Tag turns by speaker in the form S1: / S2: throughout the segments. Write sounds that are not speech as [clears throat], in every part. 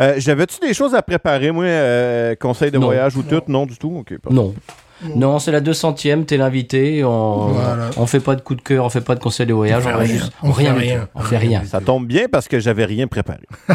S1: Euh, J'avais-tu des choses à préparer, moi, euh, conseil de
S2: Non.
S1: voyage ou tout? Non, du tout?
S2: Non. Non, c'est la 200e, t'es l'invité, on,
S3: Voilà.
S2: on fait pas de coup de cœur, on fait pas de conseil de voyage,
S3: On fait rien.
S2: juste-
S3: On fait rien.
S2: On fait rien.
S1: Ça tombe bien parce que j'avais rien préparé. [laughs]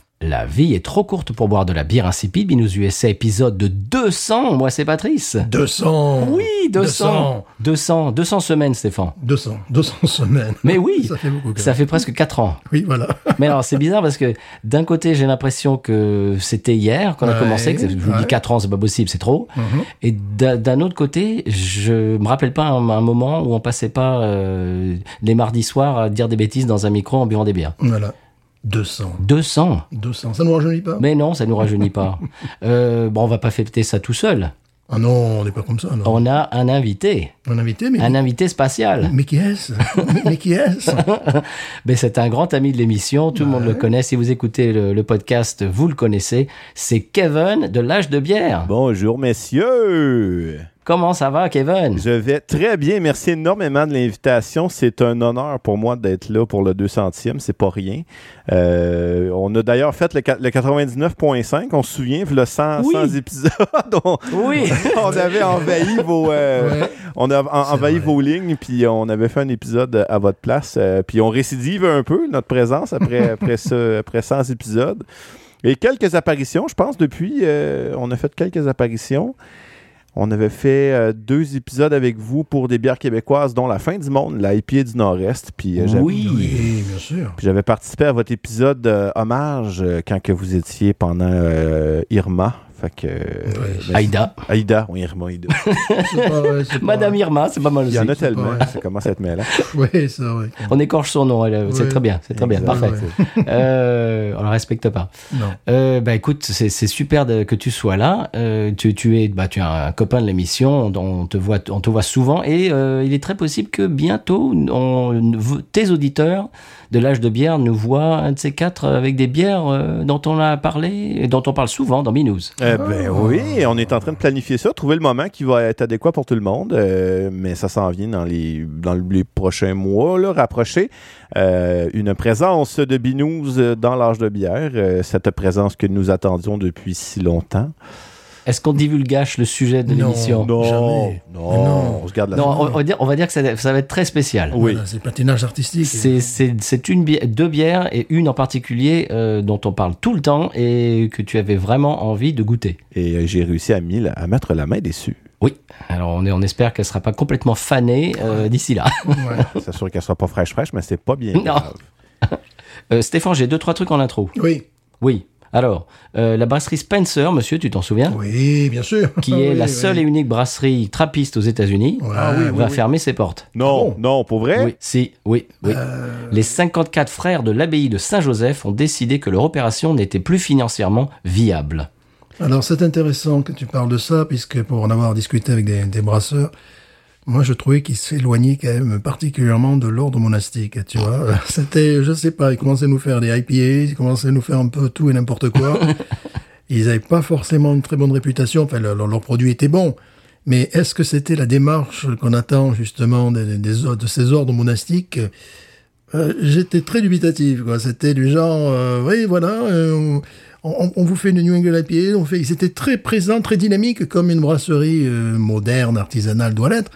S2: La vie est trop courte pour boire de la bière insipide. Binous USA épisode de 200. Moi, c'est Patrice.
S3: 200.
S2: Oui, 200. 200. 200 semaines, Stéphane.
S3: 200. 200 semaines.
S2: Mais oui,
S3: Ça fait beaucoup.
S2: ça fait presque 4 ans.
S3: Oui, voilà.
S2: Mais alors, c'est bizarre parce que d'un côté, j'ai l'impression que c'était hier qu'on a
S3: Ouais,
S2: commencé, que je vous dis
S3: ouais.
S2: 4 ans, c'est pas possible, c'est trop.
S3: Mhm.
S2: Et d'un d'un autre côté, je me rappelle pas un, un moment où on passait pas euh, les mardis soirs à dire des bêtises dans un micro en buvant des bières.
S3: Voilà. 200.
S2: 200
S3: 200. Ça nous rajeunit pas
S2: Mais non, ça nous rajeunit pas. [laughs] Euh, bon, on va pas fêter ça tout seul.
S3: Ah non, on n'est pas comme ça. Non.
S2: On a un invité,
S3: Un invité, mais.
S2: un invité spatial.
S3: Mais qui est-ce? Mais, mais qui est-ce? [laughs]
S2: Mais c'est un grand ami de l'émission, tout le monde le connaît. Si vous écoutez le, le podcast, vous le connaissez. C'est Kevin de l'âge de bière.
S1: Bonjour, messieurs.
S2: Comment ça va, Kevin?
S1: Je vais très bien. Merci énormément de l'invitation. C'est un honneur pour moi d'être là pour le 200e. C'est pas rien. Euh, on a d'ailleurs fait le, le 99.5. On se souvient, le 100,
S2: Oui.
S1: 100 épisodes. on,
S2: Oui. [laughs]
S1: on avait envahi vos, euh,
S3: Ouais.
S1: on a en-
S3: C'est
S1: envahi
S3: vrai.
S1: vos lignes, puis on avait fait un épisode à votre place. euh, puis on récidive un peu notre présence après, [laughs] après, ce, après 100 épisodes. Et quelques apparitions, je pense, depuis. euh, on a fait quelques apparitions. On avait fait euh, deux épisodes avec vous pour des bières québécoises, dont La fin du monde, la IPA du Nord-Est. Puis euh, j'avais-
S2: Oui.
S3: Oui, bien sûr.
S1: puis j'avais participé à votre épisode euh, hommage euh, quand que vous étiez pendant euh, Irma. Fait que. euh,
S2: Aïda.
S1: Aïda, oui, Irma, Aïda. [laughs]
S3: C'est pas- ouais, c'est pas-
S2: Madame Irma, c'est pas mal
S1: Il
S2: aussi.
S1: y en a tellement,
S3: pas
S1: ça commence à être mêlant.
S3: Oui.
S2: On écorche son nom, c'est
S3: Ouais.
S2: très bien, c'est très bien, parfait.
S3: Ouais.
S2: Euh, on la respecte pas.
S3: Non.
S2: Euh, bah écoute, c'est super de- que tu sois là. Euh, tu, tu es, bah tu es un copain de l'émission. On, te voit, on te voit souvent, et euh, il est très possible que bientôt, on- tes auditeurs de l'âge de bière nous voient un de ces quatre avec des bières euh, dont on a parlé, et dont on parle souvent dans Binous.
S1: Euh, ben oui, on est en train de planifier ça, trouver le moment qui va être adéquat pour tout le monde, euh, mais ça s'en vient dans les, dans les prochains mois, là, rapprochés. Euh, une présence de Binous euh, dans l'âge de bière, euh, cette présence que nous attendions depuis si longtemps.
S2: Est-ce qu'on divulgage le sujet de l'émission
S1: Non,
S3: Jamais.
S1: non,
S3: non.
S1: on se garde la
S2: Non, on, on va dire, on va dire que ça, ça va être très spécial.
S1: Oui.
S3: Voilà, c'est patinage artistique.
S2: C'est- une bière, deux bières et une en particulier euh, dont on parle tout le temps et que tu avais vraiment envie de goûter.
S1: Et euh, j'ai réussi à, mis la- à mettre la main dessus.
S2: Oui. Alors on, est, on espère qu'elle sera pas complètement fanée euh, d'ici là. [laughs]
S3: Ouais.
S1: C'est sûr qu'elle sera pas fraîche fraîche, mais c'est pas bien
S2: Non.
S1: grave. [laughs]
S2: Euh, Stéphane, j'ai deux trois trucs en intro.
S3: Oui.
S2: Oui. Alors, euh, la brasserie Spencer, monsieur, tu t'en souviens
S3: Oui, bien sûr. [laughs]
S2: Qui
S3: Ah
S2: est
S3: oui,
S2: la
S3: oui.
S2: seule et unique brasserie trappiste aux États-Unis,
S3: Ouais,
S1: Ah oui,
S2: va fermer ses portes.
S1: Non,
S3: bon
S1: non, pour vrai?
S2: Oui, si, oui, oui.
S3: Euh,
S2: Les 54 frères de l'abbaye de Saint-Joseph ont décidé que leur opération n'était plus financièrement viable.
S3: Alors c'est intéressant que tu parles de ça, puisque pour en avoir discuté avec des, des brasseurs, moi je trouvais qu'ils s'éloignaient quand même particulièrement de l'ordre monastique, tu vois. [laughs] C'était, je sais pas, ils commençaient à nous faire des IPA, ils commençaient à nous faire un peu tout et n'importe quoi. [laughs] ils n'avaient pas forcément une très bonne réputation, enfin leur, leur produit était bon. Mais est-ce que c'était la démarche qu'on attend justement des, de ces ordres monastiques? Euh, J'étais très dubitatif. quoi. C'était du genre, euh, oui, voilà, euh, on, vous fait une New England IPA, on fait. C'était très présent, très dynamique, comme une brasserie euh, moderne, artisanale doit l'être.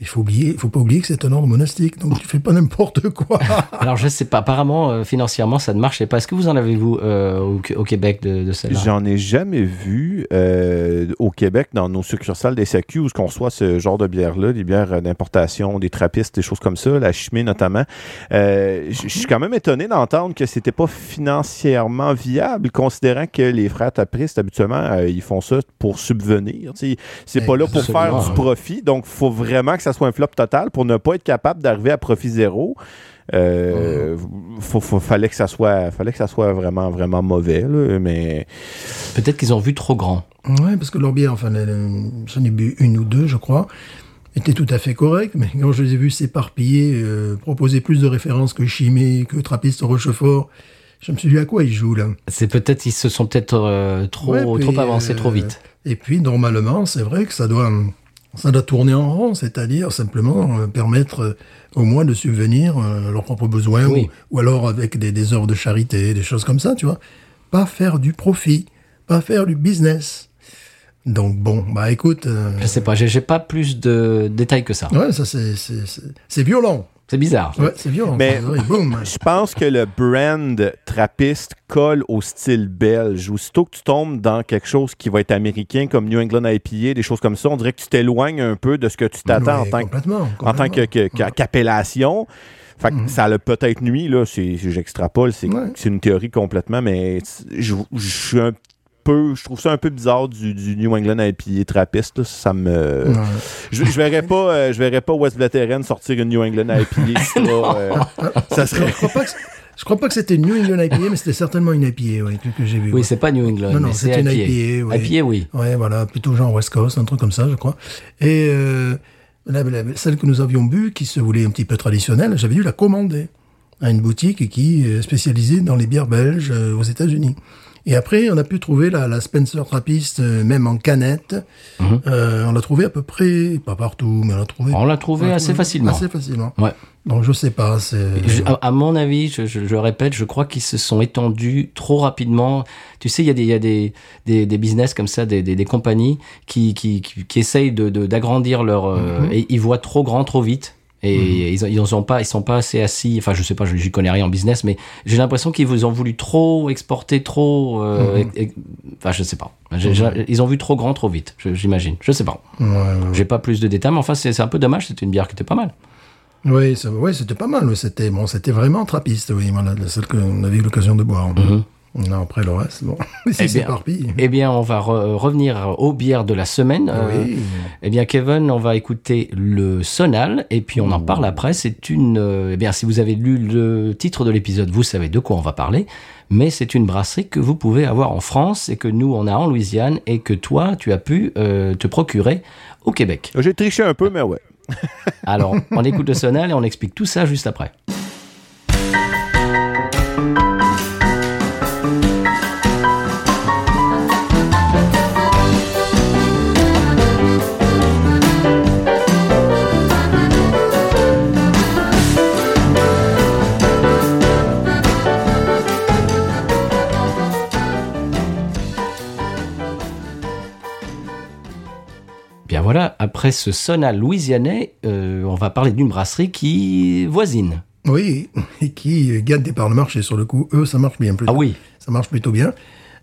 S3: Il faut oublier, il faut pas oublier que c'est un ordre monastique, donc tu fais pas n'importe quoi. [laughs]
S2: Alors je sais pas, apparemment euh, financièrement ça ne marchait pas. Est-ce que vous en avez vous euh, au, au Québec de, de celle-là?
S1: J'en ai jamais vu euh, au Québec dans nos succursales des SAQ où on reçoit ce genre de bière-là, des bières d'importation, des trappistes, des choses comme ça, la chimée notamment. Euh, Je suis quand même étonné d'entendre que c'était pas financièrement viable, considérant que les frères tapistes, habituellement, euh, ils font ça pour subvenir. C'est pas là pour faire du profit, donc faut vraiment que ça soit un flop total pour ne pas être capable d'arriver à profit zéro. Euh, faut, faut- fallait que ça soit, fallait que ça soit vraiment, vraiment mauvais, là, mais
S2: Peut-être qu'ils ont vu trop grand.
S3: Ouais, parce que leur bière, enfin, les- j'en ai bu une ou deux, je crois, était tout à fait correcte, mais quand je les ai vus s'éparpiller, euh, proposer plus de références que Chimay, que Trappiste Rochefort, je me suis dit à quoi ils jouent là?
S2: C'est peut-être ils se sont peut-être euh, trop
S3: Ouais, puis,
S2: trop avancés
S3: euh,
S2: trop vite.
S3: Et puis, normalement, c'est vrai que ça doit, ça doit tourner en rond, c'est-à-dire simplement euh, permettre euh, au moins de subvenir euh, à leurs propres besoins,
S2: Oui.
S3: ou, ou alors avec des, des œuvres de charité, des choses comme ça, tu vois. Pas faire du profit, pas faire du business. Donc bon, bah écoute,
S2: Je sais pas, j'ai pas plus de détails que ça.
S3: ouais, ça c'est violent.
S2: C'est bizarre.
S3: Ouais, c'est violent.
S1: Mais-. Je pense que le brand trappiste colle au style belge. Aussitôt que tu tombes dans quelque chose qui va être américain, comme New England IPA, des choses comme ça, on dirait que tu t'éloignes un peu de ce que tu t'attends
S3: Ouais,
S1: en tant que
S3: complètement,
S1: en tant que- que- que- qu'appellation. Fait que ça a peut-être nuit, là, c'est- j'extrapole, c'est
S3: Ouais.
S1: c'est une théorie complètement, mais je, je suis un peu, je trouve ça un peu bizarre du, du New England IPA trappiste, là, ça me...
S3: Ouais.
S1: Je, je verrais pas, euh, je verrais pas West Veteran sortir une New England IPA. [laughs] ça, euh, ça
S3: Je
S1: serait...
S3: crois pas que je crois pas que c'était une New England IPA, mais c'était certainement une IPA, oui, que, que j'ai vu.
S2: Oui,
S3: ouais.
S2: c'est pas New England,
S3: Non, non,
S2: c'est
S3: c'est une
S2: IPA.
S3: IPA, oui.
S2: IPA, oui.
S3: Ouais, voilà, plutôt genre West Coast, un truc comme ça, je crois. Et euh, la- la- celle que nous avions bu, qui se voulait un petit peu traditionnelle, j'avais dû la commander à une boutique qui est spécialisée dans les bières belges euh, aux États-Unis. Et après, on a pu trouver la, la Spencer Trappist, euh, même en canette.
S2: Mhm.
S3: Euh, on l'a trouvé à peu près, pas partout, mais on l'a trouvé.
S2: On l'a trouvé assez facilement.
S3: Assez facilement.
S2: Ouais.
S3: Donc je sais pas, c'est.
S2: Je- à, à mon avis, je, je- je répète, je crois qu'ils se sont étendus trop rapidement. Tu sais, il y a des, y a des, des, des business comme ça, des, des, des compagnies qui, qui, qui, qui essayent de, de- d'agrandir leur... euh,
S3: Mhm.
S2: et ils voient trop grand, trop vite. Et ils, ils ont pas, ils sont pas assez assis. Enfin, je sais pas, je j'y connais rien en business, mais j'ai l'impression qu'ils vous ont voulu trop exporter, trop. euh,
S3: Mhm.
S2: et- enfin, je sais pas. J'ai- Ils ont vu trop grand, trop vite. je- J'imagine. Je sais pas.
S3: Ouais, ouais,
S2: J'ai pas plus de détails, mais enfin, c'est un peu dommage. C'était une bière qui était pas mal.
S3: Oui, ça- ouais, c'était pas mal. C'était bon, c'était vraiment trappiste, oui, voilà, seule qu'on avait eu l'occasion de boire. Non, après le reste, bon, [laughs]
S2: Eh
S3: c'est.
S2: Eh bien, on va re- revenir aux bières de la semaine. Euh,
S3: Oui.
S2: eh bien, Kevin, on va écouter le Sonal et puis on en parle après. C'est une. euh, eh bien, si vous avez lu le titre de l'épisode, vous savez de quoi on va parler. Mais c'est une brasserie que vous pouvez avoir en France et que nous on a en Louisiane et que toi tu as pu euh, te procurer au Québec.
S1: J'ai triché un peu, mais ouais.
S2: Alors, on écoute le Sonal et on explique tout ça juste après. Après ce Sonal louisianais, euh, on va parler d'une brasserie qui voisine.
S3: Oui, et qui gagne des parts de marché sur le coup. Eux, ça marche bien plutôt.
S2: Ah oui.
S3: Ça marche plutôt bien.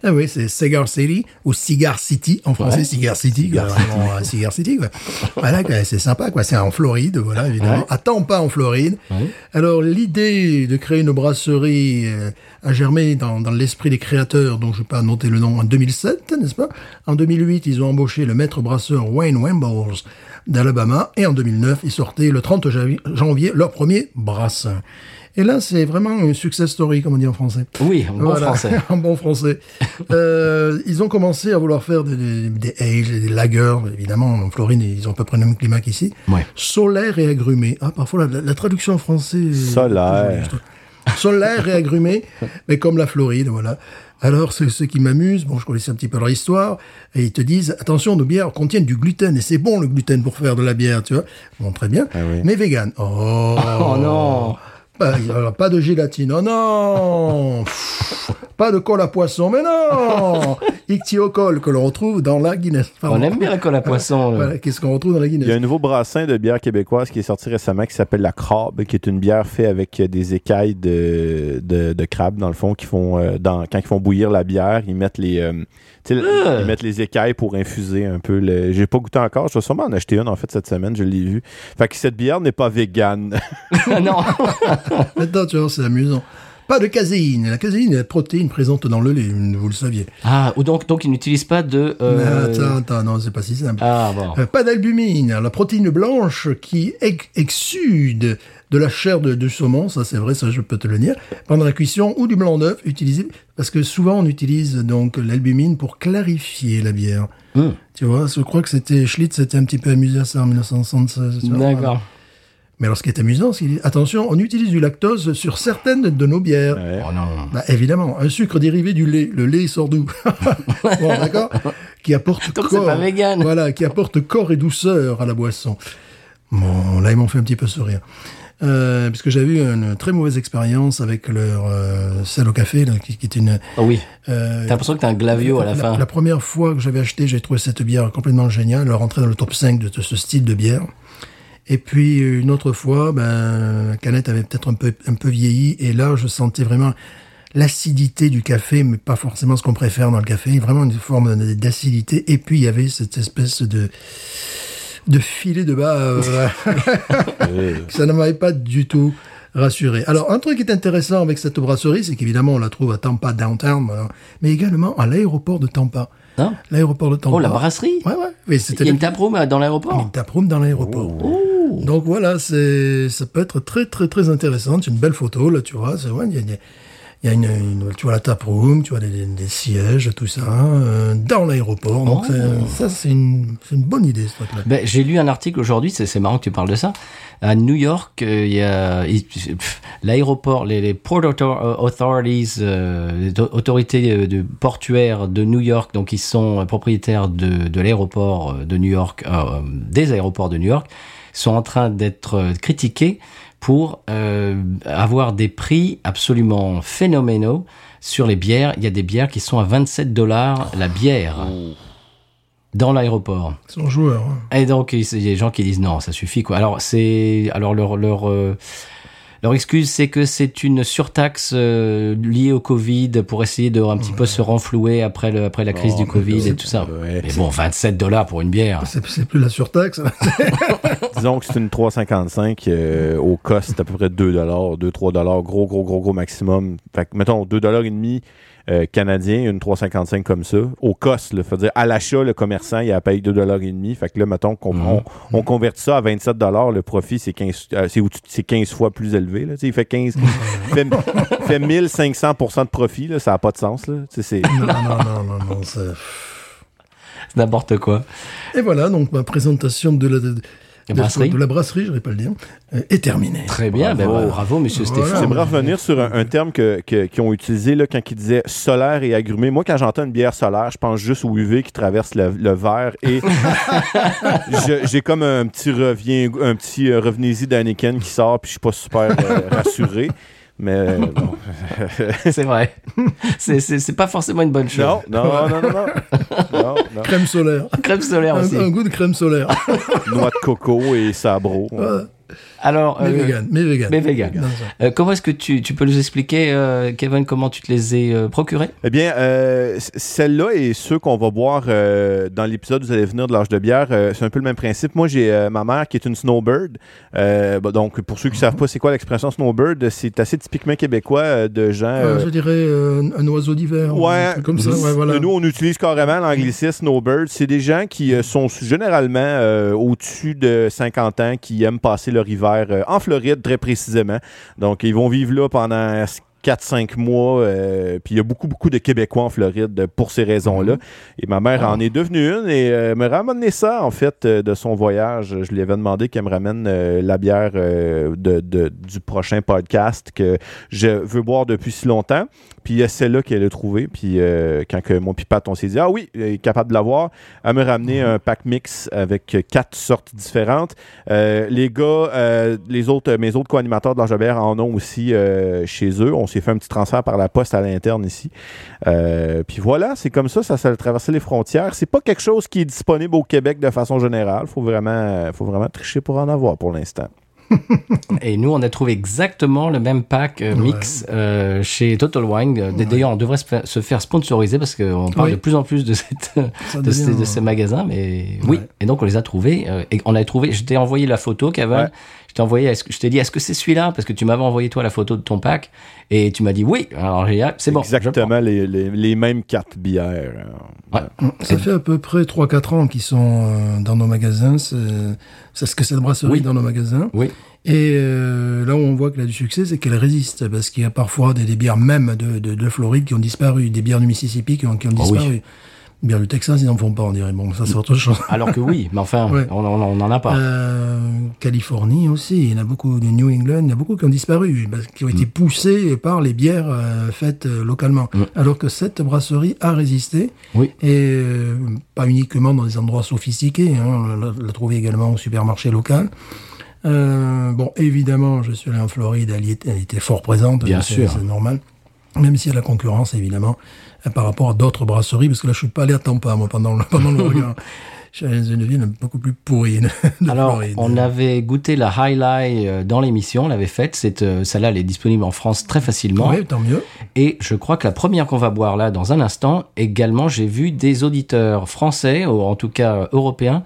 S3: Ah oui, c'est Cigar City ou Cigar City en français,
S2: Ouais.
S3: Cigar City, quoi. Vraiment, euh, Cigar City, quoi. [laughs] Voilà, c'est sympa, quoi. C'est en Floride, voilà, évidemment.
S2: Ouais.
S3: À Tampa, en Floride.
S2: Ouais.
S3: Alors, l'idée de créer une brasserie euh, a germé dans, dans l'esprit des créateurs, dont je vais pas noter le nom, en 2007, n'est-ce pas? En 2008, ils ont embauché le maître brasseur Wayne Wimbles d'Alabama, et en 2009, ils sortaient le 30 javi- janvier leur premier brassin. Et là, c'est vraiment une success story, comme on dit en français.
S2: Oui, en bon
S3: Voilà,
S2: français. [laughs]
S3: en bon français. Euh, ils ont commencé à vouloir faire des, des, des ales, des lagers, évidemment, en Floride, ils ont à peu près le même climat qu'ici.
S2: Ouais.
S3: Solaire et agrumé. Ah, parfois, la, la traduction en français...
S1: Solaire.
S3: Solaire et agrumé, mais comme la Floride, voilà. Alors, c'est ce qui m'amuse, bon, je connaissais un petit peu leur histoire, et ils te disent, attention, nos bières contiennent du gluten, et c'est bon le gluten pour faire de la bière, tu vois. Bon, très bien.
S1: Ah oui.
S3: Mais vegan. Oh, [laughs]
S2: Oh non
S3: bah, alors, pas de gélatine. Oh non Pff, Pas de colle à poisson, mais non Ichthyocol que l'on retrouve dans la Guinness. Pardon.
S2: On aime bien la colle à poisson. là.
S3: Voilà, qu'est-ce qu'on retrouve dans la
S1: Il y a
S3: Guinness
S1: un nouveau brassin de bière québécoise qui est sorti récemment qui s'appelle la Crabe, qui est une bière faite avec euh, des écailles de, de, de crabe, dans le fond, qui font, euh, dans, quand ils font bouillir la bière, ils mettent les, euh,
S2: Ah.
S1: ils mettent les écailles pour infuser un peu. Le... J'ai pas goûté encore, je vais sûrement en acheter une en fait cette semaine, je l'ai vu. Fait que cette bière n'est pas végane. [laughs]
S2: non. [laughs]
S3: Maintenant, tu vois, c'est amusant. Pas de caséine. La caséine est la protéine présente dans le lait, vous le saviez.
S2: Ah, ou donc, donc ils n'utilisent pas de. euh,
S3: Mais attends, attends, non, c'est pas si simple.
S2: Ah bon.
S3: Euh, pas d'albumine, la protéine blanche qui ex- exsude de la chair de, de saumon, ça c'est vrai, ça je peux te le dire, pendant la cuisson ou du blanc d'œuf utilisé, parce que souvent on utilise donc l'albumine pour clarifier la bière.
S2: Hmm.
S3: Tu vois, je crois que c'était Schlitz s'était un petit peu amusé à ça en 1976. tu vois.
S2: D'accord.
S3: Mais alors ce qui est amusant, c'est qu'il- attention, on utilise du lactose sur certaines de nos bières.
S1: Ouais.
S2: Oh non.
S3: Bah, évidemment, un sucre dérivé du lait. Le lait sort d'où? [laughs] Bon, d'accord Qui apporte
S2: Donc
S3: corps.
S2: pas vegan.
S3: Voilà, qui apporte corps et douceur à la boisson. Bon, là, ils m'ont fait un petit peu sourire. Euh, puisque j'avais eu une très mauvaise expérience avec leur euh, sel au café, là, qui, qui est une...
S2: Oh oui.
S3: euh,
S2: T'as l'impression que t'as un glavio à la fin.
S3: La première fois que j'avais acheté, j'ai trouvé cette bière complètement géniale. Elle rentrait dans le top 5 de, de ce style de bière. Et puis une autre fois, ben, la canette avait peut-être un peu, un peu vieilli. Et là, je sentais vraiment l'acidité du café, mais pas forcément ce qu'on préfère dans le café. Vraiment une forme d'acidité. Et puis il y avait cette espèce de de filet de bave. [laughs]
S1: Ouais. [laughs]
S3: Ça ne m'avait pas du tout rassuré. Alors, un truc qui est intéressant avec cette brasserie, c'est qu'évidemment, on la trouve à Tampa Downtown, mais également à l'aéroport de Tampa.
S2: Non
S3: L'aéroport de Tampa.
S2: Oh, la brasserie
S3: Ouais, ouais. Oui,
S2: Il
S3: c'était
S2: y a une taproom euh, dans
S3: une
S2: l'aéroport
S3: taproom dans l'aéroport.
S2: Oh.
S3: Donc voilà, c'est, ça peut être très, très, très intéressant. C'est une belle photo, là, tu vois. C'est, ouais, il y a, il y a- il y a une, une- tu vois la taproom, tu vois des, des sièges, tout ça, euh, dans l'aéroport. Donc
S2: Oh.
S3: c'est- ça, c'est une, c'est une bonne idée, ce truc-là.
S2: Ben, j'ai lu un article aujourd'hui, c'est c'est marrant que tu parles de ça. À New York, euh, il y a l'aéroport, les, les Port Author- Authorities, euh, autorités euh, de portuaires de New York, donc ils sont euh, propriétaires de, de l'aéroport euh, de New York, euh, des aéroports de New York, sont en train d'être euh, critiqués pour euh, avoir des prix absolument phénoménaux sur les bières. Il y a des bières qui sont à 27 dollars la bière dans l'aéroport.
S3: Ils sont joueurs. hein.
S2: Et donc, il y a des gens qui disent non, ça suffit, quoi. Alors, c'est, alors, leur, leur, euh, leur excuse, c'est que c'est une surtaxe euh, liée au Covid pour essayer de un petit peu se renflouer après le, après la crise
S1: Oh,
S2: du
S1: mais
S2: Covid et tout ça.
S1: ouais,
S2: mais bon, 27 dollars pour une bière.
S3: C'est plus la surtaxe. [laughs]
S1: Disons que c'est une 3,55 euh, au cost, c'est à peu près 2 2-3 gros, gros, gros, gros maximum. Fait que, mettons, 2 et demi euh, canadien, une 3,55 comme ça. Au cost, là, faut dire, à l'achat, le commerçant, il a payé 2 et demi. Fait que là, mettons qu'on
S2: Mhm.
S1: on, on convertit ça à 27 le profit, c'est 15, euh, c'est, au- c'est 15 fois plus élevé. Là. Tu sais, Il fait 15, [laughs] fait, fait 1500% de profit, là, ça n'a pas de sens. Là. C'est-
S3: non, non, non, non, non. c'est-
S2: C'est n'importe quoi.
S3: Et voilà, donc ma présentation de la, de,
S2: La
S3: de-
S2: brasserie?
S3: de la brasserie, je vais pas le dire, euh, est terminée.
S2: Très bien,
S1: Bravo.
S2: ben, bravo, monsieur
S3: Voilà.
S2: Stéphane.
S1: J'aimerais revenir sur un, un terme que, que- qu'ils ont utilisé là, quand ils disaient solaire et agrumé. Moi, quand j'entends une bière solaire, je pense juste au UV qui traverse le, le verre et [laughs] j'ai comme un petit revient, un petit euh, revenez-y d'Anakin qui sort puis je suis pas super euh, rassuré. Mais euh, [laughs] bon. [laughs]
S2: C'est vrai. c'est, c'est, c'est pas forcément une bonne chose.
S1: non, non, non, non, non, non, non.
S3: Crème solaire.
S2: Crème solaire
S3: Un,
S2: aussi.
S3: un goût de crème solaire.
S1: Noix de coco et sabro.
S3: Voilà.
S2: Alors,
S3: mais
S2: euh,
S3: vegan, mais vegan.
S2: mais vegan.
S3: Ça.
S2: euh, comment est-ce que tu, tu peux nous expliquer, euh, Kevin, comment tu te les as euh, procurés?
S1: Eh bien, euh, celle-là et ceux qu'on va boire euh, dans l'épisode où vous allez venir de l'âge de bière, euh, c'est un peu le même principe. Moi, j'ai euh, ma mère qui est une snowbird. Euh, bah, donc, pour ceux qui savent pas c'est quoi l'expression snowbird, c'est assez typiquement québécois euh, de gens...
S3: Euh,
S1: euh,
S3: je dirais euh, un oiseau d'hiver. ou
S1: Ouais,
S3: comme ça. Ouais, voilà.
S1: nous on utilise carrément l'anglicisme snowbird. C'est des gens qui euh, sont généralement euh, au-dessus de 50 ans, qui aiment passer leur hiver euh, en Floride très précisément. Donc ils vont vivre là pendant 4-5 mois. euh, puis il y a beaucoup, beaucoup de Québécois en Floride pour ces raisons-là. Et ma mère en est devenue une et euh, me ramené ça, en fait, euh, de son voyage. Je lui avais demandé qu'elle me ramène la bière de, de- du prochain podcast que je veux boire depuis si longtemps. Puis euh, c'est là qu'elle a trouvé. Puis euh, quand que mon pipate, on s'est dit, ah oui, il est capable de l'avoir, elle me ramené un pack mix avec euh, quatre sortes différentes. Euh, les gars, euh, les autres, mes autres co-animateurs de l'Angebert en ont aussi euh, chez eux. On s'est fait un petit transfert par la poste à l'interne ici. Euh, puis voilà, c'est comme ça, ça, ça a traversé les frontières. C'est pas quelque chose qui est disponible au Québec de façon générale. Faut vraiment, faut vraiment tricher pour en avoir pour l'instant.
S2: Et nous, on a trouvé exactement le même pack euh, mix euh, chez Total Wine. Euh, D'ailleurs, on devrait se faire, se faire sponsoriser parce qu'on parle
S3: Oui.
S2: de plus en plus de, cette, ces,
S3: devient,
S2: de ces magasins. Mais oui, et donc on les a trouvés. et on a trouvé. Je t'ai envoyé la photo, Kevin. Je t'ai envoyé. Est-ce que je t'ai dit, est-ce que c'est celui-là? Parce que tu m'avais envoyé toi la photo de ton pack et tu m'as dit oui. Alors j'ai dit, ah, c'est bon.
S1: Exactement les, les, les mêmes cartes bières.
S2: Ouais.
S3: Ça fait à peu près 3-4 ans qu'ils sont euh, dans nos magasins. C'est c'est ce que cette brasserie
S2: Oui.
S3: dans nos magasins.
S2: Oui.
S3: Et euh, là où on voit qu'elle a du succès, c'est qu'elle résiste. Parce qu'il y a parfois des, des bières même de, de, de Floride qui ont disparu, des bières du Mississippi qui ont, qui ont
S2: Oh oui.
S3: Bières du Texas, ils n'en font pas, on dirait. Bon, ça c'est autre chose. [laughs]
S2: Alors que oui, mais enfin,
S3: Ouais.
S2: on, on, on en a pas.
S3: Euh, Californie aussi, il y en a beaucoup de New England, il y en a beaucoup qui ont disparu, qui ont été poussés par les bières euh, faites euh, localement.
S2: Mm.
S3: Alors que cette brasserie a résisté,
S2: Oui.
S3: et pas uniquement dans des endroits sophistiqués, hein, on l'a l'a trouvé également au supermarché local. Bon, évidemment, je suis allé en Floride, elle, était, elle était fort présente,
S2: Bien sûr.
S3: c'est normal. Même a la concurrence, évidemment, par rapport à d'autres brasseries, parce que là, je suis pas allé à Tampa, moi, pendant le, pendant le [laughs] regard. Je suis allé dans une ville beaucoup plus pourrie de
S2: Alors,
S3: Floride.
S2: on avait goûté la Highlight euh, dans l'émission, on l'avait faite. Cette, euh, celle-là, elle est disponible en France très facilement.
S3: Oui, tant mieux.
S2: Et je crois que la première qu'on va boire là, dans un instant, également, j'ai vu des auditeurs français, ou en tout cas euh, européens,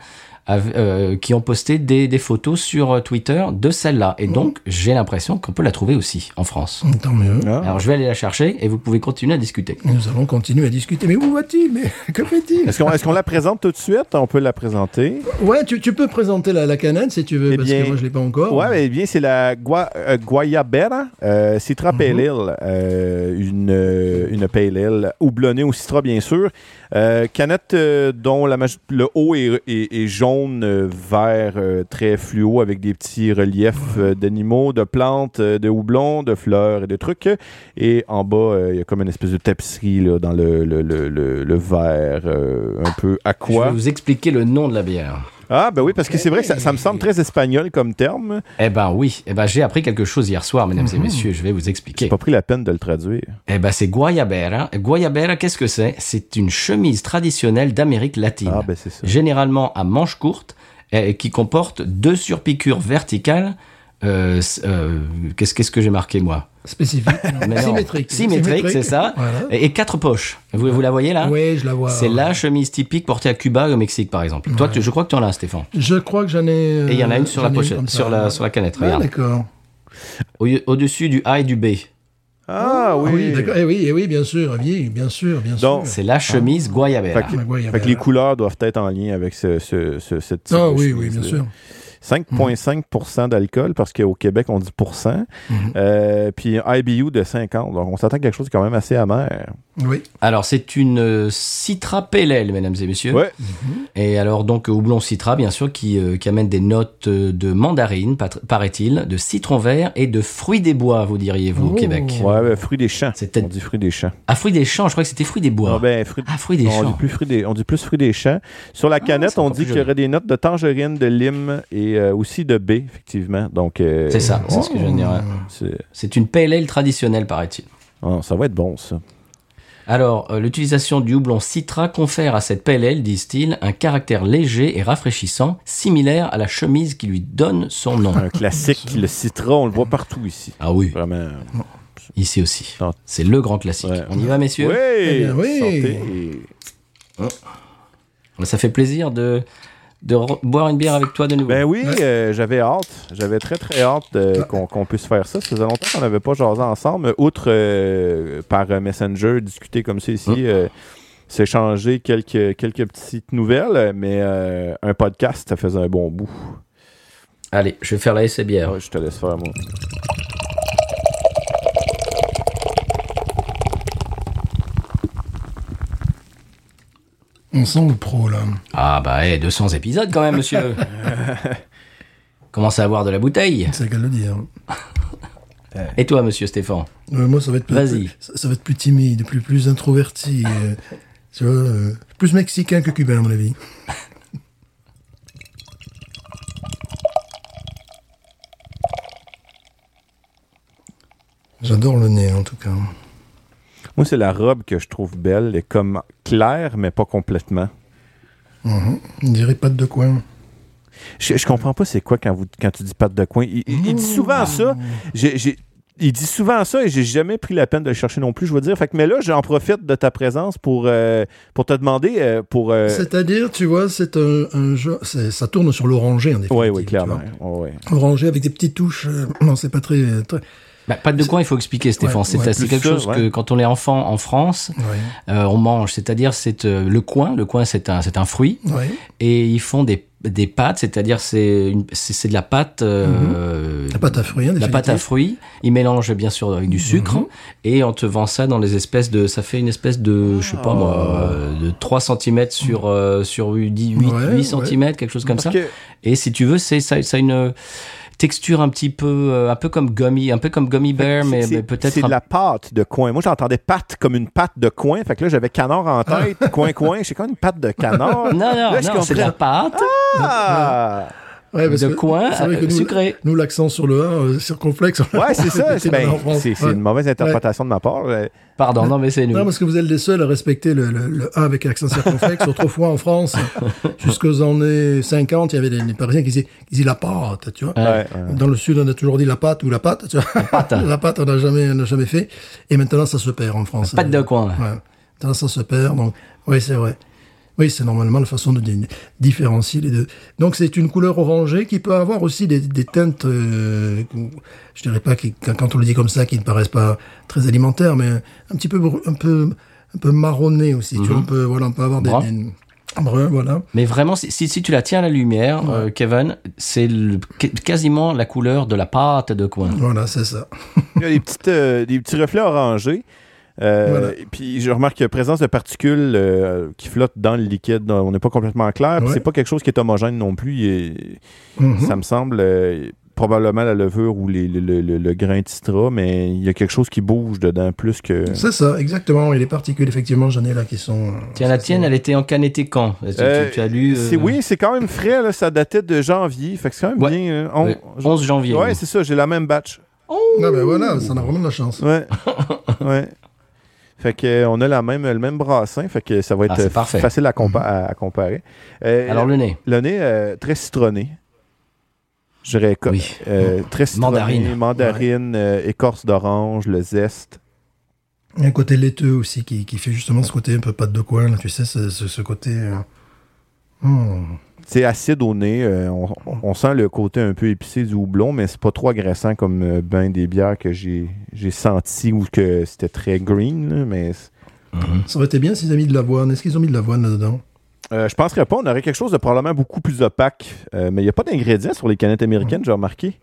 S2: euh, qui ont posté des, des photos sur euh, Twitter de celle-là. Et donc, j'ai l'impression qu'on peut la trouver aussi en France.
S3: Tant mieux.
S1: Ah.
S2: Alors, je vais aller la chercher et vous pouvez continuer à discuter.
S3: Nous allons continuer à discuter. Mais où va-t-il Mais [laughs] que fait-il?
S1: Est-ce qu'on la présente tout de suite? On peut la présenter.
S3: Ouais, tu, tu peux présenter la, la canette si tu veux,
S1: Eh
S3: parce
S1: bien,
S3: que moi je l'ai pas encore.
S1: Ouais, mais bien, c'est la Gua- euh, Guayabera euh, Citra
S3: Mhm.
S1: Pale Ale. euh, une, une Pale Ale houblonnée au citra, bien sûr. Euh, canette euh, dont la le haut est, est- est jaune, euh, vert, euh, très fluo, avec des petits reliefs euh, d'animaux, de plantes, de houblons, de fleurs et de trucs. Et en bas, il y a comme une espèce de tapisserie dans le, le, le, le, vert, un peu
S2: Je
S1: aqua.
S2: vais vous expliquer le nom de la bière.
S1: Ah, ben oui, parce que c'est vrai que ça, ça me semble très espagnol comme terme.
S2: Eh ben oui, eh ben j'ai appris quelque chose hier soir, mesdames et messieurs, je vais vous expliquer.
S1: J'ai pas pris la peine de le traduire.
S2: Eh ben c'est Guayabera. Guayabera, qu'est-ce que c'est? C'est une chemise traditionnelle d'Amérique latine.
S1: Ah, ben c'est ça.
S2: généralement à manches courtes, et qui comporte deux surpiqûres verticales. Euh, euh, qu'est-ce, qu'est-ce que j'ai marqué moi?
S3: Spécifique. [laughs] Symétrique.
S2: Symétrique, c'est ça.
S3: Voilà.
S2: et, et quatre poches. Vous, vous la voyez là
S3: Oui, je la vois.
S2: C'est la chemise typique portée à Cuba et au Mexique, par exemple. Toi, tu- je crois que tu en as, Stéphane.
S3: Je crois que j'en ai. euh,
S2: Et il y en a une sur la pochette, sur la,
S3: ouais.
S2: sur la canette.
S3: Ah,
S2: Regarde.
S3: d'accord.
S2: Au- Au-dessus du A et du B.
S1: Ah oui.
S3: Oui, d'accord. Eh oui, eh oui, bien sûr, oui, bien sûr, bien
S1: Donc,
S3: sûr.
S2: C'est la chemise Guayabera.
S1: Fait que,
S3: Ah,
S1: fait
S3: avait
S1: que les couleurs doivent être en lien avec ce, ce, ce, cette
S3: Ah oui, oui, bien sûr.
S1: 5,5% d'alcool, parce qu'au Québec, on dit pourcent.
S3: Mhm.
S1: Euh, puis un IBU de 50. Donc, on s'attend à quelque chose de quand même assez amer.
S3: Oui.
S2: Alors, c'est une euh, Citra Ale, mesdames et messieurs.
S1: Ouais.
S2: Et alors, donc, houblon Citra, bien sûr, qui, euh, qui amène des notes euh, de mandarine, paraît-il, de citron vert et de fruits des bois, vous diriez-vous, au
S3: Oh.
S2: Québec.
S1: Ouais, fruits des champs.
S2: C'était-
S1: On dit fruits des champs.
S2: Ah, fruits des champs, je crois que c'était fruits des bois.
S1: Ah, ben, fruits
S2: Ah, fruits des
S1: on, dit
S2: champs.
S1: plus fruits des, on dit plus fruits des champs. Sur la canette,
S2: c'est
S1: on dit qu'il y aurait des notes de tangerine, de lime et euh, aussi de baie, effectivement. Donc, euh,
S2: C'est ça, c'est ce que je viens de dire.
S1: c'est-
S2: C'est une ale traditionnelle, paraît-il.
S1: ah, ça va être bon, ça.
S2: Alors, euh, l'utilisation du houblon Citra confère à cette ale, disent-ils, un caractère léger et rafraîchissant, similaire à la chemise qui lui donne son nom.
S1: Un classique, le citron, on le voit partout ici.
S2: Ah oui,
S1: Vraiment.
S2: ici aussi. C'est le grand classique.
S1: Ouais.
S2: On y va, messieurs
S1: Oui,
S3: Eh bien, oui.
S1: santé.
S2: Ça fait plaisir de, de re- boire une bière avec toi de nouveau.
S1: Ben oui, euh, j'avais hâte. J'avais très très hâte qu'on qu'on puisse faire ça. Ça faisait longtemps qu'on n'avait pas jasé ensemble. Outre euh, par euh, Messenger, discuter comme ça ici, euh, s'échanger quelques, quelques petites nouvelles, mais euh, un podcast, ça faisait un bon bout.
S2: Allez, je vais faire la bière.
S1: Ouais, je te laisse faire, moi.
S3: On sent le pro, là.
S2: Ah bah, eh, 200 épisodes quand même, monsieur. [laughs] Commence à avoir de la bouteille.
S3: C'est qu'à le dire.
S2: Et toi, monsieur Stéphane
S3: Euh, moi, ça va être plus,
S2: Vas-y.
S3: ça, ça va être plus timide, plus, plus introverti. euh, tu vois, euh, plus mexicain que cubain, à mon avis. J'adore le nez, en tout cas.
S1: Moi, c'est la robe que je trouve belle. Elle est comme claire, mais pas complètement.
S3: Mhm. On dirait pas de coin.
S1: Je, je comprends pas c'est quoi quand, vous, quand tu dis pâte de coin. Il, il- il dit souvent ça. J'ai- j'ai- il dit souvent ça et j'ai jamais pris la peine de le chercher non plus, je veux dire. Fait que, mais là, j'en profite de ta présence pour, euh, pour te demander euh, pour. euh,
S3: C'est-à-dire, tu vois, c'est un, un jeu. c'est- Ça tourne sur l'oranger, en définitive.
S1: Oui, oui, clairement.
S3: Orangé avec des petites touches. non, c'est pas très. très...
S2: bah, Pas de coin, il faut expliquer, Stéphane. C'est quelque chose que quand on est enfant en France, euh, on mange. C'est-à-dire, c'est euh, le coin. Le coin, c'est un, c'est un fruit. Et ils font des, des pâtes, c'est-à-dire, c'est c'est de la pâte. euh,
S3: La pâte à fruits, hein,
S2: La pâte à fruits, ils mélangent bien sûr avec du sucre
S3: Mhm.
S2: et on te vend ça dans les espèces de ça fait une espèce de je sais pas moi euh, de 3 cm sur euh, sur 10 8,
S3: Ouais,
S2: 8 cm quelque chose comme
S1: Parce
S2: ça.
S1: que
S2: Et si tu veux, c'est ça, ça a une texture un petit peu euh, un peu comme gummy, un peu comme gummy bear mais, peut-être
S1: C'est
S2: un-
S1: de la pâte de coin. Moi, j'entendais pâte comme une pâte de coin. Fait que là, j'avais canard en tête, [laughs] coin, coin. C'est comme une pâte de canard.
S2: Non non
S1: Là,
S2: non, c'est de la pâte
S1: Ah!
S3: Ouais, parce
S2: de
S3: que
S2: coin
S3: c'est vrai que nous,
S2: sucré.
S3: Nous, l'accent sur le 1, euh, circonflexe.
S1: Ouais, c'est ça. C'est ben,
S3: Ouais.
S1: une mauvaise interprétation de ma part. Euh,
S2: Pardon, non mais c'est nous.
S3: Non, parce que vous êtes les seuls à respecter le, le, le 1 avec accent circonflexe. [laughs] Autrefois, en France, jusqu'aux années 50, il y avait des, des Parisiens qui disaient, qui disaient la pâte, tu vois.
S2: Ouais.
S1: ouais, ouais.
S3: Dans le sud, on a toujours dit la pâte ou la pâte, tu vois. La
S2: pâte. [laughs]
S3: la pâte, on n'a jamais, on n'a jamais fait. Et maintenant, ça se perd en France.
S2: Pâte de coin.
S3: Ouais. Maintenant, ça se perd. Donc, oui, c'est vrai. Oui, c'est normalement la façon de di- différencier les deux. Donc, c'est une couleur orangée qui peut avoir aussi des, des teintes, euh, je dirais pas qui, quand quand on le dit comme ça, qui ne paraissent pas très alimentaires, mais un petit peu, un peu, un peu marronné aussi. Tu vois, on peut, voilà, on peut avoir des, des- brun, voilà.
S2: Mais vraiment, si, si, si tu la tiens à la lumière, euh, Kevin, c'est quasiment la couleur de la pâte de coin.
S3: Voilà, c'est ça.
S1: Il y a des, petites, euh, des petits reflets orangés. Euh,
S3: Voilà.
S1: et Puis je remarque qu'il y a présence de particules euh, qui flottent dans le liquide. Donc, On n'est pas complètement clair. Puis
S3: Ouais.
S1: C'est pas quelque chose qui est homogène non plus.
S3: Mhm.
S1: Ça me semble euh, probablement la levure ou les- le, le- le- le grain de citron, mais il y a quelque chose qui bouge dedans plus que.
S3: C'est ça, exactement. Et les particules, effectivement, j'en ai là qui sont.
S2: Tiens, la tienne, elle était encanettée quand? Tu, tu- tu as lu euh,
S1: C'est oui, c'est quand même frais. Là, ça datait de janvier. Fait que c'est quand même
S2: Ouais.
S1: bien. euh, on-
S2: Ouais, 11 janvier.
S1: Ouais,
S2: oui.
S1: c'est ça. J'ai la même batch.
S3: Ah ben voilà, ça a vraiment de la chance.
S1: Ouais. [laughs] ouais. Fait que euh, on a la même, le même brassin, fait que ça va être
S2: Ah, c'est
S1: euh,
S2: parfait.
S1: facile à, compa- à- à comparer. Euh,
S2: Alors le nez.
S1: le nez euh, très citronné. Je dirais
S2: Oui.
S1: euh, très citronné,
S2: Mandarine.
S1: mandarine, euh, écorce d'orange, le zeste.
S3: Il y a un côté laiteux aussi qui, qui fait justement ce côté un peu pâte de coin, là, tu sais, ce, ce, ce côté. euh, hmm.
S1: C'est acide au nez. euh, on, on sent le côté un peu épicé du houblon, mais c'est pas trop agressant comme euh, ben des bières que j'ai j'ai senti ou que c'était très green. là, mais c'est-
S3: Ça aurait été bien s'ils avaient mis de l'avoine. Est-ce qu'ils ont mis de l'avoine là-dedans?
S1: Euh, je penserais pas. On aurait quelque chose de probablement beaucoup plus opaque. Euh, mais il n'y a pas d'ingrédients sur les canettes américaines, j'ai remarqué.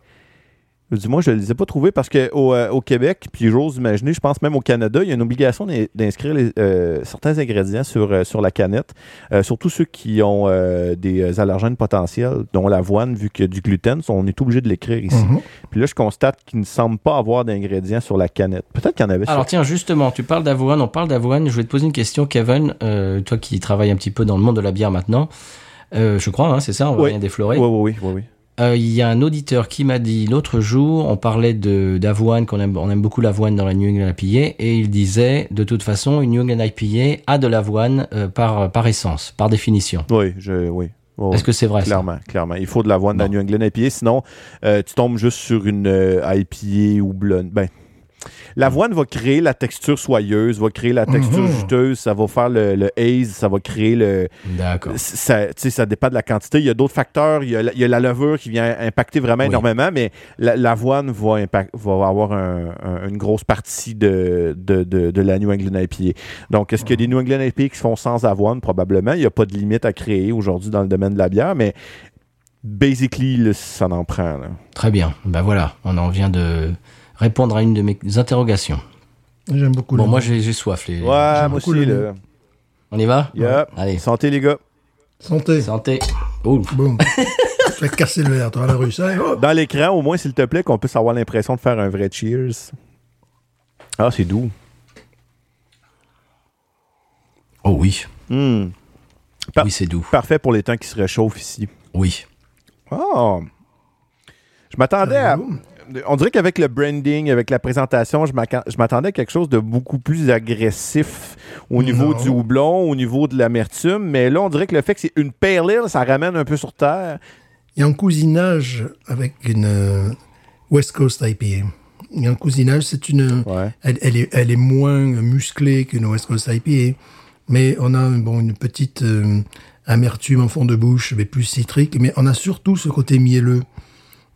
S1: Du moins, je ne les ai pas trouvés parce qu'au au Québec, puis j'ose imaginer, je pense même au Canada, il y a une obligation d'in- d'inscrire euh, certains ingrédients sur, euh, sur la canette, euh, surtout ceux qui ont euh, des allergènes potentiels, dont l'avoine, vu qu'il y a du gluten, on est obligé de l'écrire ici.
S3: Mhm.
S1: Puis là, je constate qu'il ne semble pas avoir d'ingrédients sur la canette. Peut-être qu'il y en avait
S2: Alors
S1: sur...
S2: tiens, justement, tu parles d'avoine, on parle d'avoine. Je vais te poser une question, Kevin. Euh, toi qui travailles un petit peu dans le monde de la bière maintenant, euh, je crois, hein, c'est ça, on va
S1: Oui.
S2: rien déflorer.
S1: Oui, oui, oui, oui, oui.
S2: Euh, Il y a un auditeur qui m'a dit l'autre jour, on parlait d'avoine, qu'on aime, on aime beaucoup l'avoine dans la New England IPA, et il disait, de toute façon, une New England IPA a de l'avoine euh, par, par essence, par définition.
S1: Oui, je, oui. Oui,
S2: Est-ce que c'est vrai ça?
S1: Clairement, clairement. Il faut de l'avoine dans
S2: Bon.
S1: New England IPA, sinon euh, tu tombes juste sur une IPA ou blonde. Ben, l'avoine va créer la texture soyeuse, va créer la texture
S3: Mhm.
S1: juteuse, ça va faire le, le haze, ça va créer le...
S2: D'accord.
S1: Ça, tu sais, ça dépend de la quantité. Il y a d'autres facteurs. Il y a, la, il y a la levure qui vient impacter vraiment
S2: Oui.
S1: énormément, mais la- l'avoine va, impact- va avoir un- un- une grosse partie de, de, de, de la New England IPA. Donc, est-ce qu'il y a des New England IPA qui se font sans avoine? Probablement. Il n'y a pas de limite à créer aujourd'hui dans le domaine de la bière, mais basically, ça en prend. là.
S2: Très bien. Ben voilà, on en vient de répondre à une de mes interrogations.
S3: J'aime beaucoup
S2: Bon,
S3: le
S2: moi j'ai j'ai soif. Les...
S1: Ouais, moi
S3: beaucoup
S1: aussi.
S3: le
S1: Là.
S2: On y va
S1: Yep.
S2: Allez,
S1: Santé, les gars.
S3: Santé.
S2: santé. Ouh.
S3: Boum. tu vas casser le verre, toi, à la rue. Ça, hop.
S1: Dans l'écran, au moins, s'il te plaît, qu'on puisse avoir l'impression de faire un vrai cheers. Ah, c'est doux.
S2: Oh oui.
S1: Hmm. Par-
S2: Oui, c'est doux.
S1: Parfait pour les temps qui se réchauffent ici.
S2: Oui.
S1: Ah! Je m'attendais à. On dirait qu'avec le branding, avec la présentation, je m'attendais à quelque chose de beaucoup plus agressif au niveau
S3: Non.
S1: du houblon, au niveau de l'amertume. Mais là, on dirait que le fait que c'est une pale ale, ça ramène un peu sur terre.
S3: Il y a un cousinage avec une euh, West Coast IPA. Il y a un cousinage, c'est une.
S1: Ouais.
S3: Elle, elle est, elle est moins musclée qu'une West Coast IPA, mais on a bon, une petite euh, amertume en fond de bouche, mais plus citrique, mais on a surtout ce côté mielleux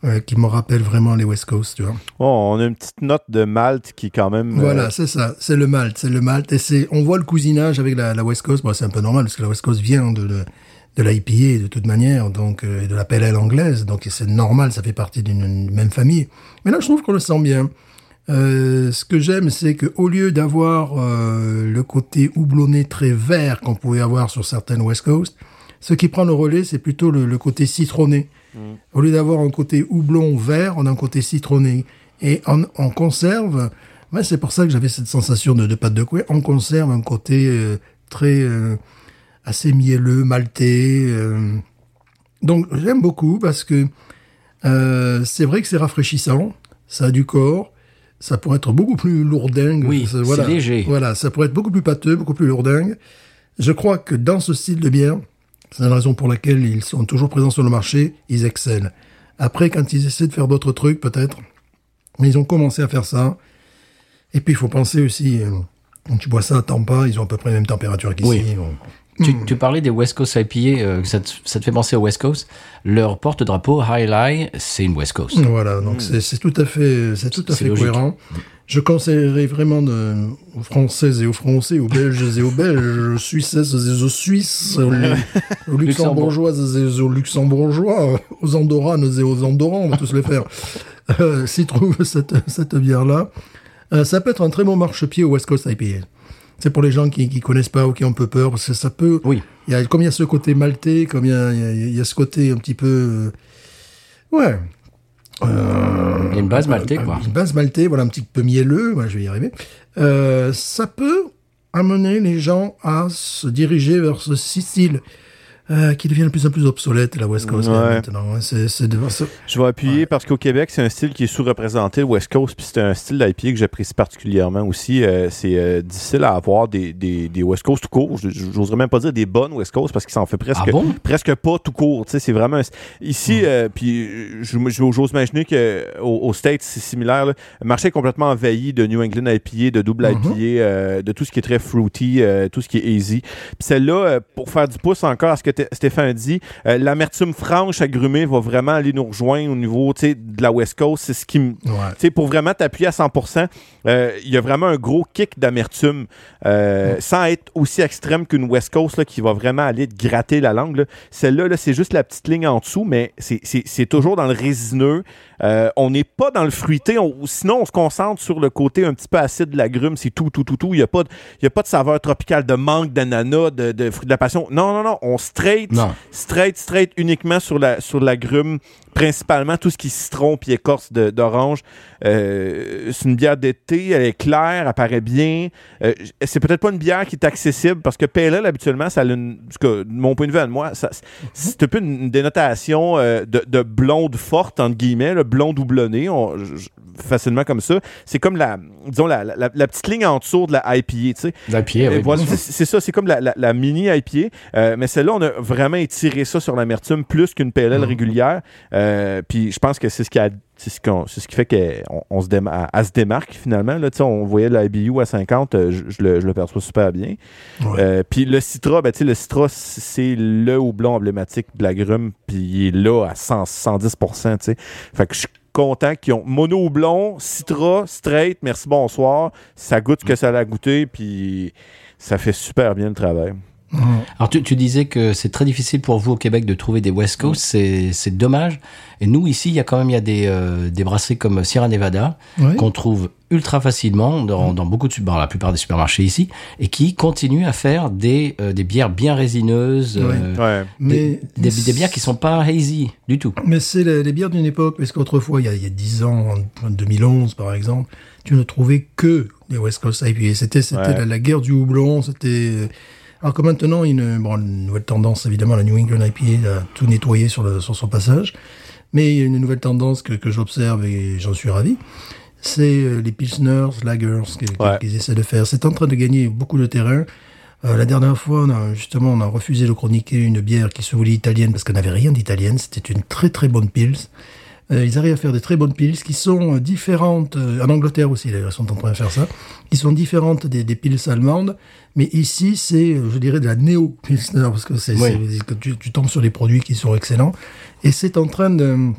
S3: euh, qui me rappelle vraiment les West Coast, tu vois.
S1: Bon, on a une petite note de malt qui est quand même. euh,
S3: Voilà, c'est ça, c'est le malt, c'est le malt, et c'est, on voit le cousinage avec la, la West Coast, bon, c'est un peu normal, parce que la West Coast vient de, de, de l'IPA de toute manière, donc, euh, et de la ale anglaise, donc c'est normal, ça fait partie d'une une même famille. Mais là, je trouve qu'on le sent bien. Euh, ce que j'aime, c'est que au lieu d'avoir euh, le côté houblonné très vert qu'on pouvait avoir sur certaines West Coast, ce qui prend le relais, c'est plutôt le, le côté citronné. Au lieu d'avoir un côté houblon vert, on a un côté citronné. Et on, on conserve, ouais, c'est pour ça que j'avais cette sensation de, de pâte de couet, on conserve un côté euh, très euh, assez mielleux, maltais. euh. Donc j'aime beaucoup parce que c'est vrai que c'est rafraîchissant, ça a du corps, ça pourrait être beaucoup plus lourdingue.
S2: Oui,
S3: Ça-
S2: c'est léger.
S3: Voilà, ça pourrait être beaucoup plus pâteux, beaucoup plus lourdingue. Je crois que dans ce style de bière, c'est la raison pour laquelle ils sont toujours présents sur le marché, ils excellent. Après, quand ils essaient de faire d'autres trucs, peut-être, mais ils ont commencé à faire ça. Et puis, il faut penser aussi, euh, quand tu bois ça à Tampa, ils ont à peu près la même température qu'ici.
S2: Oui.
S3: Bon.
S2: Tu, tu parlais des West Coast IPA, euh, ça, te, ça te fait penser au West Coast. Leur porte-drapeau, Highlight, c'est une West Coast.
S3: Voilà, donc c'est c'est tout à fait, c'est tout à fait
S2: logique.
S3: cohérent. Je conseillerais vraiment de, aux Françaises et aux Français, aux Belges et aux Belges, aux Suissesses et aux Suisses, aux, aux [laughs] Luxembourgeoises et aux Luxembourgeois, aux Andorranes et aux Andorrans, on va tous les faire, euh, s'ils trouvent cette, cette bière-là. Euh, ça peut être un très bon marchepied au West Coast IPA. C'est pour les gens qui qui connaissent pas ou qui ont un peu peur, parce que ça peut...
S2: Oui.
S3: Il y a, comme il y a ce côté maltais, comme il y a, il y a- y a ce côté un petit peu... euh, ouais. Euh,
S2: une base maltais, quoi.
S3: Une base maltais, voilà, un petit peu mielleux, voilà, je vais y arriver. Euh, ça peut amener les gens à se diriger vers ce style euh, qui devient de plus en plus obsolète, la West Coast,
S1: Ouais.
S3: maintenant. hein. C'est, c'est devant ça.
S1: Je vais appuyer parce qu'au Québec, c'est un style qui est sous-représenté, le West Coast, puis c'est un style d'IPA que j'apprécie particulièrement aussi. Euh, c'est euh, difficile à avoir des, des, des West Coast tout court. J'oserais même pas dire des bonnes West Coast parce qu'il s'en fait presque,
S2: Ah bon?
S1: presque pas tout court. Tu sais, c'est vraiment un- ici. euh, puis j'ose imaginer que au- aux States c'est similaire. là. Le marché est complètement envahi de New England IPA, de double IPA, euh, de tout ce qui est très fruity, euh, tout ce qui est easy. Puis celle-là, pour faire du pouce encore à ce que Stéphane dit, euh, l'amertume franche agrumée va vraiment aller nous rejoindre au niveau de la West Coast. C'est ce qui me
S3: Ouais.
S1: pour vraiment t'appuyer à 100%, euh, il y a vraiment un gros kick d'amertume, euh, sans être aussi extrême qu'une West Coast là, qui va vraiment aller te gratter la langue. là. Celle-là, là, c'est juste la petite ligne en dessous, mais c'est toujours dans le résineux. Euh, on n'est pas dans le fruité. on- sinon, on se concentre sur le côté un petit peu acide de l'agrume. C'est tout, tout, tout, tout. Il n'y a, pas de- il y a pas de saveur tropicale, de mangue, d'ananas, de, de fruits de la passion. Non, non, non. On straight,
S2: Non.
S1: straight, straight uniquement sur la sur l'agrume, principalement tout ce qui citron puis écorce d'orange. Euh, c'est une bière d'été, elle est claire, elle paraît bien. Euh, c'est peut-être pas une bière qui est accessible parce que PLL habituellement, ça a une, mon point de vue à moi, ça- c'est un peu une, dénotation euh, de, de blonde forte entre guillemets, le blonde doublonné, on- facilement comme ça. C'est comme la, disons la, la, la petite ligne en dessous de la IPA, tu sais.
S2: L'IPA, oui.
S1: voilà, c'est ça, c'est comme la, mini IPA. Euh, mais celle-là, on a vraiment étiré ça sur l'amertume plus qu'une PLL régulière. Euh, puis je pense que c'est ce qui a. C'est ce, qui fait qu'on on se, déma- elle se démarque finalement. Là, on voyait la IBU à 50, euh, je, je le, je le perçois super bien.
S3: Ouais.
S1: Euh, puis le Citra, ben, le Citra, c'est le houblon emblématique de la grume, puis il est là à 100, 110%. tu sais. Fait que je suis content qu'ils ont mono houblon, Citra, straight, merci, bonsoir. Ça goûte ce que ça a goûté, puis ça fait super bien le travail.
S2: Alors tu, tu disais que c'est très difficile pour vous au Québec de trouver des West Coast, c'est c'est dommage. Et nous ici, il y a quand même il y a des euh, des brasseries comme Sierra Nevada
S3: Oui.
S2: qu'on trouve ultra facilement dans, dans beaucoup de dans la plupart des supermarchés ici et qui continuent à faire des euh, des bières bien résineuses, euh,
S1: Ouais.
S3: Mais
S2: des, des, des bières qui sont pas hazy du tout.
S3: Mais c'est les, les bières d'une époque, parce qu'autrefois, il y, a, il y a 10 ans, en 2011 par exemple, tu ne trouvais que des West Coast IPA. C'était c'était
S1: Ouais.
S3: la, la guerre du houblon, c'était... Alors que maintenant, une, bon, une nouvelle tendance, évidemment, la New England IPA a tout nettoyé sur, le, sur son passage, mais il y a une nouvelle tendance que, que j'observe et j'en suis ravi, c'est euh, les Pilsners, Lagers qu'ils
S1: Ouais.
S3: qu'ils essaient de faire. C'est en train de gagner beaucoup de terrain. Euh, la dernière fois, on a, justement, on a refusé de chroniquer une bière qui se voulait italienne parce qu'elle n'avait rien d'italienne. C'était une très très bonne pils. Euh, ils arrivent à faire des très bonnes pils qui sont euh, différentes, euh, en Angleterre aussi d'ailleurs, ils sont en train de faire ça, qui sont différentes des, des allemandes, mais ici c'est, je dirais, de la néo-pilsner, [laughs] parce que c'est,
S2: Oui.
S3: que tu, tu tombes sur des produits qui sont excellents, et c'est en train de,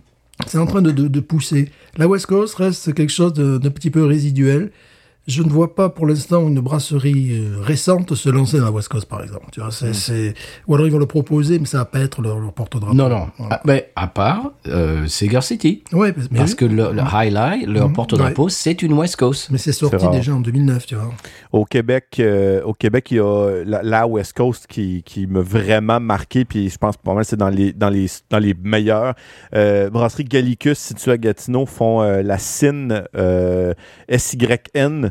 S3: c'est en train de, de, de pousser. La West Coast reste quelque chose de- d'un petit peu résiduel. Je ne vois pas pour l'instant une brasserie euh, récente se lancer dans la West Coast, par exemple. Tu vois, c'est, c'est... Ou alors ils vont le proposer, mais ça va pas être leur, leur porte-drapeau.
S2: Non non.
S3: Voilà.
S2: Ah, mais à part euh, Cigar City
S3: Ouais, mais,
S2: parce que le, le highlight, leur
S3: Mhm.
S2: porte-drapeau, c'est une West Coast.
S3: mais c'est sorti déjà en 2009, tu vois.
S1: Au Québec, euh, au Québec, il y a la, la West Coast qui, qui m'a vraiment marqué, puis je pense pas mal c'est dans les dans les dans les meilleurs. Euh, brasserie Gallicus située à Gatineau font euh, la euh, SYN.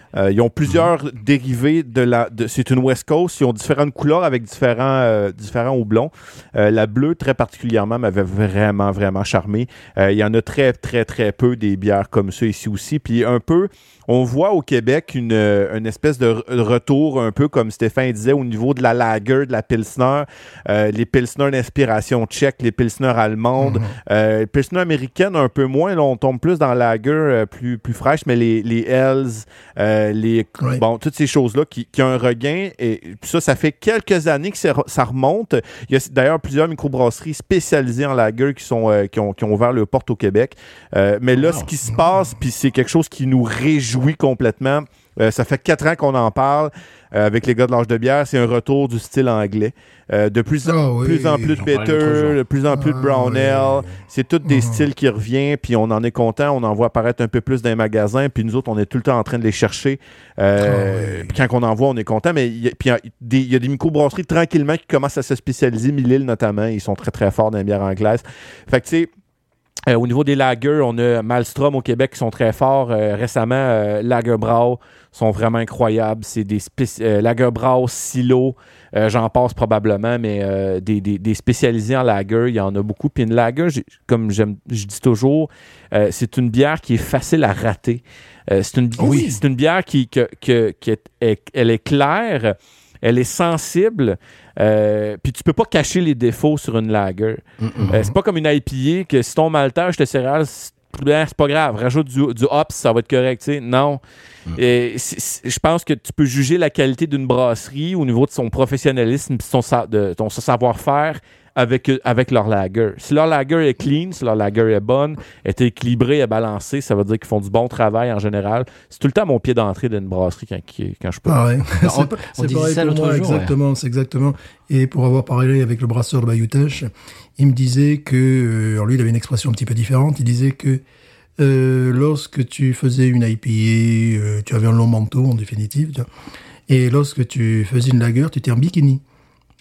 S1: Euh, ils ont plusieurs dérivés de la. De, c'est une West Coast. Ils ont différentes couleurs avec différents euh, différents houblons. Euh, la bleue très particulièrement m'avait vraiment vraiment charmé. Euh, il y en a très très très peu des bières comme ça ici aussi. Puis un peu on voit au Québec une, euh, une espèce de re- retour, un peu comme Stéphane disait, au niveau de la lager, de la pilsner, euh, les pilsner d'inspiration tchèque, les pilsner allemandes, euh, les pilsner américaines un peu moins, là, on tombe plus dans la lager euh, plus, plus fraîche, mais les, les Hells, euh, les, bon, toutes ces choses-là qui, qui ont un regain, et ça, ça fait quelques années que ça remonte. Il y a d'ailleurs plusieurs microbrasseries spécialisées en lager qui, sont, euh, qui, ont, qui ont ouvert le porte au Québec. Euh, mais là, ce qui se passe, puis c'est quelque chose qui nous réjouit complètement. Euh, ça fait quatre ans qu'on en parle euh, avec les gars de l'âge de bière. C'est un retour du style anglais. Euh, de plus en,
S3: Ah oui,
S1: plus, en plus de
S2: jour.
S1: de plus en plus de
S3: Ah
S1: brown
S3: oui.
S1: ale. C'est tous des
S3: Mhm.
S1: styles qui reviennent, puis on en est content. On en voit apparaître un peu plus dans les magasins, puis nous autres, on est tout le temps en train de les chercher.
S3: Ah oui.
S1: Quand on en voit, on est content. Mais il y a, puis il y a des, des microbrasseries tranquillement qui commencent à se spécialiser. Mille notamment, ils sont très très forts dans les bières anglaises. Fait que tu sais, euh, au niveau des lagers, on a Malstrom au Québec qui sont très forts. Euh, récemment, euh, Lagerbrau sont vraiment incroyables. C'est des euh, Lagerbrau, Silo, euh, j'en passe probablement, mais euh, des, des- des spécialisés en lager, il y en a beaucoup. Puis une lager, j'ai- comme j'aime, je dis toujours, euh, c'est une bière qui est facile à rater. Euh, c'est une,
S3: Oui.
S1: c'est une bière qui, que, que- qui est, est- elle est claire, elle est sensible, euh, puis tu peux pas cacher les défauts sur une lager. Euh, c'est pas comme une IPA que si ton maltage de céréales, c'est ben, c'est pas grave, rajoute du, du hops, ça va être correct. Non. Et c'est- je pense que tu peux juger la qualité d'une brasserie au niveau de son professionnalisme et son, sa- de, ton savoir-faire avec, euh, avec leur lager. Si leur lager est clean, si leur lager est bonne, est équilibrée, est balancée, ça veut dire qu'ils font du bon travail en général. C'est tout le temps mon pied d'entrée d'une brasserie quand, qui- quand je peux. [laughs]
S2: On- on disait
S3: pareil
S2: ça
S3: pour
S2: l'autre
S3: moi,
S2: jour, ouais.
S3: exactement, c'est exactement. Et pour avoir parlé avec le brasseur de Bayutech, il me disait que, euh, alors lui, il avait une expression un petit peu différente. Il disait que euh, lorsque tu faisais une IPA, euh, tu avais un long manteau en définitive, tu vois. et lorsque tu faisais une lager, tu étais en bikini.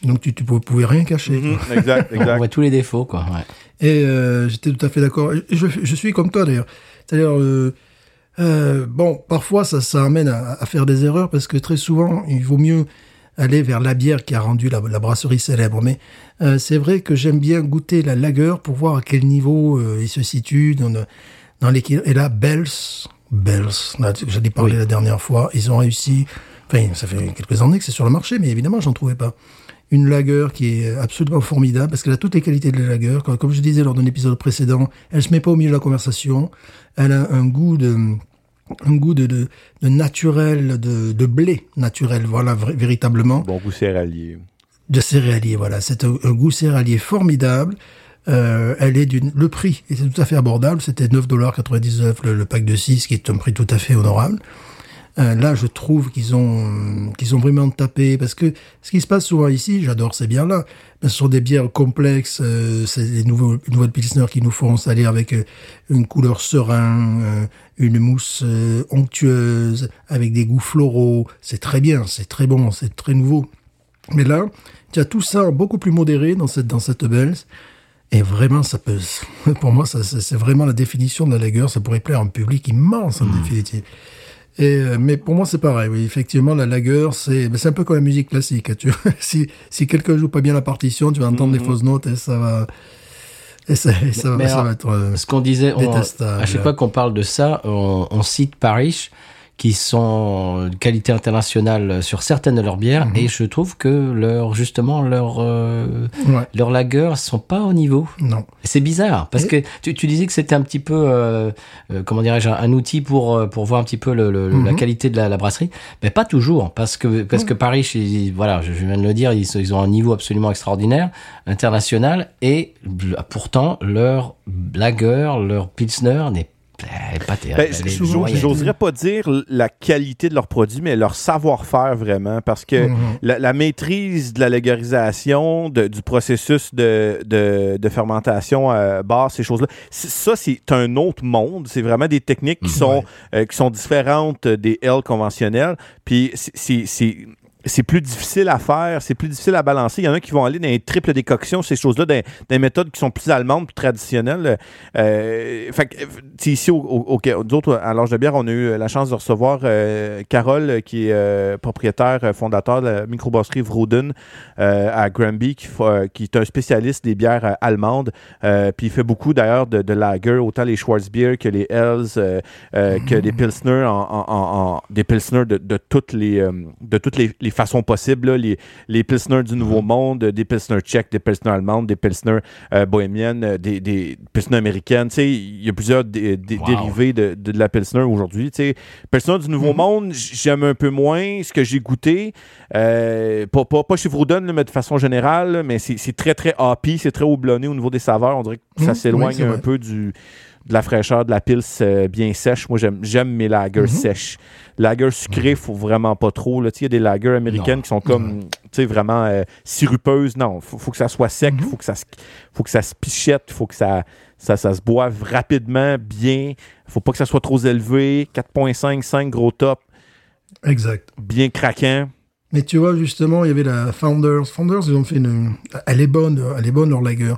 S3: Donc tu, tu pouvais, rien cacher.
S1: Mhm, exact, [laughs]
S2: On
S1: exact.
S2: voit tous les défauts, quoi. ouais.
S3: Et euh, j'étais tout à fait d'accord. Je, je suis comme toi d'ailleurs. C'est-à-dire, euh, euh, bon, parfois ça, ça amène à, à faire des erreurs parce que très souvent, il vaut mieux aller vers la bière qui a rendu la, la brasserie célèbre. Mais euh, c'est vrai que j'aime bien goûter la lager pour voir à quel niveau euh, il se situe dans, dans l'équilibre. Et là, Bells, Bells, j'en ai parlé
S2: Oui.
S3: la dernière fois, ils ont réussi. Enfin, ça fait quelques années que c'est sur le marché, mais évidemment, j'en trouvais pas une lager qui est absolument formidable parce qu'elle a toutes les qualités de la lager. Comme, je disais lors d'un épisode précédent, elle se met pas au milieu de la conversation. Elle a un goût de un goût de, de, de naturel, de, de blé naturel, voilà, véritablement,
S1: Bon goût céréalier.
S3: de céréalier, voilà. C'est un, un goût céréalier formidable. Euh, elle est d'une, le prix était tout à fait abordable. C'était 9,99$ le, le pack de 6, qui est un prix tout à fait honorable. Euh, là, je trouve qu'ils ont qu'ils ont vraiment tapé parce que ce qui se passe souvent ici, j'adore ces bières là, mais ce sont des bières complexes, euh, c'est des nouveaux nouvelles pilsner qui nous font salir avec euh, une couleur serein, euh, une mousse euh, onctueuse, avec des goûts floraux. C'est très bien, c'est très bon, c'est très nouveau. Mais là, tu as tout ça beaucoup plus modéré dans cette dans cette Bells. Et vraiment, ça peut, [laughs] pour moi, ça, c'est vraiment la définition de la lager. Ça pourrait plaire à un public immense, en définitive. Et, euh, mais pour moi, c'est pareil. Oui, effectivement, la lager, c'est, un peu comme la musique classique. Tu vois. [laughs] si, si quelqu'un joue pas bien la partition, tu vas entendre des fausses notes et ça va, et ça, et ça, va-
S2: Mais
S3: ça
S2: alors,
S3: va être, euh,
S2: Ce qu'on disait, on- à chaque fois qu'on parle de ça, on, on cite Parrish, qui sont de qualité internationale sur certaines de leurs bières,
S3: Mhm.
S2: et je trouve que leur, justement, leurs, euh,
S3: ouais,
S2: leurs lagers sont pas au niveau.
S3: non.
S2: C'est bizarre parce que tu, tu disais que c'était un petit peu euh, euh, comment dirais-je un, un outil pour euh, pour voir un petit peu le, le- la
S3: Mhm.
S2: qualité de la, la brasserie mais pas toujours parce que parce que Paris ils- voilà je, je viens de le dire ils, ils ont un niveau absolument extraordinaire international et pourtant leur lager leur pilsner n'est
S1: Ben. J'oserais pas dire la qualité de leurs produits, mais leur savoir-faire vraiment, parce que
S3: Mhm.
S1: la, la maîtrise de la légalisation, de- du processus de, de, de fermentation à base, ces choses-là, ça, c'est un autre monde. C'est vraiment des techniques qui, sont, euh, qui sont différentes des L conventionnelles. Puis c'est- c'est plus difficile à faire, c'est plus difficile à balancer. Il y en a qui vont aller dans les triples décoctions, ces choses-là, dans, dans des méthodes qui sont plus allemandes, plus traditionnelles. Euh, fait que, euh, ici, au, au, au- nous autres, à l'âge de bière, on a eu la chance de recevoir euh, Carole, qui est euh, propriétaire, fondateur de la microbrasserie Vroden à Granby, qui, qui est un spécialiste des bières allemandes. Puis il fait beaucoup d'ailleurs de, de lager, autant les Schwarzbier que les Hells, que des Pilsner, en, en- en- en- des Pilsner de, de toutes les de toutes les, les façons possibles, là, les, les Pilsner du Nouveau Monde, des Pilsner tchèques, des Pilsner allemandes, des Pilsner euh, bohémiennes, euh, des, des Pilsner américaines. Il y a plusieurs dé- dé-
S2: Wow.
S1: dérivés de, de, de la Pilsner aujourd'hui. Pilsner du Nouveau Monde, j'aime un peu moins ce que j'ai goûté. Euh, pas, pas, pas chez Vrouden, là, mais de façon générale, là, mais c'est très, très hoppy, c'est très houblonné au niveau des saveurs. On dirait que ça
S3: Mhm,
S1: s'éloigne
S3: oui,
S1: un peu du, de la fraîcheur de la pils euh, bien sèche. Moi, j'aime mes lagers
S3: Mhm.
S1: sèches. Lagers sucrés, faut vraiment pas trop. Il y a des lagers américaines
S2: Non.
S1: qui sont comme, sais, vraiment euh, sirupeuses. Non, faut, faut que ça soit sec,
S3: Mhm.
S1: faut que ça se, faut que ça se pichette, faut que ça, ça, ça se boive rapidement, bien. Faut pas que ça soit trop élevé. 4.5, 5 gros top,
S3: Exact.
S1: bien craquant.
S3: Mais tu vois, justement, il y avait la Founders. Founders, ils ont fait une... Elle est bonne, elle est bonne, leur lager.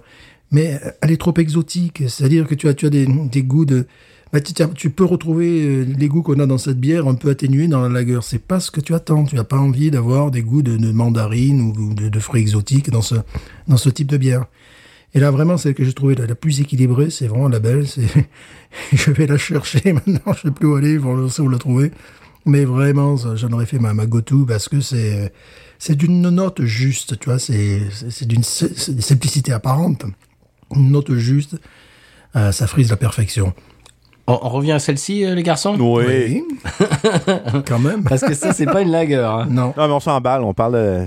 S3: Mais elle est trop exotique. C'est-à-dire que tu as, tu as des, des goûts de... Bah, tu, tu peux retrouver euh, les goûts qu'on a dans cette bière un peu atténués dans la lager. C'est pas ce que tu attends. Tu n'as pas envie d'avoir des goûts de, de mandarine ou de, fruits exotiques dans ce, dans ce type de bière. Et là, vraiment, celle que j'ai trouvée la, plus équilibrée, c'est vraiment la belle. C'est, [laughs] je vais la chercher [laughs] maintenant. Je sais plus où aller. Je sais où la trouver. Mais vraiment, j'en aurais fait ma, ma go-to parce que c'est, c'est d'une note juste, tu vois. C'est, si- c'est d'une simplicité apparente. Une note juste. euh, ça frise la perfection.
S2: on, on revient à celle-ci euh, les garçons?
S1: Oui. [laughs]
S3: Quand même.
S2: parce que ça c'est pas une lager hein. [laughs]
S3: Non.
S1: Non, mais on s'emballe, on parle de...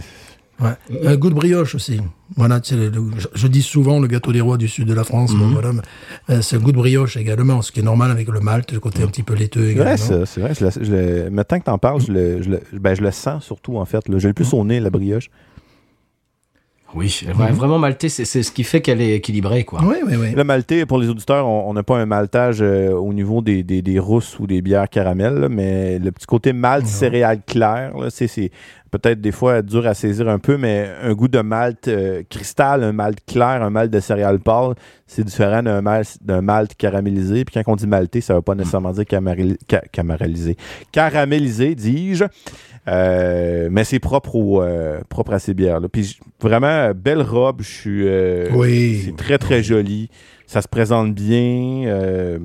S3: Ouais. Un goût de brioche aussi. Voilà, le- le- je, je dis souvent le gâteau des rois du sud de la France. Bon, voilà, euh, c'est un goût de brioche également, ce qui est normal avec le malt, le côté un petit peu laiteux
S1: C'est
S3: également.
S1: vrai, ça, c'est vrai. Je le, je le- maintenant que t'en parles, je le, je, le, ben, je le sens surtout, en fait. là. J'ai le plus au nez, la brioche.
S2: Oui ouais, vraiment maltais c'est c'est ce qui fait qu'elle est équilibrée quoi.
S3: Oui, oui, oui.
S1: Le maltais, pour les auditeurs, on on n'a pas un maltage euh, au niveau des, des, des rousses ou des bières caramel, là, mais le petit côté malt céréales clair, là, c'est, c'est peut-être des fois dur à saisir un peu, mais un goût de malt euh, cristal, un malt clair, un malt de céréales pâles, c'est différent d'un malt, d'un malt caramélisé. Puis quand on dit maltais, ça ne veut pas nécessairement dire caramélisé. Caramélisé, dis-je. Euh, mais c'est propre, au, euh, propre à ces bières-là. Puis vraiment, belle robe. Je suis.
S3: Oui.
S1: C'est très, très joli. Ça se présente bien. euh,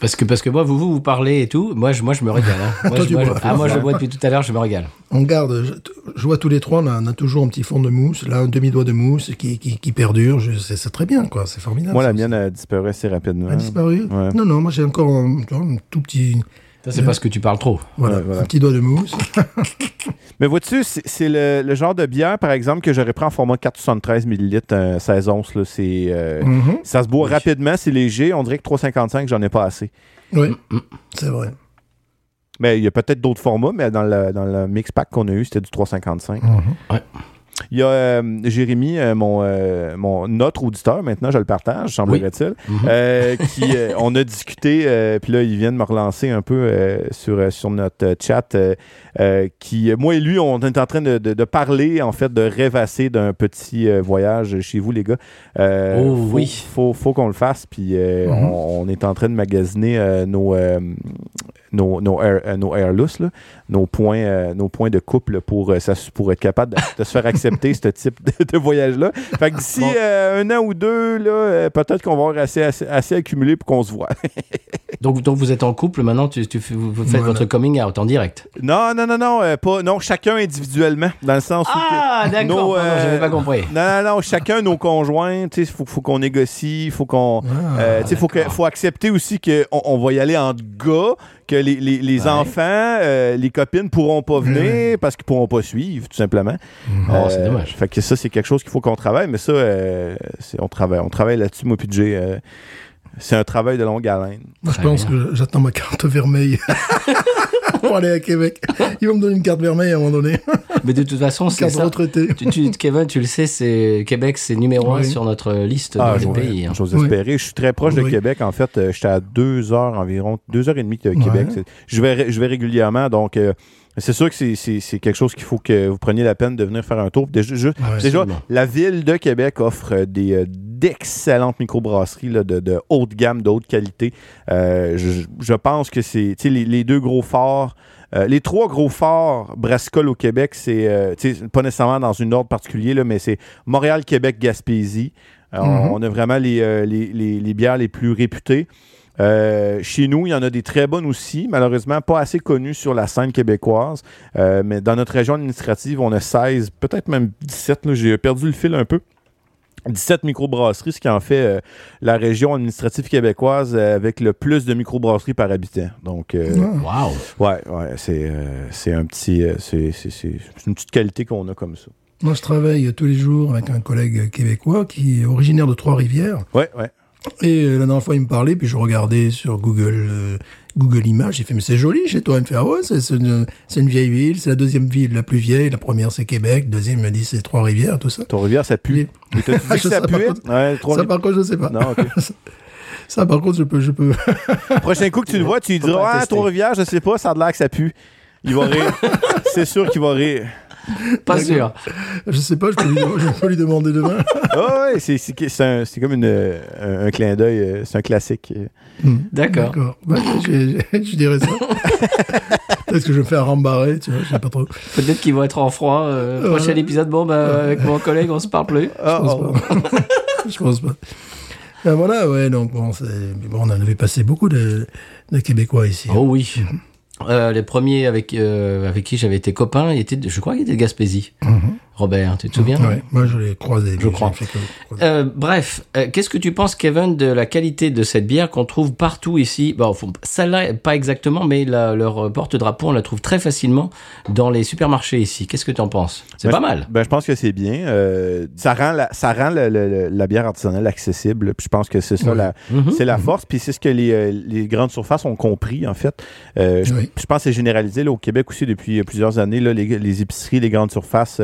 S2: parce que parce que moi vous vous, vous parlez et tout moi je moi je me régale hein. moi,
S3: Toi,
S2: je,
S3: tu
S2: moi, je-
S3: bois.
S2: ah, moi je bois depuis tout à l'heure je me régale
S3: On garde, je, je vois tous les trois, on a, on a toujours un petit fond de mousse, là, un demi-doigt de mousse qui, qui, qui perdure. Je- C'est c'est très bien, quoi. C'est formidable.
S1: moi, la mienne a disparu assez rapidement.
S3: a disparu?
S1: Ouais.
S3: Non, non, moi j'ai encore un tout petit,
S2: ça c'est parce que tu parles trop
S3: voilà, un petit doigt de mousse. [laughs]
S1: Mais vois-tu, c'est le, le genre de bière, par exemple, que j'aurais pris en format 473 ml, euh, 16 onces. Là, c'est, euh,
S3: Mhm.
S1: Ça se boit rapidement, c'est léger. On dirait que 3,55, j'en ai pas assez.
S3: Oui,
S2: Mm,
S3: c'est vrai.
S1: Mais il y a peut-être d'autres formats, mais dans le, dans le mix pack qu'on a eu, c'était du 355.
S3: Mhm.
S1: Il y a euh, Jérémy, euh, mon, euh, mon notre auditeur, maintenant je le partage, semblerait-il,
S2: Mhm.
S1: euh, qui euh, [laughs] on a discuté, euh, puis là il vient de me relancer un peu euh, sur sur notre chat, qui moi et lui on est en train de, de, de parler en fait de rêvasser d'un petit voyage chez vous les gars. Euh,
S2: Oh,
S1: faut,
S2: oui.
S1: faut faut qu'on le fasse, puis euh,
S3: Mhm.
S1: on, on est en train de magasiner euh, nos euh, nos nos, air, euh, nos airless, là, nos points euh, nos points de couple pour euh, ça pour être capable de, de se faire accepter [laughs] ce type de, de voyage là. Fait que d'ici
S3: Bon.
S1: euh, un an ou deux là, euh, peut-être qu'on va avoir assez, assez assez accumulé pour qu'on se voit. [laughs]
S2: Donc, donc vous êtes en couple maintenant, tu, tu fais- vous faites
S3: Voilà.
S2: votre coming out en direct?
S1: non non non non euh, pas non chacun individuellement dans le sens où que-
S2: Ah, d'accord. J'avais pas compris.
S1: non, non, non, chacun nos conjoints, tu sais, faut, faut qu'on négocie, faut qu'on,
S3: Ah,
S1: euh, tu sais, faut que, faut accepter aussi que on, on va y aller en gars, que les, les, les
S2: Ouais.
S1: enfants, euh, les copines pourront pas venir parce qu'ils pourront pas suivre, tout simplement.
S2: Oh, c'est
S1: Euh,
S2: dommage.
S1: Fait que ça, c'est quelque chose qu'il faut qu'on travaille, mais ça, euh, c'est- on travaille, on travaille là-dessus, moi puis Jay, euh, c'est un travail de longue haleine.
S3: Moi, je pense que j'attends ma carte vermeille [laughs] [laughs] pour aller à Québec. Ils vont me donner une carte vermeille à un moment donné. [laughs]
S2: Mais de toute façon, c'est
S3: de
S2: ça.
S3: retraité.
S2: Tu, tu- Kevin, tu le sais, c'est Québec, c'est numéro un
S3: Oui.
S2: sur notre liste
S1: Ah,
S2: des pays. hein.
S1: J'ose
S3: Oui.
S1: espérer. Je suis très proche de
S3: Oui.
S1: Québec. En fait, euh, j'étais à deux heures environ, deux heures et demie de Québec.
S3: Ouais.
S1: Je vais, je vais régulièrement. Donc, euh, c'est sûr que c'est- c'est c'est quelque chose qu'il faut que vous preniez la peine de venir faire un tour. Déjà,
S3: Ouais,
S1: la ville de Québec offre euh, des euh, d'excellentes microbrasseries là, de, de haute gamme, de haute qualité. Euh, je, je pense que c'est tu sais, les, les deux gros forts. euh, les trois gros forts brassicoles au Québec, c'est euh, pas nécessairement dans une ordre particulier, là, mais c'est Montréal, Québec, Gaspésie. Euh, on-. On a vraiment les, euh, les, les- les bières les plus réputées. Euh, chez nous, il y en a des très bonnes aussi, malheureusement pas assez connues sur la scène québécoise. Euh, mais dans notre région administrative, on a 16, peut-être même 17. là, J'ai perdu le fil un peu. 17 microbrasseries, ce qui en fait euh, la région administrative québécoise euh, avec le plus de microbrasseries par habitant. Donc, euh,
S3: Ah.
S2: Wow.
S1: ouais, ouais, c'est euh, c'est un petit, euh, c'est une petite qualité qu'on a comme ça.
S3: Moi, je travaille tous les jours avec un collègue québécois qui est originaire de Trois-Rivières.
S1: Ouais, ouais.
S3: Et euh, la dernière fois, il me parlait, puis je regardais sur Google, euh, Google Images. J'ai fait, mais c'est joli chez toi. Il me fait, ah ouais, c'est une, une vieille ville. C'est la deuxième ville la plus vieille. La première, c'est Québec. Deuxième, il m'a dit, c'est Trois-Rivières, tout ça.
S1: Trois-Rivières, ça pue. Et [laughs] que ça Ouais, Trois-
S3: Ça, par contre, je sais pas.
S1: Non. [laughs]
S3: Ça, par contre, je peux, je peux. [laughs]
S1: Prochain coup que tu le vois, tu lui diras Ah. Trois-Rivières, je sais pas, ça a de l'air que ça pue. Il va rire. c'est sûr qu'il va rire. [laughs]
S2: Pas sûr.
S3: je sais pas, je peux lui, je peux lui demander demain. [laughs]
S1: Ouais, c'est, c'est, c'est un- c'est comme une, euh, un, un clin d'œil, euh, c'est un classique.
S3: Hmm.
S2: D'accord.
S3: D'accord. Bah, je, je- je dirais ça. [laughs] Peut-être que je me fais rembarrer, tu vois, je sais pas trop.
S2: Peut-être qu'ils vont être en froid. euh, prochain épisode, bon, bah, avec mon collègue, on se parle plus.
S3: Je
S1: oh.
S3: pense pas. je pense pas. Ben voilà, ouais, donc bon, c'est- bon, on en avait passé beaucoup de, de Québécois ici.
S2: Oh oui. Euh, les premiers avec, euh, avec qui j'avais été copain, ils étaient, je crois qu'ils étaient de Gaspésie.
S3: Mhm.
S2: Robert, tu te souviens?
S3: Ouais, moi je l'ai croisé.
S2: Je crois.
S3: que.
S2: Euh, bref, euh, qu'est-ce que tu penses, Kevin, de la qualité de cette bière qu'on trouve partout ici? Bon, celle-là, pas exactement, mais la- leur porte-drapeau, on la trouve très facilement dans les supermarchés ici. Qu'est-ce que tu en penses? C'est
S1: Ben,
S2: pas
S1: je-
S2: mal.
S1: Ben, je pense que c'est bien. Euh, ça rend, la, ça rend le- le- le- la bière artisanale accessible. Puis je pense que c'est ça, la,
S2: Mhm.
S1: c'est la force. Puis c'est ce que les, les grandes surfaces ont compris, en fait. Euh, je,
S3: Oui.
S1: je pense que c'est généralisé là, au Québec aussi depuis plusieurs années. Là, les, les épiceries, les grandes surfaces.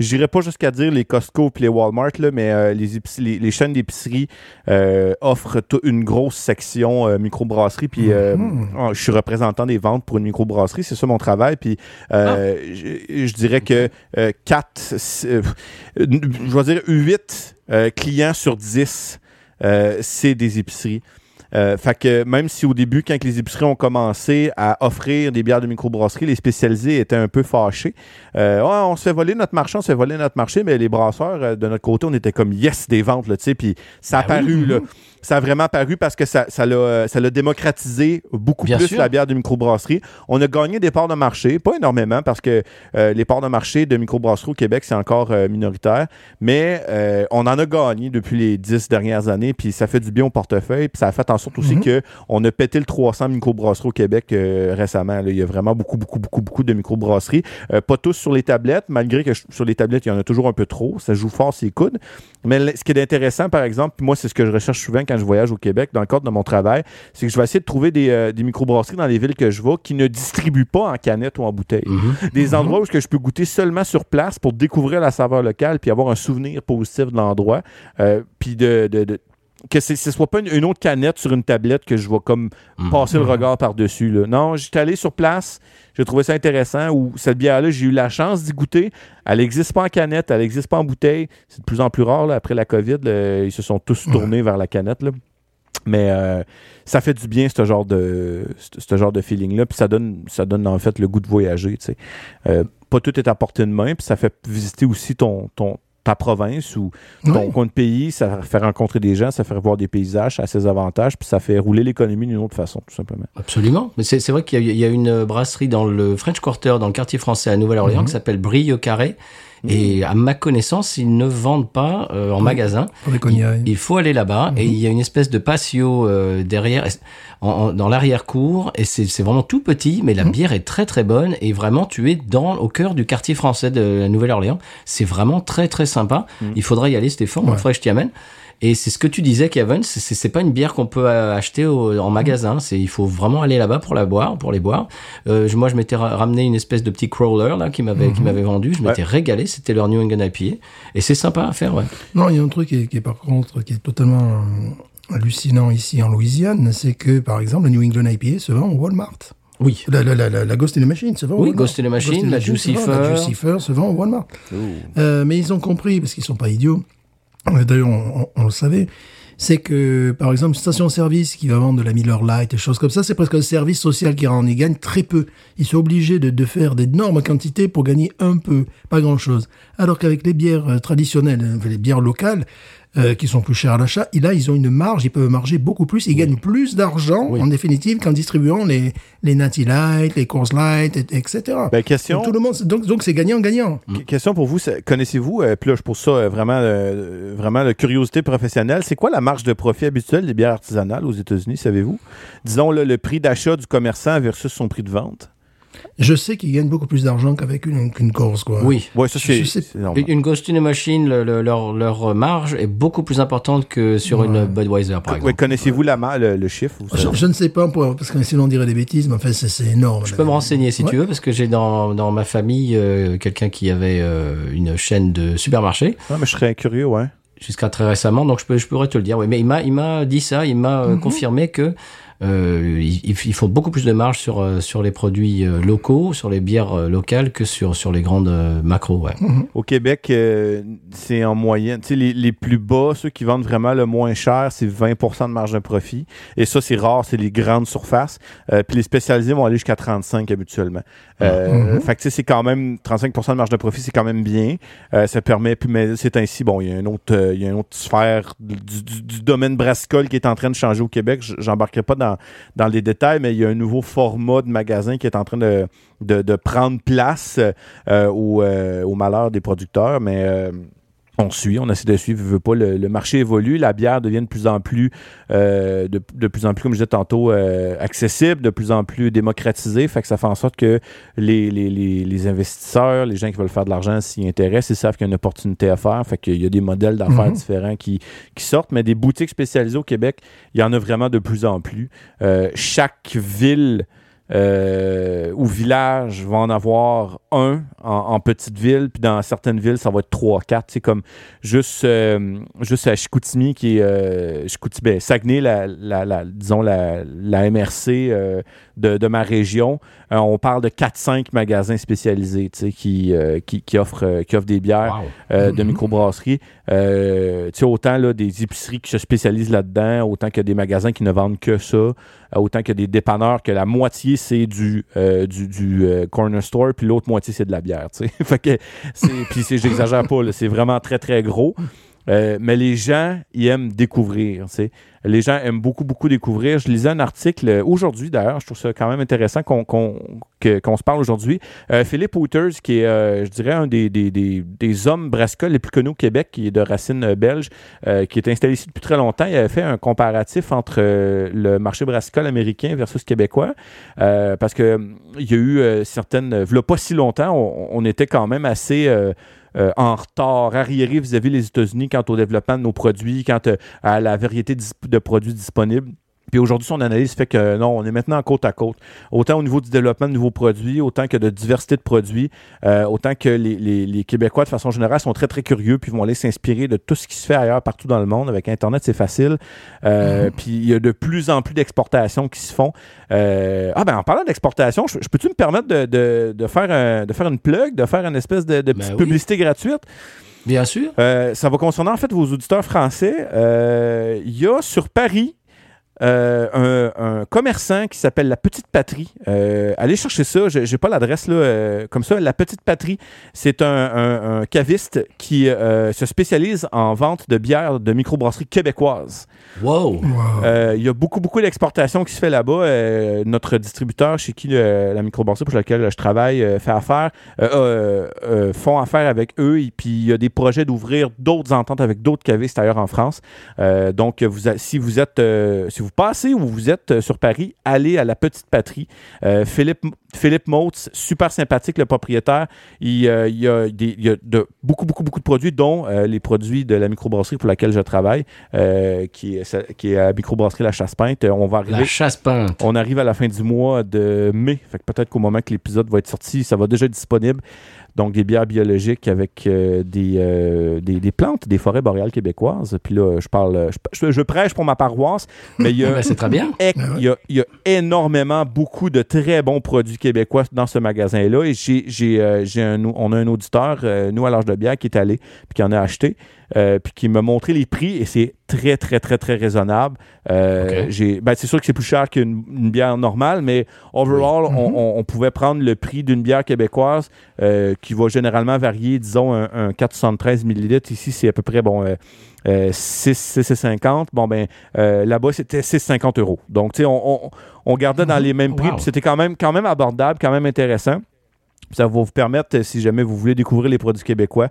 S1: Je dirais pas jusqu'à dire les Costco puis les Walmart, là, mais euh, les, épic- les, les chaînes d'épicerie euh, offrent tout- une grosse section euh, microbrasserie. Puis euh,
S3: Mhm.
S1: oh, je suis représentant des ventes pour une microbrasserie. C'est ça mon travail. Puis euh, je, je dirais que euh, 4, je vais dire 8 clients sur 10, euh, c'est des épiceries. Euh, fait que même si au début, quand les épiceries ont commencé à offrir des bières de microbrasserie, les spécialisés étaient un peu fâchés. Euh, Ouais, on se fait voler notre marché, on se fait voler notre marché, mais les brasseurs, euh, de notre côté, on était comme yes des ventes, là, tu sais, puis ça a
S2: Ben oui.
S1: là. Ça a vraiment paru parce que ça, ça l'a, euh, ça l'a démocratisé beaucoup
S2: Bien
S1: plus
S2: sûr.
S1: la bière de microbrasserie. On a gagné des parts de marché, pas énormément parce que euh, les parts de marché de microbrasserie au Québec, c'est encore euh, minoritaire, mais euh, on en a gagné depuis les dix dernières années, puis ça fait du bien au portefeuille, puis ça a fait en sorte aussi que on a pété le 300 microbrasseries au Québec récemment. là. Il y a vraiment beaucoup, beaucoup, beaucoup, beaucoup de microbrasseries. Pas tous sur les tablettes, malgré que je- sur les tablettes, il y en a toujours un peu trop. Ça joue fort ses coudes. Mais ce qui est intéressant, par exemple, puis moi, c'est ce que je recherche souvent quand je voyage au Québec, dans le cadre de mon travail, c'est que je vais essayer de trouver des, euh, des microbrasseries dans les villes que je vais qui ne distribuent pas en canette ou en bouteille.
S2: Mhm.
S1: Des endroits où je peux goûter seulement sur place pour découvrir la saveur locale puis avoir un souvenir positif de l'endroit. Euh, puis de, de- de- que ce soit pas une, une autre canette sur une tablette que je vais comme
S2: Mhm.
S1: passer le regard par-dessus. Non, j'étais allé sur place, j'ai trouvé ça intéressant. Ou cette bière-là, j'ai eu la chance d'y goûter. Elle n'existe pas en canette, elle n'existe pas en bouteille. C'est de plus en plus rare. là. Après la COVID, là, ils se sont tous tournés vers la canette. là. Mais euh, ça fait du bien, ce genre de, ce genre de feeling-là. Puis ça donne, ça donne en fait le goût de voyager. Euh, pas tout est à portée de main. Puis ça fait visiter aussi ton, ton, ta province ou ton
S3: Oui.
S1: coin de pays. Ça fait rencontrer des gens, ça fait voir des paysages, ça a ses avantages. Puis ça fait rouler l'économie d'une autre façon, tout simplement.
S2: Absolument. Mais c'est vrai qu'il y, a- il y a une brasserie dans le French Quarter, dans le quartier français à Nouvelle-Orléans, qui s'appelle Brille au Carré. Et à ma connaissance, ils ne vendent pas euh, en magasin.
S3: Pour les cognacs.
S2: Il faut aller là-bas et il y a une espèce de patio euh, derrière, en- en- dans l'arrière-cour et c'est vraiment tout petit, mais la bière est très très bonne et vraiment tu es dans au cœur du quartier français de la Nouvelle-Orléans. C'est vraiment très très sympa. Il faudrait y aller, Stéphane.
S3: Ouais.
S2: Il faudrait que je t'y amène. Et c'est ce que tu disais, Kevin. C'est- pas une bière qu'on peut euh, acheter au- en magasin. C'est il faut vraiment aller là-bas pour la boire, pour les boire. Euh, moi, je m'étais ra- ramené une espèce de petit crawler là qui m'avait qui m'avait vendu. Je m'étais régalé. C'était leur New England IPA et c'est sympa à faire. Ouais.
S3: Non, il y a un truc qui est, qui est par contre qui est totalement euh, hallucinant ici en Louisiane, c'est que par exemple le New England IPA se vend au Walmart.
S2: Oui.
S3: La, la, la, la, la Ghost in the Machine se vend
S2: Oui. Ghost in the Machine, la Jucifer.
S3: La Jucifer se vend au Walmart. Euh, mais ils ont compris, parce qu'ils sont pas idiots, d'ailleurs on, le savait, c'est que par exemple une station-service qui va vendre de la Miller Lite et choses comme ça, c'est presque un service social qui rend. Ils gagnent très peu. Ils sont obligés de, de faire d'énormes quantités pour gagner un peu, pas grand-chose. Alors qu'avec les bières euh, traditionnelles, les bières locales, euh, qui sont plus chères à l'achat, et là ils ont une marge, ils peuvent marger beaucoup plus, ils gagnent plus d'argent en définitive qu'en distribuant les, les Natty Light, les Coors Light, et- etc.
S1: Ben, question.
S3: Donc, tout le monde, donc donc c'est gagnant-gagnant.
S1: Qu- Question pour vous, connaissez-vous, euh, puis là je pose ça euh, vraiment, euh, vraiment la curiosité professionnelle, c'est quoi la marge de profit habituelle des bières artisanales aux États-Unis, savez-vous? Disons là, le prix d'achat du commerçant versus son prix de vente.
S3: Je sais qu'ils gagnent beaucoup plus d'argent qu'avec une, qu'une course, quoi.
S2: Oui.
S1: Ouais, ça c'est c'est.
S2: Une Ghost in the Machine, le- le- leur, leur marge est beaucoup plus importante que sur une Budweiser, par
S1: Ouais,
S2: exemple.
S1: connaissez-vous la le, le chiffre?
S3: Je, ne sais pas, pour- parce que sinon on dirait des bêtises, mais enfin, c'est, c'est énorme.
S2: Je peux me renseigner si tu veux, parce que j'ai dans, dans ma famille euh, quelqu'un qui avait euh, une chaîne de supermarché
S1: Ah, mais je serais curieux, ouais.
S2: jusqu'à très récemment, donc je, peux, je pourrais te le dire. Oui, mais il m'a, il m'a dit ça, il m'a euh, confirmé que euh, il, il faut beaucoup plus de marge sur, euh, sur les produits euh, locaux, sur les bières euh, locales que sur, sur les grandes macros. Ouais.
S1: Au Québec, euh, c'est en moyenne. Tu sais, les, les plus bas, ceux qui vendent vraiment le moins cher, c'est 20 de marge de profit. Et ça, c'est rare, c'est les grandes surfaces. Euh, puis les spécialisés vont aller jusqu'à 35 habituellement. Euh, Fait que tu sais, c'est quand même 35 de marge de profit, c'est quand même bien. Euh, ça permet, puis mais c'est ainsi, bon, il y a une autre, euh, il y a une autre sphère du, du- du domaine brassicole qui est en train de changer au Québec. J'embarquerai pas dans, dans les détails, mais il y a un nouveau format de magasin qui est en train de, prendre place euh, au, euh, au malheur des producteurs, mais euh, on suit, on essaie de suivre, veut pas, le, le marché évolue, la bière devient de plus en plus, euh, de, de plus en plus, comme je disais tantôt, euh, accessible, de plus en plus démocratisée, fait que ça fait en sorte que les, les, les, les investisseurs, les gens qui veulent faire de l'argent s'y intéressent, ils savent qu'il y a une opportunité à faire, fait qu'il y a des modèles d'affaires
S3: Mhm.
S1: différents qui, qui sortent, mais des boutiques spécialisées au Québec, il y en a vraiment de plus en plus. Euh, chaque ville euh, ou village va en avoir un en, petite ville, puis dans certaines villes, ça va être trois, quatre. C'est comme juste, euh, juste à Chicoutimi, qui est euh, Chicoutimi, ben, Saguenay, la- disons la, la MRC euh, de, de ma région. Euh, on parle de 4-5 magasins spécialisés qui, euh, qui, qui, offrent, euh, qui offrent des bières de microbrasserie. Autant là, des épiceries qui se spécialisent là-dedans, autant que des magasins qui ne vendent que ça, autant que des dépanneurs que la moitié c'est du, du, du corner store, puis l'autre moitié c'est de la bière. [laughs] fait que puis j'exagère pas, c'est vraiment très très gros. Euh, mais les gens, ils aiment découvrir. tu sais. Les gens aiment beaucoup, beaucoup découvrir. Je lisais un article euh, aujourd'hui, d'ailleurs, je trouve ça quand même intéressant qu'on qu'on se parle aujourd'hui. Euh, Philippe Wouters, qui est, euh, je dirais, un des, des, des, des hommes brassicole les plus connus au Québec, qui est de racines euh, belges, euh, qui est installé ici depuis très longtemps. Il avait fait un comparatif entre le marché brassicole américain versus québécois. Parce que euh, il y a eu certaines. V'là pas si longtemps, on, on était quand même assez. Euh, en retard, arriéré vis-à-vis des États-Unis quant au développement de nos produits, quant euh, à la variété de produits disponibles. Puis aujourd'hui, son analyse fait que non, on est maintenant côte à côte. Autant au niveau du développement de nouveaux produits, autant que de diversité de produits, euh, autant que les, les- les Québécois, de façon générale, sont très, très curieux, puis vont aller s'inspirer de tout ce qui se fait ailleurs partout dans le monde. Avec Internet, c'est facile. Euh, Puis il y a de plus en plus d'exportations qui se font. Euh, ah ben en parlant d'exportation, je, je peux-tu me permettre de, de- de faire un- de faire une plug, de faire une espèce de, de petite
S2: oui.
S1: publicité gratuite?
S2: Bien sûr.
S1: Ça va concerner en fait vos auditeurs français. Il y a sur Paris un, un commerçant qui s'appelle La Petite Patrie. Euh, allez chercher ça. J'ai j'ai pas l'adresse là euh, comme ça. La Petite Patrie, c'est un, un- un caviste qui euh, se spécialise en vente de bières de microbrasserie québécoises.
S2: Wow.
S3: Wow.
S1: Euh, Il y a beaucoup, beaucoup d'exportation qui se fait là-bas. Euh, notre distributeur chez qui euh, la microbrasserie pour laquelle je travaille euh, fait affaire, euh, euh, euh, font affaire avec eux. Et puis, il y a des projets d'ouvrir d'autres ententes avec d'autres cavistes ailleurs en France. Euh, donc, vous si vous êtes, euh, si vous passez ou vous êtes euh, sur Paris, allez à la Petite Patrie. Euh, Philippe, Philippe Motz, super sympathique, le propriétaire. Il, euh, il y a, des, il y a de, beaucoup, beaucoup, beaucoup de produits, dont euh, les produits de la microbrasserie pour laquelle je travaille, qui, est, qui est à la microbrasserie La Chasse-Peinte. On va arriver.
S2: La chasse peinte.
S1: On arrive à la fin du mois de mai. Fait que peut-être qu'au moment que l'épisode va être sorti, ça va déjà être disponible. Donc, des bières biologiques avec euh, des, euh, des, des plantes des forêts boréales québécoises. Puis là, je parle, je, je- prêche pour ma paroisse, mais il y a, [laughs]
S2: Ben, c'est très bien.
S1: ec- il y, a, il y a énormément, beaucoup de très bons produits québécois dans ce magasin-là. Et j'ai, j'ai, euh, j'ai un, on a un auditeur, euh, nous, à l'âge de bière, qui est allé, puis qui en a acheté, euh, puis qui m'a montré les prix, et c'est très, très, très, très raisonnable. Euh, j'ai, ben, c'est sûr que c'est plus cher qu'une une bière normale, mais overall, on, on- on pouvait prendre le prix d'une bière québécoise euh, qui va généralement varier, disons, un, un 473 millilitres. Ici, c'est à peu près, bon... euh, euh, 6, 6,50. Bon, ben, là-bas, c'était 6,50 euros. Donc, tu sais, on, on, on gardait dans les mêmes prix.
S2: Wow.
S1: puis C'était quand même, quand même abordable, quand même intéressant. Ça va vous permettre, euh, si jamais vous voulez découvrir les produits québécois,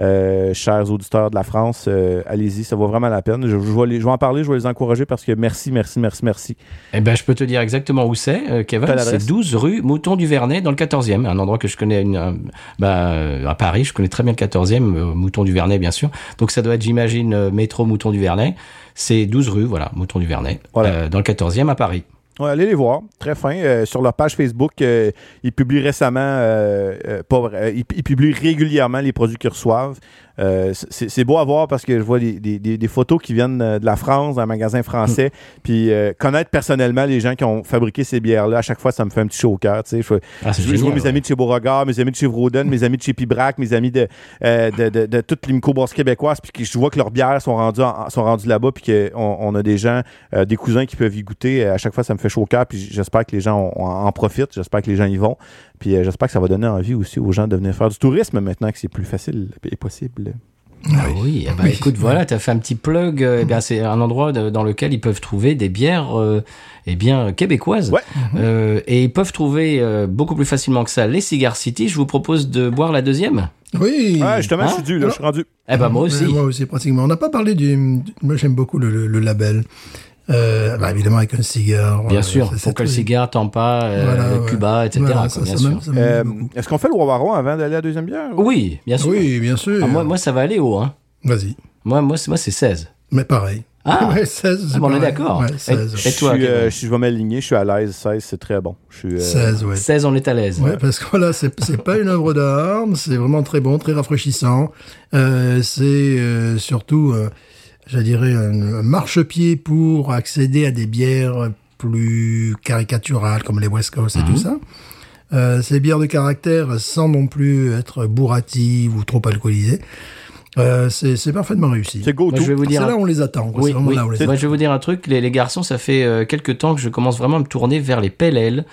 S1: euh, chers auditeurs de la France, euh, allez-y, ça vaut vraiment la peine. Je, je vais les- je vais en parler, je vais les encourager parce que merci, merci, merci, merci.
S2: Eh ben, je peux te dire exactement où c'est, Kevin. C'est 12 rue Mouton du Vernet, dans le 14e. Un endroit que je connais une, un- bah, euh, à Paris. Je connais très bien le 14e, euh, Mouton du Vernet, bien sûr. Donc, ça doit être, j'imagine, métro Mouton du Vernet. C'est 12 rue, voilà, Mouton du Vernet.
S1: Voilà.
S2: euh, dans le 14e à Paris.
S1: Ouais, allez les voir, très fin. Euh, sur leur page Facebook, euh, ils publient récemment, euh, euh, pas ils, ils publient régulièrement les produits qu'ils reçoivent. Euh, c'est beau à voir parce que je vois des, des- des- photos qui viennent euh, de la France, d'un magasin français. Puis euh, connaître personnellement les gens qui ont fabriqué ces bières-là, à chaque fois, ça me fait un petit chaud au cœur. tu sais. Je,
S2: Ah,
S1: je, je vois mes
S2: ouais.
S1: amis de chez Beauregard, mes amis de chez Vroden, mes amis de chez Pibrac, mes amis de, euh, de, de, de toutes les québécoises, puis que je vois que leurs bières sont rendues, en- sont rendues là-bas, puis qu'on on a des gens, euh, des cousins qui peuvent y goûter. Euh, À chaque fois, ça me fait chaud au cœur, puis j'espère que les gens en, en profitent, j'espère que les gens y vont, puis euh, j'espère que ça va donner envie aussi aux gens de venir faire du tourisme maintenant que c'est plus facile et possible.
S2: Ah oui, eh ben,
S3: Oui.
S2: écoute, voilà, tu as fait un petit plug. euh, eh bien, c'est un endroit de- dans lequel ils peuvent trouver des bières euh, eh bien, québécoises.
S1: Ouais.
S2: Euh, et ils peuvent trouver euh, beaucoup plus facilement que ça les Cigar City. Je vous propose de boire la deuxième.
S3: Oui.
S1: Ouais, justement,
S2: Hein?
S1: je suis dû, là, je suis rendu.
S2: Eh ben, moi aussi.
S3: Moi aussi, pratiquement. On n'a pas parlé du. du- Moi, j'aime beaucoup le, le- le label. Euh, bah, évidemment, avec un cigare.
S2: Bien
S3: euh,
S2: sûr, faut que le cigare, Tampa, euh,
S3: Voilà, ouais.
S2: Cuba, etc.
S3: Voilà,
S2: quoi, bien sûr.
S1: Euh. Est-ce qu'on fait le Wawaro avant d'aller à la deuxième bière?
S2: Oui, bien sûr.
S3: Oui, bien sûr.
S2: Ah, moi, moi, ça va aller haut. Hein.
S3: Vas-y.
S2: Moi, moi, c'est moi, c'est 16.
S3: Mais pareil.
S2: Ah. [laughs]
S3: ouais, 16.
S2: Ah, bon, on est d'accord.
S3: Ouais,
S2: Et-
S3: 16.
S2: et toi,
S1: je, suis, euh, je vais m'aligner, je suis à l'aise. 16, c'est très bon. Je suis, euh,
S3: 16, ouais.
S2: 16, on est à l'aise.
S3: Ouais, parce que voilà, c'est c'est pas une œuvre d'art, c'est vraiment très bon, très rafraîchissant. Euh, c'est euh, surtout, euh, je dirais, un marchepied pour accéder à des bières plus caricaturales comme les West Coast et tout ça. Euh, ces bières de caractère sans non plus être bourratives ou trop alcoolisées. Euh, c'est parfaitement réussi.
S1: C'est go
S2: Moi, je vais vous
S3: C'est
S2: dire.
S3: là on les attend. quoi.
S2: Oui,
S3: c'est vraiment
S2: oui.
S3: là où on les
S2: Moi,
S3: attend.
S2: je vais vous dire un truc. Les, les garçons, ça fait euh, quelques temps que je commence vraiment à me tourner vers les PLL.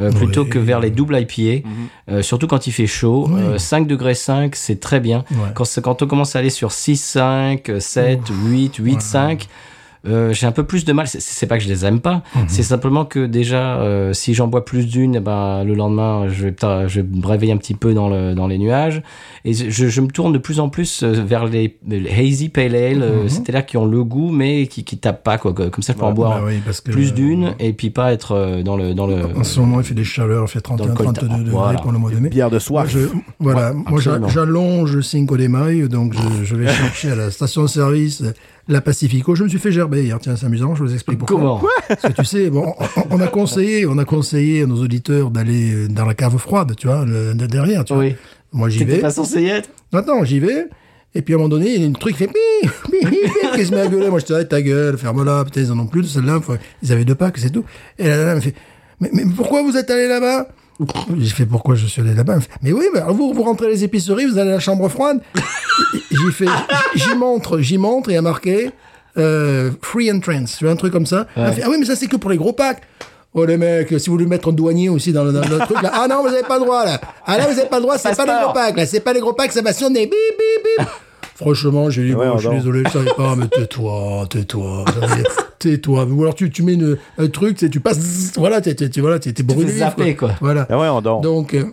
S2: Euh, plutôt
S3: Oui.
S2: que vers les double IPA, euh, surtout quand il fait chaud. Euh, 5 degrés 5, c'est très bien.
S3: Ouais.
S2: Quand, quand on commence à aller sur 6, 5, 7, 8, 8, 5, euh, j'ai un peu plus de mal. C'est- pas que je les aime pas,
S3: Mhm.
S2: c'est simplement que déjà, euh, si j'en bois plus d'une, eh ben, le lendemain, je vais, je vais me réveiller un petit peu dans, le, dans les nuages. Et je, je me tourne de plus en plus euh, vers les, les hazy pale ale,
S3: Mhm.
S2: c'est-à-dire qui ont le goût, mais qui, qui tapent pas. Quoi. Comme ça, je peux en boire
S3: Bah oui, parce que,
S2: plus
S3: euh,
S2: d'une et puis pas être dans le... Dans le
S3: En ce moment, il fait des chaleurs, il fait
S2: Dans le
S3: 31,
S2: coltard.
S3: 32 degrés
S2: Voilà.
S3: pour le mois de mai.
S1: Bière de
S3: je, voilà,
S2: Ouais,
S3: moi j'allonge Cinco de Mayo, donc je, je vais chercher à la station-service la Pacifico. Je me suis fait gerber hier, tiens, c'est amusant, je vous explique pourquoi.
S2: Comment
S3: Parce que tu sais, bon, on, on a conseillé, on a conseillé à nos auditeurs d'aller dans la cave froide, tu vois, le- de derrière, tu vois.
S2: Oui.
S3: Moi j'y vais.
S2: pas censé y être
S3: Attends, j'y vais. Et puis à un moment donné, il y a un truc qui fait pi, pi, pi, pi, qui se met à gueuler. Moi, je te dis, ta gueule, ferme-la. Putain, ils en ont plus de celle-là. Ils avaient deux packs, c'est tout. Et la dame me fait, mais, mais pourquoi vous êtes allé là-bas? J'ai fait, pourquoi je suis allé là-bas Mais oui, mais vous, vous rentrez les épiceries, vous allez à la chambre froide. [laughs] J'ai fait, j'y montre, j'y montre, et il y a marqué euh, free entrance, un truc comme ça. Me fait, ah oui, mais ça c'est que pour les gros packs. Oh les mecs, si vous voulez mettre un douanier aussi dans le, dans le truc là, ah non, vous avez pas le droit là. Ah là, vous avez pas le droit, c'est pas les
S2: Passeport.
S3: gros packs là, c'est pas les gros packs, ça va sonner. Bip bip bip. Franchement, j'ai dit,
S1: Ouais,
S3: bon, je suis désolé, je savais pas, mais tais-toi, [laughs] tais-toi, tais-toi. Ou alors tu, tu mets une, un truc, tu passes, voilà, tu voilà, t'es t'es brûlé.
S2: fais zapper, quoi.
S3: Voilà.
S1: Ah ouais, on dort.
S3: Donc, euh,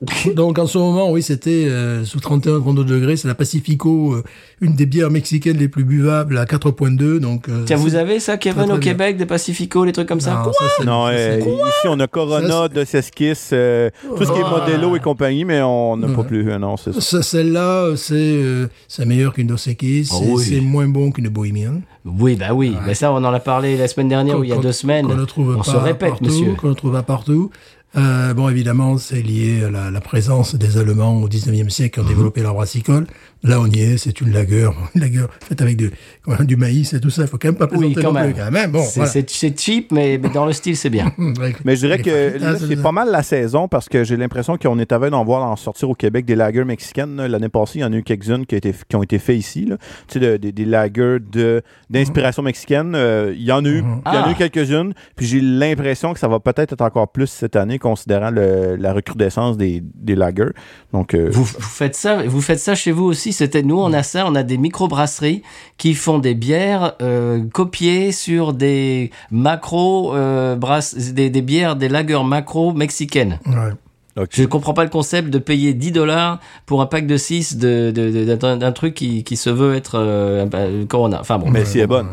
S3: [laughs] donc en ce moment, oui, c'était euh, sous 31-32 degrés, c'est la Pacifico, euh, une des bières mexicaines les plus buvables à 4.2. Donc, euh,
S2: Tiens, vous avez ça, Kevin,
S3: très,
S2: au Québec, des Pacifico, les trucs comme ça?
S3: Non, ça, c'est-
S1: Non,
S3: ça,
S1: euh,
S3: c'est-
S1: ici on a Corona, De Sesquis, euh, tout ce qui est Modelo et compagnie, mais on n'a pas
S3: Ouais.
S1: plus. euh, non, c'est ça.
S3: Ça, Celle-là, c'est euh, c'est meilleur qu'une Dos Equis,
S2: Ah
S3: c'est
S2: oui.
S3: c'est moins bon qu'une Bohemian.
S2: Oui, bah oui. Mais ça, on en a parlé la semaine dernière ou il y a deux semaines.
S3: Qu'on ne trouve
S2: on
S3: pas
S2: se répète,
S3: partout,
S2: monsieur.
S3: Qu'on ne trouve pas partout. Euh, bon, évidemment, c'est lié à la, la présence des Allemands au 19e siècle qui ont
S2: Mhm.
S3: développé leur brassicole. Là, on y est, c'est une lagueur, [laughs] une lagueur faite avec du, maïs et tout ça. Il faut quand même pas
S2: Oui,
S3: plaisanter
S2: quand même.
S3: plus, quand même. Bon,
S2: C'est
S3: voilà.
S2: cheap, mais, mais dans le style, c'est bien. [laughs]
S1: Mais je dirais que c'est pas mal la saison parce que j'ai l'impression qu'on est à d'en voir en sortir au Québec des lagers mexicaines. L'année passée, il y en a eu quelques-unes qui, ont été faits ici. là. Tu sais, de- des, des lagers de- d'inspiration mexicaine. euh, il y en a eu, il y en a
S2: Ah.
S1: eu quelques-unes. Puis j'ai l'impression que ça va peut-être être encore plus cette année, considérant le- la recrudescence des, des lagers. Donc, euh,
S2: Vous, vous faites ça, vous faites ça chez vous aussi. C'était nous, on a ça, on a des microbrasseries qui font des bières euh, copiées sur des macro euh, brasses, des, des bières, des lagers macro mexicaines.
S3: Ouais.
S2: Je ne comprends pas le concept de payer 10 dollars pour un pack de 6 de, de- de- d'un, d'un truc qui, qui se veut être euh, Corona. Enfin bon.
S1: mais si elle est bonne.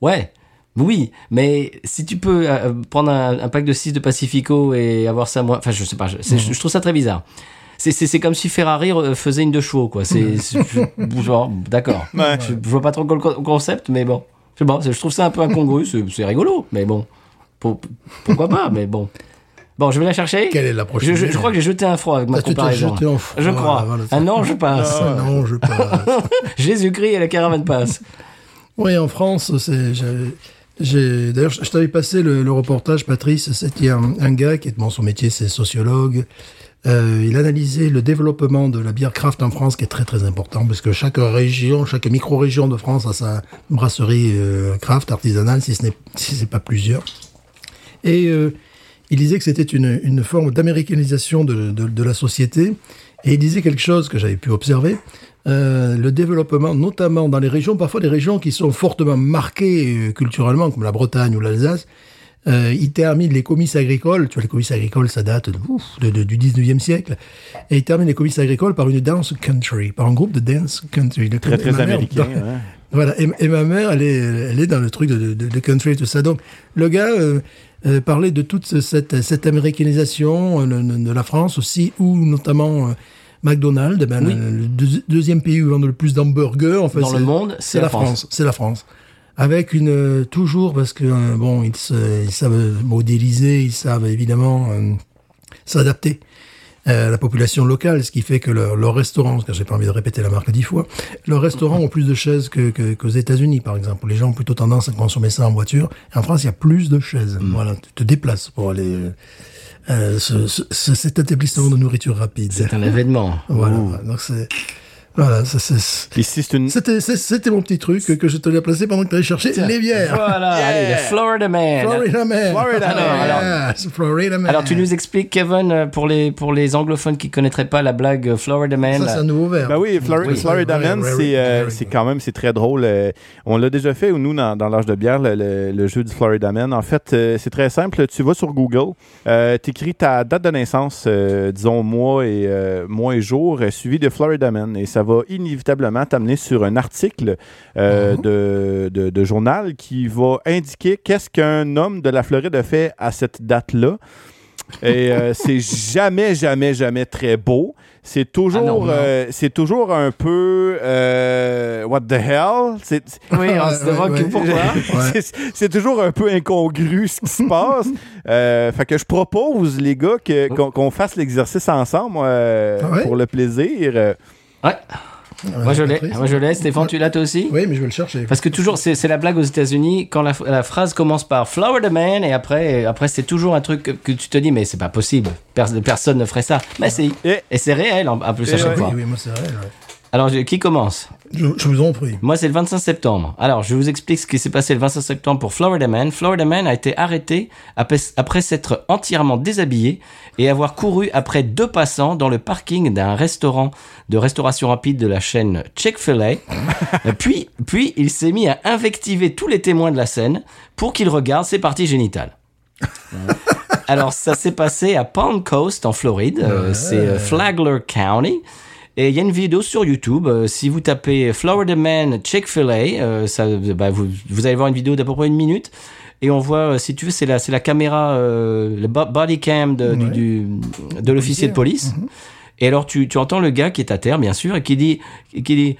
S2: Ouais. Oui, mais si tu peux euh, prendre un, un pack de 6 de Pacifico et avoir ça moins... Enfin, je sais pas, je, c'est- je- je trouve ça très bizarre. C'est, c'est, c'est comme si Ferrari euh, faisait une de chevaux, quoi. C'est, [laughs] genre, d'accord.
S1: Ouais.
S2: Je, je vois pas trop le co- concept, mais bon. Je c'est- je trouve ça un peu incongru, c'est, rigolo, mais bon. Pour- pourquoi pas, mais bon. Bon, je vais la chercher.
S3: Quelle est la prochaine
S2: je, je, je crois que j'ai jeté un froid avec ma
S3: Ah, tu
S2: comparaison.
S3: jeté en froid,
S2: je crois.
S3: voilà,
S2: un
S3: ça-
S2: an, je passe.
S3: Ah, passe. [laughs]
S2: Jésus-Christ et la caravane passe.
S3: Oui, en France, c'est. d'ailleurs, je je t'avais passé le, le reportage, Patrice. C'était un, un gars qui est bon, son métier, c'est sociologue. Euh, il analysait le développement de la bière craft en France, qui est très très important, parce que chaque région, chaque micro-région de France a sa brasserie euh, craft artisanale, si ce n'est si pas plusieurs. Et euh, il disait que c'était une, forme d'américanisation de, de, la société. Et il disait quelque chose que j'avais pu observer, le développement, notamment dans les régions, parfois des régions qui sont fortement marquées culturellement, comme la Bretagne ou l'Alsace. Euh, il termine les comices agricoles, tu vois, les comices agricoles, ça date de, ouf, de- de- du 19e siècle, et il termine les comices agricoles par une dance country, par un groupe de dance country. De-
S1: Très, très
S3: mère-
S1: américain. hein. [laughs]
S3: voilà, et, et ma mère, elle est, elle est dans le truc de, de, de country et tout ça. Donc, le gars euh, euh, parlait de toute cette, cette américanisation euh, de, de la France aussi, où notamment euh, McDonald's, ben,
S2: Oui.
S3: le, le deux- deuxième pays où ils vendent le plus d'hamburgers, en fait,
S2: Dans le monde,
S3: c'est la France. C'est la France. Avec une euh, toujours parce que euh, bon, ils, se- ils savent modéliser, ils savent évidemment euh, s'adapter euh, à la population locale, ce qui fait que leur, leur restaurant, parce que j'ai pas envie de répéter la marque dix fois, leurs restaurants ont plus de chaises que, que- qu'aux États-Unis, par exemple. Les gens ont plutôt tendance à consommer ça en voiture. Et en France, il y a plus de chaises. Voilà, tu te déplaces pour aller euh, ce, ce- ce- cet établissement de nourriture rapide.
S2: C'est un événement.
S3: Voilà.
S2: Ouh.
S3: Donc c'est Voilà, ça, c'est- c'était mon petit truc que je te l'ai placé pendant que tu allais chercher les bières.
S2: Voilà, allez, le Florida Man.
S3: Florida Man.
S1: Florida
S2: Man. [laughs] Alors,
S3: Yes, Florida Man.
S2: Alors tu nous expliques, Kevin, euh, pour les, pour les anglophones qui connaîtraient pas la blague euh, Florida Man.
S3: Ça, c'est un nouveau verbe.
S1: Ben oui, Flor-
S2: Oui.
S1: Florida Man,
S3: very,
S1: c'est euh, quand même c'est très drôle. euh, on l'a déjà fait, nous, dans, dans l'âge de bière, le, le- le jeu du Florida Man. En fait, c'est très simple. Tu vas sur Google, euh, tu écris ta date de naissance, euh, disons mois et, euh, mois et jour, suivi de Florida Man. Et ça va inévitablement t'amener sur un article euh, de, de, de journal qui va indiquer qu'est-ce qu'un homme de la Floride a fait à cette date-là. Et euh, [laughs] c'est jamais, jamais, jamais très beau. C'est toujours,
S2: Ah
S1: euh, c'est toujours un peu what the hell?
S2: Oui, on se [laughs] demande
S3: ouais.
S2: pourquoi. [laughs]
S3: Ouais.
S1: c'est- toujours un peu incongru ce qui se passe. Fait que je propose, les gars, que, qu'on, fasse l'exercice ensemble
S3: Ah ouais?
S1: pour le plaisir.
S2: Ouais,
S3: Ouais,
S2: moi je l'ai. Moi je l'ai. Stéphane, tu l'as toi aussi?
S3: Oui, mais je vais le chercher.
S2: Parce que toujours, c'est la blague aux États-Unis quand la, la phrase commence par Florida Man et après, après c'est toujours un truc que, tu te dis mais c'est pas possible, Pers- personne ne ferait ça. Mais si.
S1: Et-
S2: Et c'est réel en, plus à chaque
S1: ouais.
S3: oui,
S2: fois.
S3: oui, moi c'est ouais.
S2: Alors je- qui commence
S3: Je, je vous en prie.
S2: Moi c'est le 25 septembre. Alors je vous explique ce qui s'est passé le 25 septembre pour Florida Man. Florida Man a été arrêté après, après s'être entièrement déshabillé et avoir couru après deux passants dans le parking d'un restaurant de restauration rapide de la chaîne Chick-fil-A. [laughs] puis, puis il s'est mis à invectiver tous les témoins de la scène pour qu'ils regardent ses parties génitales. [laughs] Alors, ça s'est passé à Palm Coast, en Floride. Euh, c'est euh, Flagler County. Et il y a une vidéo sur YouTube. Euh, si vous tapez Florida Man Chick-fil-A, euh, ça, bah, vous, vous allez voir une vidéo d'à peu près une minute. Et on voit, euh, si tu veux, c'est la, c'est la caméra, le bo- body cam de, du-
S3: Ouais.
S2: du, de l'officier de police. Et alors, tu, tu entends le gars qui est à terre, bien sûr, et qui dit, qui dit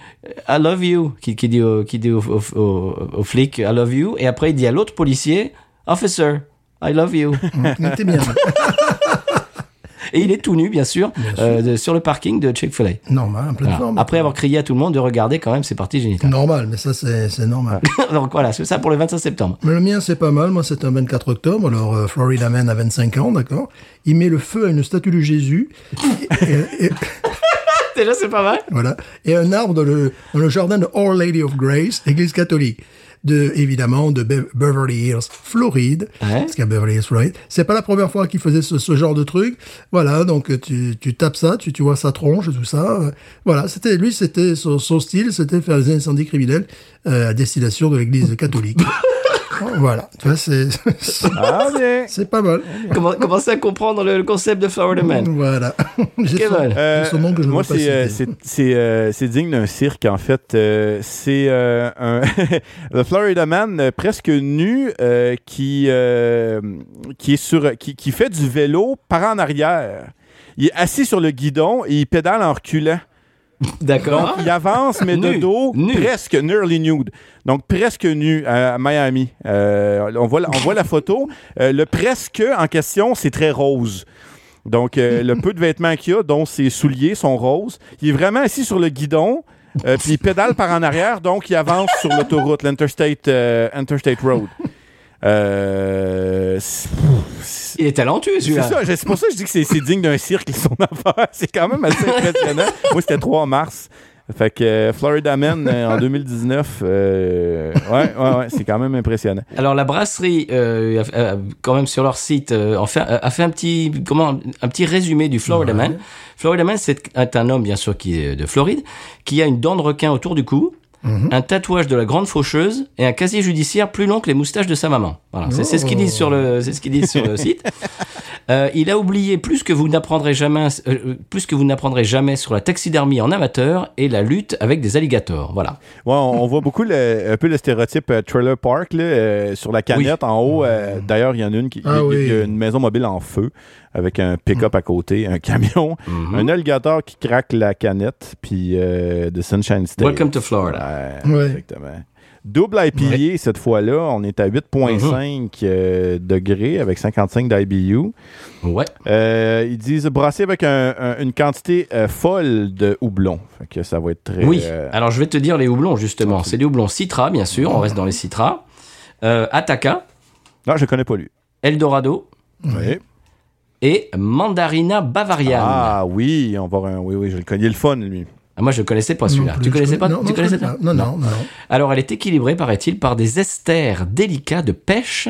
S2: I love you, qui, qui dit, au, qui dit au, au, au- au flic I love you. Et après, il dit à l'autre policier Officer, I love you.
S3: Était bien. [laughs]
S2: Et il est tout nu, bien sûr, euh, de- sur le parking de Chick-fil-A.
S3: Normal, en pleine
S2: Voilà.
S3: forme.
S2: Après avoir crié à tout le monde de regarder quand même ses parties génitales.
S3: Normal, mais ça c'est c'est normal. [laughs]
S2: Donc voilà, c'est ça pour le 25 septembre.
S3: Mais le mien, c'est pas mal. Moi, c'est un 24 octobre. Alors, euh, Florida Man a 25 ans, d'accord Il met le feu à une statue de Jésus. et, et- [laughs]
S2: Déjà, c'est pas mal.
S3: voilà. Et un arbre dans le, dans le jardin de Our Lady of Grace, église catholique. De, évidemment, de Be- Beverly Hills, Floride.
S2: Ouais.
S3: Parce qu'à Beverly Hills, Floride, c'est pas la première fois qu'il faisait ce, ce genre de truc. Voilà. Donc, euh, tu, tu tapes ça, tu, tu vois sa tronche, tout ça. Euh, Voilà. C'était, lui, c'était son, son style, c'était faire des incendies criminels, euh, à destination de l'église catholique. [laughs] voilà. Tu vois, c'est, c'est- [laughs]
S1: ah,
S3: c'est pas mal.
S2: Comment, commencez à comprendre le, le concept de Florida Man.
S3: Voilà. J'ai son.
S1: Euh,
S3: j'ai son nom que je ne
S1: moi, c'est, euh,
S3: citer.
S1: c'est, c'est, euh, c'est digne d'un cirque, en fait. Euh, c'est euh, un [laughs] le Florida Man euh, presque nu euh, qui, euh, qui, est sur, qui, qui fait du vélo par en arrière. Il est assis sur le guidon et il pédale en reculant. [laughs]
S2: D'accord.
S1: Il avance, mais de dos,
S2: Nu.
S1: presque nearly nude. Donc, presque nu à Miami. Euh, on, voit, la- on voit la photo. Euh, le presque en question, c'est très rose. Donc, euh, le peu de vêtements qu'il a, dont ses souliers sont roses. Il est vraiment assis sur le guidon. euh, puis il pédale par en arrière, donc il avance sur l'autoroute, l'Interstate euh, Interstate Road. Euh, c'est-
S2: Il est talentueux,
S1: c'est
S2: celui-là.
S1: ça, je- c'est pour ça que je dis que c'est c'est digne d'un cirque, son affaire. C'est quand même assez impressionnant. Moi, c'était 3 mars. Fait que euh, Florida Man euh, en 2019, euh, ouais, ouais, ouais, c'est quand même impressionnant.
S2: Alors la brasserie, euh, a- a- quand même sur leur site, euh, fait- a fait un petit, comment, un petit résumé du Florida Man. Florida Man, c'est est un homme bien sûr qui est de Floride, qui a une dent de requin autour du cou, un tatouage de la grande faucheuse et un casier judiciaire plus long que les moustaches de sa maman. Voilà, c'est c'est ce qu'ils disent sur le, c'est ce qu'ils disent sur le [laughs] site. Euh, il a oublié plus que vous n'apprendrez jamais, euh, plus que vous n'apprendrez jamais sur la taxidermie en amateur et la lutte avec des alligators. Voilà.
S1: Ouais, on, on voit beaucoup le, un peu le stéréotype euh, trailer park là, euh, sur la canette en haut. euh, D'ailleurs, il y en a une qui
S3: Ah
S1: il a- il y a
S3: oui.
S1: une maison mobile en feu avec un pick-up à côté, un camion,
S2: Mhm.
S1: un alligator qui craque la canette, puis euh, de Sunshine State.
S2: Welcome to Florida.
S1: Ouais,
S3: Ouais.
S1: exactement. Double IPA cette fois-là, on est à 8.5 euh, degrés avec 55 d'IBU.
S2: Ouais.
S1: Euh, ils disent brasser avec un- un- une quantité euh, folle de houblon. Fait que ça va être très.
S2: Oui.
S1: euh,
S2: Alors je vais te dire les houblons justement. C'est des houblons Citra bien sûr. On reste dans les Citra. Ataka,
S1: Non, je connais pas lui.
S2: Eldorado
S1: Oui.
S2: et Mandarina Bavarian.
S1: Ah oui, on va. Oui, oui, je le connais. Il est le fun, lui.
S2: Ah, moi, je connaissais pas celui-là.
S3: Non
S2: Tu connaissais pas
S3: non,
S2: Tu
S3: non,
S2: connaissais pas
S3: pas. Non, non, non.
S2: Alors, elle est équilibrée, paraît-il, par des esters délicats de pêche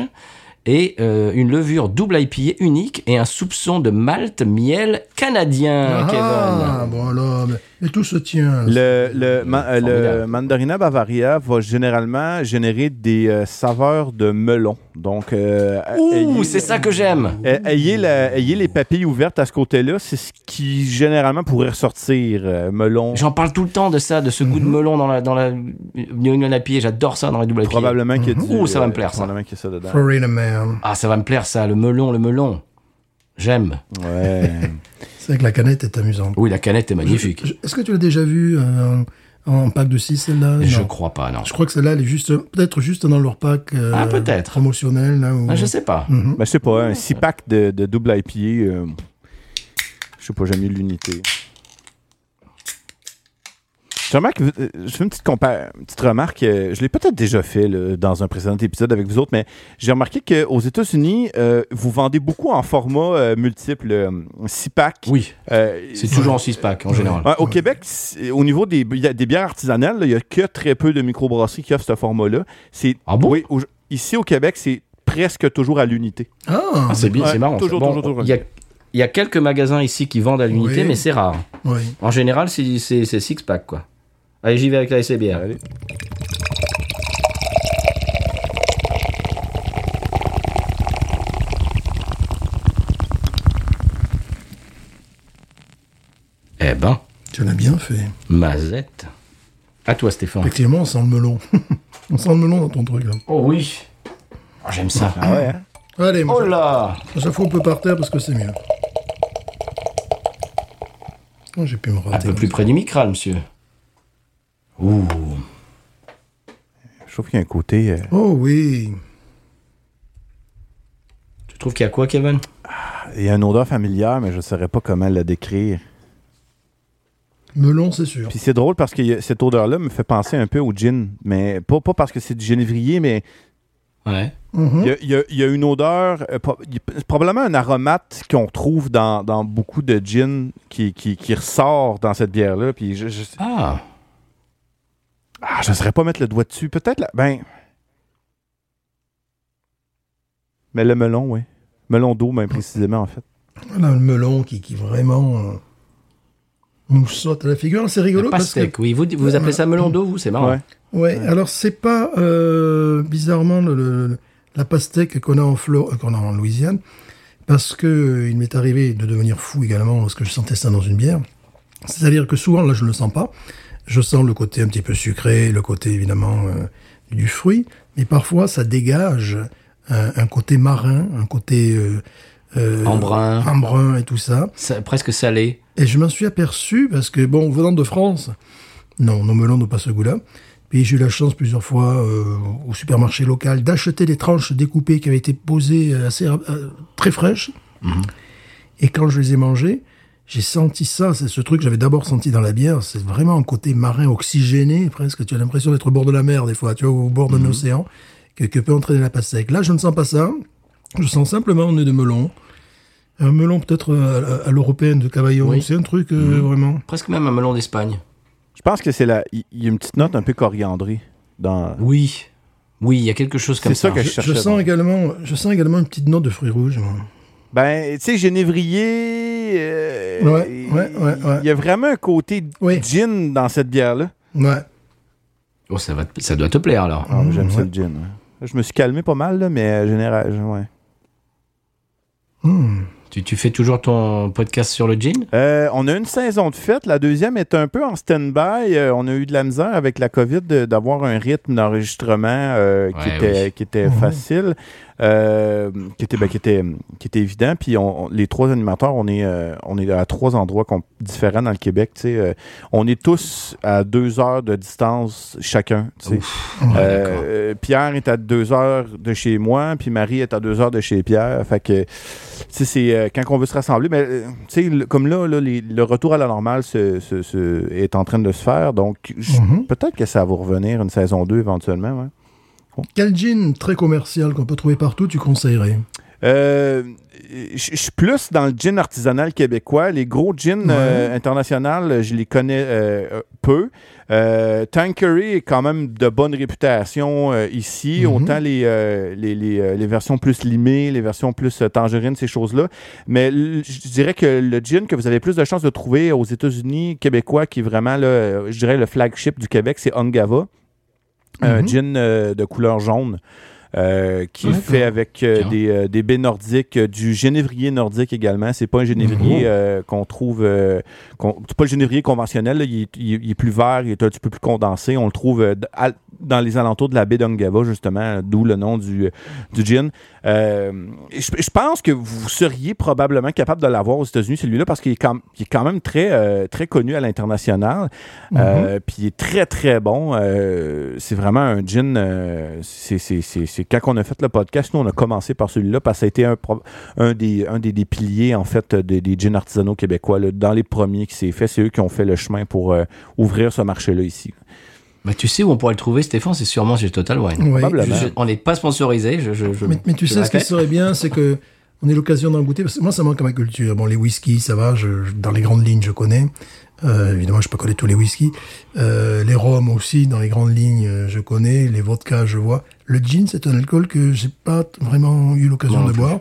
S2: et euh, une levure double IPA unique et un soupçon de malt miel canadien,
S3: Ah,
S2: Kevin.
S3: bon alors, mais, mais tout se tient.
S1: Le, le, ma- euh, le. Mandarina Bavaria va généralement générer des euh, saveurs de melon. Donc, euh,
S2: Ouh, c'est ça que j'aime.
S1: euh, ayez, la- ayez les papilles ouvertes à ce côté-là. C'est ce qui, généralement, pourrait ressortir. euh, melon.
S2: J'en parle tout le temps de ça, de ce goût de melon dans la dans la New England IPA. J'adore ça dans les double IPA.
S1: Probablement qu'il y a du,
S2: Ouh, ça va me
S1: euh,
S2: plaire, ça.
S1: Probablement qu'il y a ça dedans.
S3: Florida Man.
S2: Ah, ça va me plaire ça, le melon, le melon. J'aime.
S1: Ouais. [laughs]
S3: C'est vrai que la canette est amusante.
S2: Oui, la canette est magnifique.
S3: Est-ce que tu l'as déjà vue euh, en, en pack de 6 celle-là?
S2: Je crois pas, non.
S3: Je crois que celle-là, elle est juste, peut-être juste dans leur pack euh,
S2: Ah, peut-être.
S3: promotionnel. Là, où-
S2: Ah, je sais pas.
S3: Mhm.
S1: Ben, je sais pas, un 6-pack de, de double IPA, euh, je sais pas, j'aime mieux l'unité. Je remarque, euh, je fais une petite, une petite remarque, euh, je l'ai peut-être déjà fait là, dans un précédent épisode avec vous autres, mais j'ai remarqué qu'aux États-Unis, euh, vous vendez beaucoup en format euh, multiple, 6-pack.
S2: Oui,
S1: Euh,
S2: c'est toujours en 6 pack en général.
S1: Ouais, au Québec, au niveau des, bi- des bières artisanales, il y a que très peu de microbrasseries qui offrent ce format-là. C'est
S2: Ah bon?
S1: Oui, au- ici au Québec, c'est presque toujours à l'unité.
S3: Ah,
S2: Ah, c'est bien,
S1: Ouais,
S2: c'est marrant.
S1: toujours, toujours, toujours.
S2: Il y a, il y a quelques magasins ici qui vendent à l'unité,
S3: Oui.
S2: mais c'est rare.
S3: oui.
S2: En général, c'est c'est- c'est six pack quoi. Allez, j'y vais avec la SCBR.
S1: Allez.
S2: Eh ben,
S3: Tu l'as bien fait.
S2: mazette. À toi, Stéphane.
S3: Effectivement, on sent le melon. [laughs] on sent le melon dans ton truc, là.
S2: Oh oui. Oh, J'aime ça.
S1: Ah ouais, hein?
S3: Allez, moi,
S2: Oh là
S3: à chaque fois, on peut par terre parce que c'est mieux. Oh, J'ai pu me
S2: Un
S3: rater.
S2: peu plus près du micral, monsieur. Ouh.
S1: Je trouve qu'il y a un côté. euh,
S3: Oh oui.
S2: Tu trouves qu'il y a quoi, Kevin?
S1: Il y a une odeur familière, mais je ne saurais pas comment la décrire.
S3: Melon, c'est sûr.
S1: Puis c'est drôle parce que cette odeur-là me fait penser un peu au gin, mais pas, pas parce que c'est du genévrier, mais
S2: Ouais.
S3: Mhm.
S1: il y a, y y une odeur, euh, probablement un aromate qu'on trouve dans, dans beaucoup de gin qui, qui, qui ressort dans cette bière-là. Puis je, je,
S2: Ah.
S1: Ah, je ne saurais pas mettre le doigt dessus. Peut-être, ben. Mais le melon, oui. Melon d'eau, même précisément, en fait.
S3: Voilà, le melon qui, qui vraiment euh, nous saute à la figure. C'est rigolo
S2: La
S3: parce que
S2: pastèque, oui. Vous, vous appelez ça melon d'eau, vous? C'est marrant.
S1: Ouais.
S3: Ouais, alors c'est pas euh, bizarrement le, le- la pastèque qu'on a en Flo- euh, qu'on a en Louisiane, parce que euh, il m'est arrivé de devenir fou également lorsque je sentais ça dans une bière. C'est-à-dire que souvent là je ne le sens pas, je sens le côté un petit peu sucré, le côté évidemment euh, du fruit, mais parfois ça dégage un, un côté marin, un côté euh, euh,
S2: Embrun.
S3: embrun et tout ça.
S2: Ça- presque salé.
S3: Et je m'en suis aperçu parce que, bon, venant de France, non, nos melons n'ont pas ce goût-là. Puis j'ai eu la chance plusieurs fois euh, au supermarché local d'acheter des tranches découpées qui avaient été posées assez euh, très fraîches. Et quand je les ai mangées, j'ai senti ça. C'est ce truc que j'avais d'abord senti dans la bière. C'est vraiment un côté marin oxygéné, presque. Tu as l'impression d'être au bord de la mer des fois, tu vois, au bord d'un océan, que, que peut entraîner la pastèque. Là, je ne sens pas ça. Je sens simplement un nez de melon. Un melon peut-être euh, à, à l'européenne de Cavaillon.
S2: Oui.
S3: C'est un truc euh, vraiment.
S2: Presque même un melon d'Espagne.
S1: Je pense que c'est la. Il y a une petite note un peu coriandrée dans.
S2: Oui. Oui, il y a quelque chose comme
S1: C'est ça
S2: ça.
S1: que je
S3: Je,
S1: cherchais.
S3: sens également, je sens également une petite note de fruits rouges. moi.
S1: Ben, tu sais, genévrier. euh,
S3: Ouais, ouais, ouais, ouais.
S1: Il y a vraiment un côté
S3: Oui.
S1: gin dans cette bière-là.
S3: Ouais.
S2: Oh, ça, va te- ça doit te plaire alors.
S1: Ah, J'aime ça le gin. ouais. Je me suis calmé pas mal, là, mais euh, général, ouais.
S3: Hmm.
S2: Tu, tu fais toujours ton podcast sur le gin?
S1: Euh, on a une saison de fête. La deuxième est un peu en stand-by. Euh, on a eu de la misère avec la COVID d'avoir un rythme d'enregistrement euh, qui,
S2: Ouais,
S1: était,
S2: oui.
S1: qui était
S3: Mhm.
S1: facile, euh, qui, était, ben, qui, était, qui était évident. Puis on, on- les trois animateurs, on est, euh, on est à trois endroits différents dans le Québec. tu sais. Euh, on est tous à deux heures de distance chacun. tu sais.
S2: Ouais, d'accord.
S1: Euh, Pierre est à deux heures de chez moi, puis Marie est à deux heures de chez Pierre. Fait que, tu sais, c'est euh, quand on veut se rassembler, mais euh, tu sais, le- comme là, là, les- le retour à la normale se- se- se- est en train de se faire. Donc,
S3: Mhm.
S1: peut-être que ça va revenir une saison 2 éventuellement. ouais.
S3: Quel gin très commercial qu'on peut trouver partout, tu conseillerais?
S1: Euh, je suis plus dans le gin artisanal québécois. Les gros gins euh, internationaux, je les connais euh, peu. Euh, Tanqueray est quand même de bonne réputation ici.
S3: Mhm.
S1: Autant les, les, les, les versions plus limées, les versions plus tangerines, ces choses-là. Mais je dirais que le gin que vous avez plus de chances de trouver aux États-Unis, québécois, qui est vraiment, là, je dirais, le flagship du Québec, c'est Ongava. Un
S3: Mhm.
S1: gin euh, de couleur jaune. Euh, qui est fait avec euh, des, euh, des baies nordiques, du génévrier nordique également. C'est pas un génévrier
S3: Mhm.
S1: qu'on trouve. c'est pas le génévrier conventionnel. là. Il, est, il plus vert, il est un petit peu plus condensé. On le trouve à- dans les alentours de la baie d'Ongava, justement, d'où le nom du, du gin. Je, je pense que vous seriez probablement capable de l'avoir aux États-Unis, celui-là, parce qu'il est, est quand même très, très connu à l'international. Euh, Puis il est très, très bon. C'est vraiment un gin. c'est- quand on a fait le podcast, nous, on a commencé par celui-là parce que ça a été un, des, un des, des piliers, en fait, des, des gins artisanaux québécois. là. dans les premiers qui s'est fait, c'est eux qui ont fait le chemin pour euh, ouvrir ce marché-là ici.
S2: Bah, tu sais où on pourrait le trouver, Stéphane? C'est sûrement chez Total Wine.
S3: Ouais.
S2: Je- on n'est pas sponsorisé. Je, je, je-
S3: Mais, mais tu
S2: je
S3: sais, ce qui serait bien, c'est que on ait l'occasion d'en goûter. Parce que moi, ça manque à ma culture. Bon, les whiskies, ça va. Dans les grandes lignes, je connais. Euh, évidemment, je peux connaître tous les whiskies. Euh, les rhums aussi, dans les grandes lignes, euh, je connais. Les vodkas, je vois. Le gin, c'est un alcool que j'ai pas vraiment eu l'occasion de
S2: plus.
S3: boire.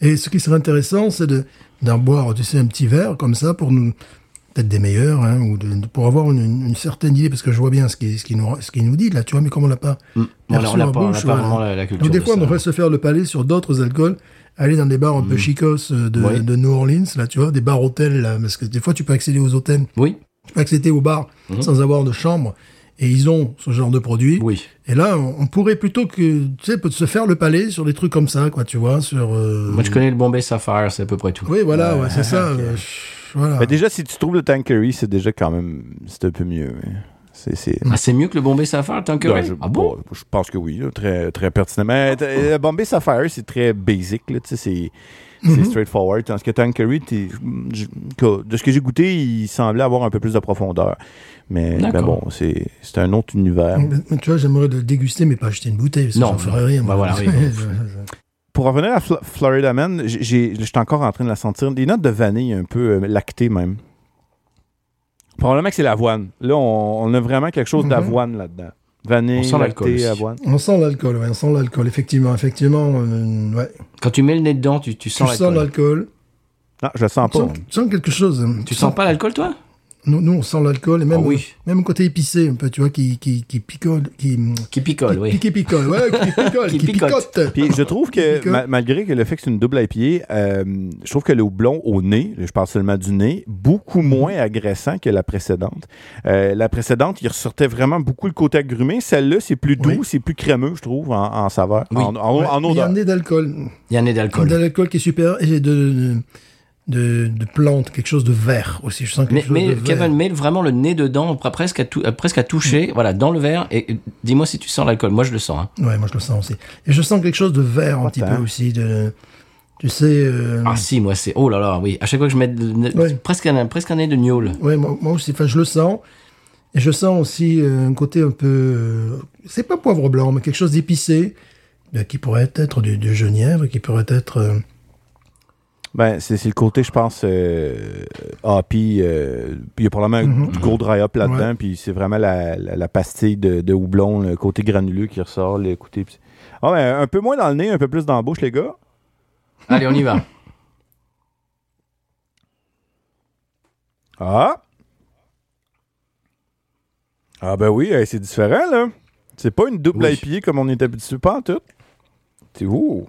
S3: Et ce qui serait intéressant, c'est de d'en boire, tu sais, un petit verre comme ça pour nous peut-être des meilleurs, hein, ou de, pour avoir une, certaine idée, parce que je vois bien ce qu'il ce qui nous, ce qu'il nous dit là, tu vois, mais comme on l'a pas,
S2: Mm. On a- on
S3: en
S2: pas, on n'a
S3: bouche,
S2: pas vraiment la, la culture.
S3: donc des
S2: de
S3: fois, on devrait se faire le palais sur d'autres alcools, aller dans des bars un peu chicos euh, de,
S2: Oui.
S3: de New Orleans, là, tu vois, des bars hôtels, là, parce que des fois, tu peux accéder aux hôtels,
S2: Oui,
S3: tu peux accéder aux bars
S2: Mhm.
S3: sans avoir de chambre, et ils ont ce genre de produits.
S2: oui.
S3: Et là, on, pourrait plutôt que, tu sais, peut se faire le palais sur des trucs comme ça, quoi, tu vois, sur. euh,
S2: Moi, je connais le Bombay Sapphire, c'est à peu près tout.
S3: Oui, voilà,
S1: Ouais,
S3: ouais, c'est ça. [laughs] euh, voilà.
S1: Mais déjà, si tu trouves le Tankery, c'est déjà quand même. C'est un peu mieux. hein. C'est. c'est...
S2: Ah, c'est mieux que le Bombay Sapphire,
S1: Ouais, je,
S2: Ah bon?
S1: je pense que oui, là, très, très pertinent. Mais euh, le Bombay Sapphire, c'est très basic, là, tu sais, c'est, c'est
S3: Mhm.
S1: straightforward. Tandis que je- de ce que j'ai goûté, il semblait avoir un peu plus de profondeur. Mais,
S2: D'accord.
S1: bon, c'est, c'est un autre univers.
S3: Mais- tu vois, j'aimerais le déguster, mais pas acheter une bouteille, parce que
S2: Non,
S3: j'en ferais rien.
S2: voilà, [laughs] oui.
S1: Pour revenir à Fl- Florida Man, j'ai- j'étais encore en train de la sentir. Des notes de vanille un peu euh, lactées même. Probablement que c'est l'avoine. Là, on, on a vraiment quelque chose
S3: Mhm.
S1: d'avoine là-dedans. Vanille,
S2: On sent l'alcool
S1: avoine.
S3: on sent l'alcool, ouais, on sent l'alcool, effectivement, effectivement, euh, ouais.
S2: Quand tu mets le nez dedans, tu, tu
S3: Tu
S2: sens
S3: sens
S2: l'alcool.
S3: l'alcool.
S1: Non, je le sens
S3: Tu
S1: pas.
S3: sens, tu sens quelque chose.
S2: Tu sens pas l'alcool, toi?
S3: Nous, nous, on sent l'alcool et même,
S2: oui.
S3: même côté épicé, un peu, tu vois, qui, qui, qui picole, qui,
S2: Qui picole,
S3: qui,
S2: oui.
S3: qui picole, ouais, qui [laughs] picole,
S2: Qui
S3: qui,
S2: picote.
S1: Puis je trouve que ma- malgré que le fait que c'est une double IPA, euh, je trouve que le houblon au nez, je parle seulement du nez, beaucoup
S3: Mhm.
S1: moins agressant que la précédente. Euh, la précédente, il ressortait vraiment beaucoup le côté agrumé. Celle-là, c'est plus doux,
S3: Oui.
S1: c'est plus crémeux, je trouve, en, en saveur,
S2: Oui.
S1: en, en-
S3: Ouais,
S1: en
S3: Il y a un nez d'alcool.
S2: Il y a un nez
S3: Un
S2: d'alcool.
S3: d'alcool qui est super et de, de, de, de plante, quelque chose de vert aussi. Je sens quelque
S2: Mais,
S3: chose
S2: mais
S3: de vert.
S2: Kevin, mets vraiment le nez dedans, pre- presque à, tou- euh, presque à toucher, voilà, dans le verre, et euh, dis-moi si tu sens l'alcool. Moi, je le sens. hein.
S3: Ouais, moi je le sens aussi. Et je sens quelque chose de vert un petit peu aussi. De, tu sais. euh,
S2: Ah si, moi, c'est... Oh là là, oui. À chaque fois que je mets de- de-
S3: Ouais.
S2: presque, un, presque un nez de gnôle.
S3: Ouais, moi, moi aussi. Enfin, je le sens. Et je sens aussi un côté un peu. euh, c'est pas poivre blanc, mais quelque chose d'épicé, qui pourrait être du, du genièvre, qui pourrait être.
S1: Ben, c'est c'est le côté, je pense, euh, hoppy. euh, il y a probablement
S3: Mhm.
S1: du gros dry up là-dedans,
S3: Ouais.
S1: puis c'est vraiment la, la, la pastille de, de houblon, le côté granuleux qui ressort. Le côté... Ah, ben, un peu moins dans le nez, un peu plus dans la bouche, les gars.
S2: Allez, on y va.
S1: Ah! Ah ben oui, c'est différent, là. C'est pas une double
S2: Oui.
S1: IPA comme on est habitué, pas en tout. C'est ouh!